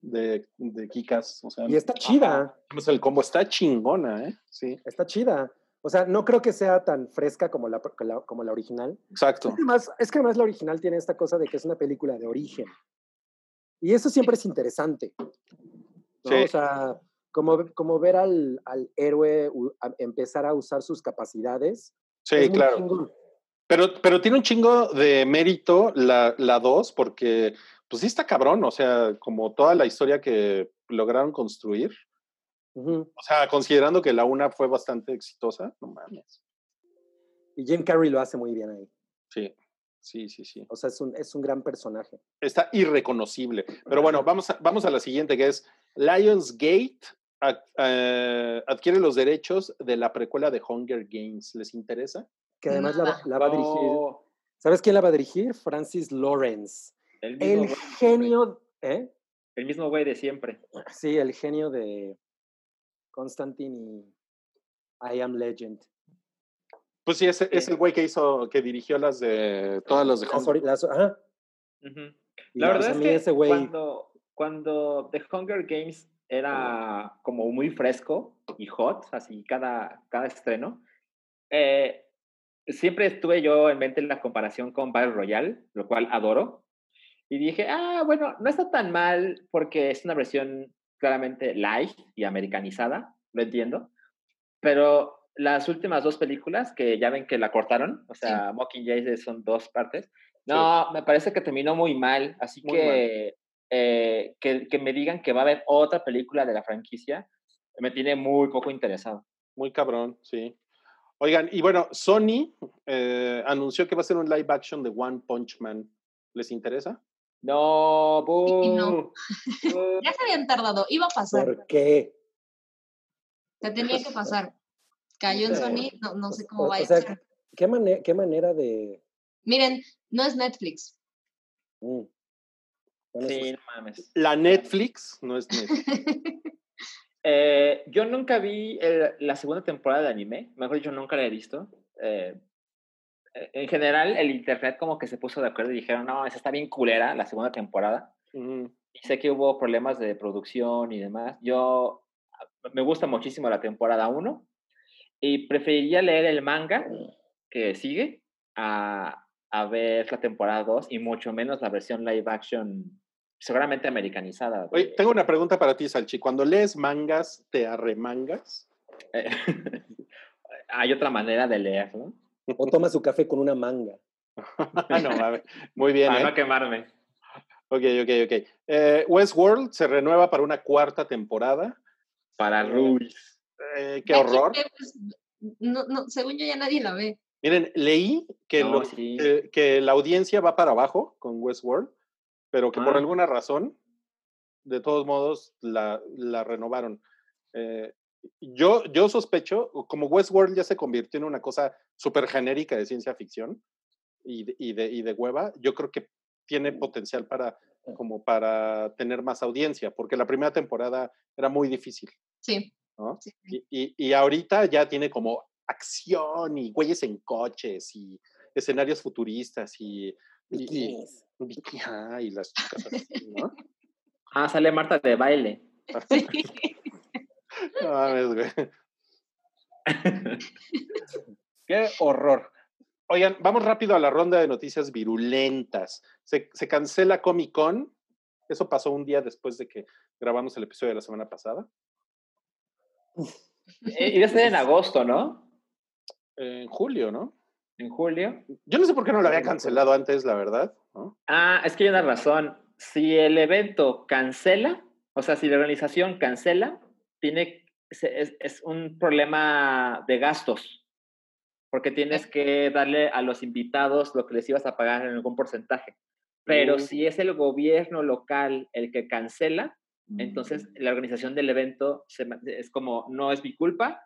de, de Kikas. O sea, y está chida, el combo está chingona, ¿eh? Sí, está chida. O sea, no creo que sea tan fresca como la, que la- como la original. exacto. Es que, además, es que además la original tiene esta cosa de que es una película de origen. Y eso siempre es interesante. ¿no? Sí. O sea, como, como ver al, al héroe a- empezar a usar sus capacidades. Sí, claro. chingón. Pero, pero tiene un chingo de mérito la, la 2 porque, pues sí está cabrón, o sea, como toda la historia que lograron construir. O sea, considerando que la una fue bastante exitosa, no mames. Y Jim Carrey lo hace muy bien ahí. Sí, sí, sí, sí. O sea, es un, es un gran personaje. Está irreconocible. Pero bueno, vamos a, vamos a la siguiente que es Lionsgate ad- eh, adquiere los derechos de la precuela de Hunger Games. ¿Les interesa? Que además la, la va a dirigir. ¿Sabes quién la va a dirigir? Francis Lawrence. el mismo El genio. ¿Eh? El mismo güey de siempre. Sí, el genio de Constantine y I Am Legend. Pues sí, es, es el güey que hizo, que dirigió las de todas las de Las Hunger ori- las- ajá. Ujú. Y La verdad sea, es que ese güey. cuando, cuando The Hunger Games era como muy fresco y hot, así cada, cada estreno, eh, siempre estuve yo en mente la comparación con Battle Royale, lo cual adoro. Y dije, ah, bueno, no está tan mal porque es una versión claramente light y americanizada, lo entiendo. Pero las últimas dos películas, que ya ven que la cortaron, o sea, Mockingjay son dos partes, no, me parece que terminó muy mal. Así que, eh, que, que me digan que va a haber otra película de la franquicia, me tiene muy poco interesado. Muy cabrón, sí. Oigan, y bueno, Sony eh, anunció que va a ser un live action de One Punch Man. ¿Les interesa? No, Sí, no. <laughs> ya se habían tardado, iba a pasar. ¿Por qué? Se tenía que pasar. Cayó en. Sony, no, no sé cómo o sea, a ser. ¿qué, mane- ¿Qué manera de...? Miren, no es Netflix. Mm. Eso Sí, no mames. La Netflix, no es Netflix. <laughs> Eh, yo nunca vi el- la segunda temporada de anime, mejor dicho, nunca la he visto. Eh, eh, en general, el internet como que se puso de acuerdo y dijeron, no, esa está bien culera, la segunda temporada. Y sé que hubo problemas de producción y demás. Yo me gusta muchísimo la temporada 1 y preferiría leer el manga que sigue a, a ver la temporada 2 y mucho menos la versión live action, seguramente americanizada. de- Oye, tengo una pregunta para ti, Salchi. Cuando lees mangas, ¿te arremangas? Eh, <laughs> Hay otra manera de leer, ¿no? O toma su café con una manga. <laughs> no, mames. Muy bien, Para ¿eh? no quemarme. Ok, ok, ok. Eh, Westworld se renueva para una cuarta temporada. Para Ruiz. Eh, qué horror. pues, no, no, según yo ya nadie la ve. Miren, leí que, No, lo- sí. que- que la audiencia va para abajo con Westworld, pero que por Ah. alguna razón, de todos modos, la, la renovaron. Eh, yo, yo sospecho, como Westworld ya se convirtió en una cosa súper genérica de ciencia ficción y de, y, de, y de hueva, yo creo que tiene potencial para, como para tener más audiencia, porque la primera temporada era muy difícil. Sí. ¿No? sí, sí. Y, y- y ahorita ya tiene como acción y güeyes en coches y escenarios futuristas y, y, y, y las chicas así, ¿no? <laughs> Ah, sale Marta de baile. Sí. <laughs> No mames, güey. <laughs> Qué horror. Oigan, vamos rápido a la ronda de noticias virulentas. Se, se cancela Comic Con. Eso pasó un día después de que grabamos el episodio de la semana pasada. Eh, Iba a ser en agosto, ¿no? En julio, ¿no? En julio. Yo no sé por qué no lo había cancelado antes, la verdad. ¿no? Ah, es que hay una razón. Si el evento cancela, o sea, si la organización cancela, tiene, es, es un problema de gastos, porque tienes que darle a los invitados lo que les ibas a pagar en algún porcentaje. Pero Mm. si es el gobierno local el que cancela, entonces la organización del evento se es como, no es mi culpa,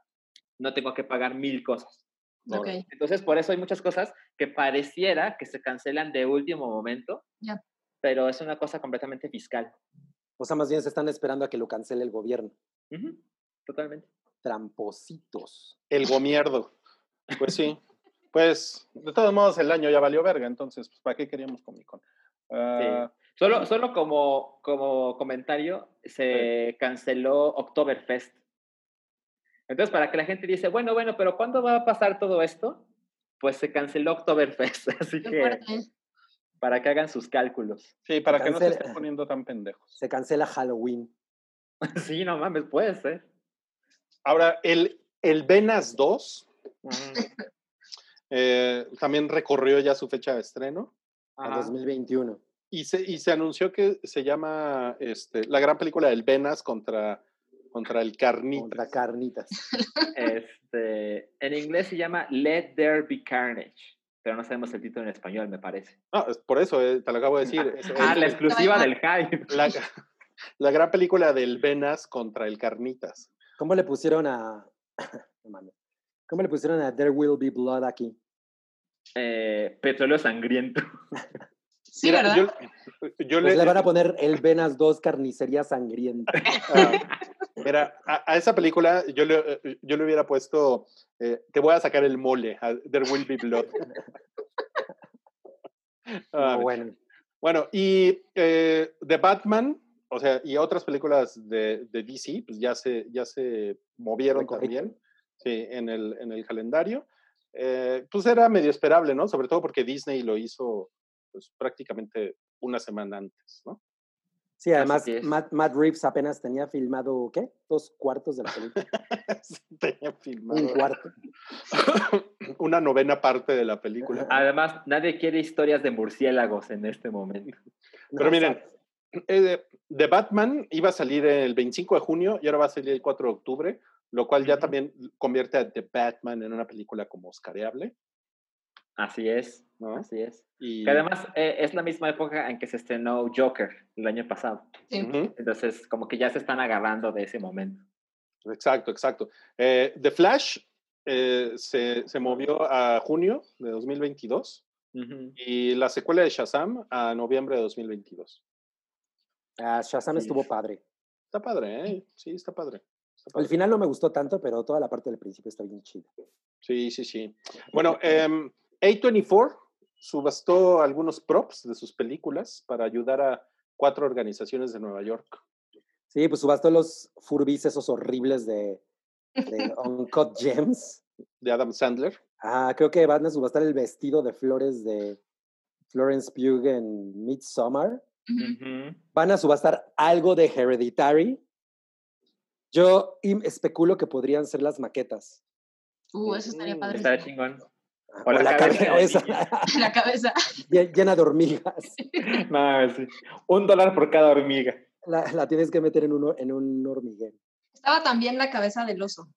no tengo que pagar mil cosas. Ok. Entonces, por eso hay muchas cosas que pareciera que se cancelan de último momento, pero es una cosa completamente fiscal. O sea, más bien se están esperando a que lo cancele el gobierno. Totalmente. Trampositos. El gomierdo. Pues sí. Pues, de todos modos, el año ya valió verga, entonces, pues, ¿para qué queríamos Comic Con? Ah, Solo, solo como, como comentario, se canceló Oktoberfest. Entonces, para que la gente dice, bueno, bueno, pero ¿cuándo va a pasar todo esto? Pues se canceló Oktoberfest, <laughs> así Qué que fuerte. para que hagan sus cálculos. Sí, para que no se estén poniendo tan pendejos. Se cancela Halloween. <laughs> sí, no mames, puede ser. Ahora, el, el Venas 2 Ujú. eh, también recorrió ya su fecha de estreno A Ajá. 2021. Y se, y se anunció que se llama este, la gran película del Venas contra, contra el Carnitas. Contra carnitas. <laughs> Este, en inglés se llama Let There Be Carnage, pero no sabemos el título en español, me parece. No, es por eso, eh, te lo acabo de decir. es- <laughs> Ah, la exclusiva del hype. la, <laughs> la gran película del Venas contra el Carnitas. ¿Cómo le pusieron a. <coughs> ¿Cómo le pusieron a There Will Be Blood aquí? Eh, petróleo sangriento. Sí, Mira, ¿verdad? yo, yo Pues le van a poner el Venas 2 Carnicería Sangrienta. <laughs> Ah, mira, a, a esa película yo le, eh, yo le hubiera puesto, eh, te voy a sacar el mole, a There Will Be Blood. <laughs> Ah, No, bueno. bueno, y eh, The Batman, o sea, y otras películas de, de DC, pues ya se, ya se movieron Recorrido. también sí, en, el, en el calendario. eh, pues era medio esperable, ¿no? Sobre todo porque Disney lo hizo pues, prácticamente una semana antes, ¿no? Sí, además. Matt, Matt Reeves apenas tenía filmado, ¿qué? Dos cuartos de la película. <laughs> Tenía filmado Un cuarto. <laughs> una novena parte de la película. Además, nadie quiere historias de murciélagos en este momento. <laughs> Pero No, miren, exacto. <clears throat> Eh, The Batman iba a salir el 25 de junio y ahora va a salir el 4 de octubre, lo cual ya también convierte a The Batman en una película como oscareable, Así es, ¿no? así es. Y, Que además eh, es la misma época en que se estrenó Joker el año pasado. Sí. Entonces, como que ya se están agarrando de ese momento. exacto, exacto. Eh, The Flash eh, se, se movió a junio de 2022 Ujú. y la secuela de Shazam a noviembre de 2022. Ah, Shazam Sí. estuvo padre. Está padre, ¿eh? Sí, está padre. está Al final no me gustó tanto, pero toda la parte del principio está bien chida. Sí, sí, sí. Bueno, em, A24 subastó algunos props de sus películas para ayudar a cuatro organizaciones de Nueva York. Sí, pues subastó los furbis esos horribles de, de <laughs> Uncut Gems. de Adam Sandler. Ah, creo que van a subastar el vestido de flores de Florence Pugh en Midsommar. Van a subastar algo de Hereditary. Yo especulo que podrían ser las maquetas. Uh, eso estaría padre. Está chingón. O la cabeza. <laughs> La cabeza. lle- llena de hormigas. No, sí. Un dólar por cada hormiga. La, la tienes que meter en un, en un hormiguero. Estaba también la cabeza del oso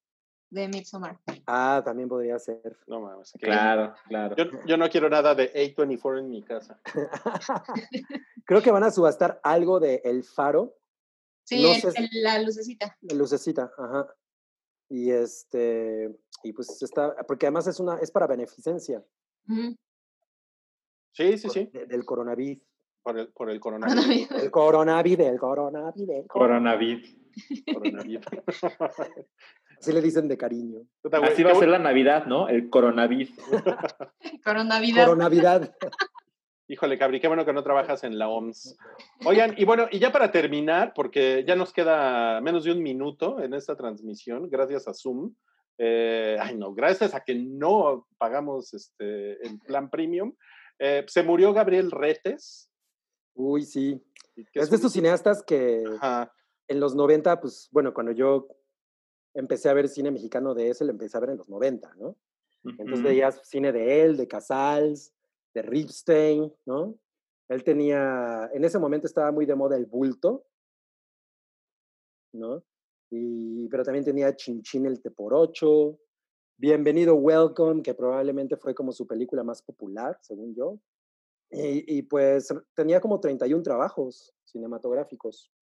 de Midsommar. Ah, también podría ser. No mames. Claro, claro. Yo, yo no quiero nada de A24 en mi casa. <laughs> Creo que van a subastar algo de El Faro, Sí, No el- sé si- el- la lucecita. de Lucecita, ajá. Y este, y pues está, porque además es una, es para beneficencia. Sí, sí, por- sí. de- del coronavirus. Por el, por el coronavirus. El coronavirus, el coronavirus. el Coronavirus. coronavirus. <laughs> Así le dicen de cariño. Así va a ser la Navidad, ¿no? El coronavirus. Coronavirus. <laughs> Coronavidad. <laughs> Híjole, Cabri, qué bueno que no trabajas en la OMS. Oigan, y bueno, y ya para terminar, porque ya nos queda menos de un minuto en esta transmisión, gracias a Zoom. Eh, ay, no, gracias a que no pagamos este, el plan premium. eh, se murió Gabriel Retes. Uy, sí. Es de estos cineastas que Ajá, en los 90, pues bueno, cuando yo empecé a ver cine mexicano de ese, lo empecé a ver en los 90, ¿no? Entonces Ujú. veías cine de él, de Casals, de Ripstein, ¿no? Él tenía, en ese momento estaba muy de moda el bulto, ¿no? Y, pero también tenía Chinchín el Teporocho, Bienvenido Welcome, que probablemente fue como su película más popular, según yo. Y, y pues tenía como 31 trabajos cinematográficos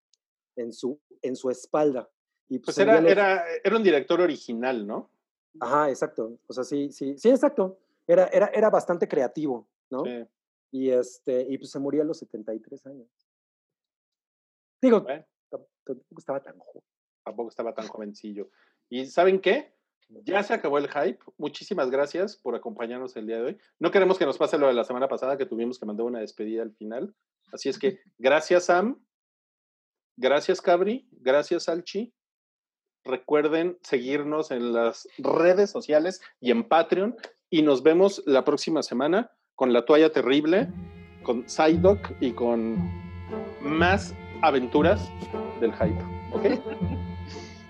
en su, en su espalda. Y pues un era, era, era un director original, ¿no? Ajá, exacto. O sea, sí, sí, sí, exacto. Era, era, era bastante creativo, ¿no? Sí. Y este, y pues se murió a los 73 años. Digo, Bueno. tampoco estaba tan joven. Tampoco estaba tan jovencillo. ¿Y saben qué? Ya se acabó el hype. Muchísimas gracias por acompañarnos el día de hoy. No queremos que nos pase lo de la semana pasada, que tuvimos que mandar una despedida al final. Así es que <laughs> gracias, Sam. Gracias, Cabri. Gracias, Alchi. Recuerden seguirnos en las redes sociales y en Patreon. Y nos vemos la próxima semana con La Toalla Terrible, con Psyduck y con más aventuras del hype. ¿Ok? <laughs>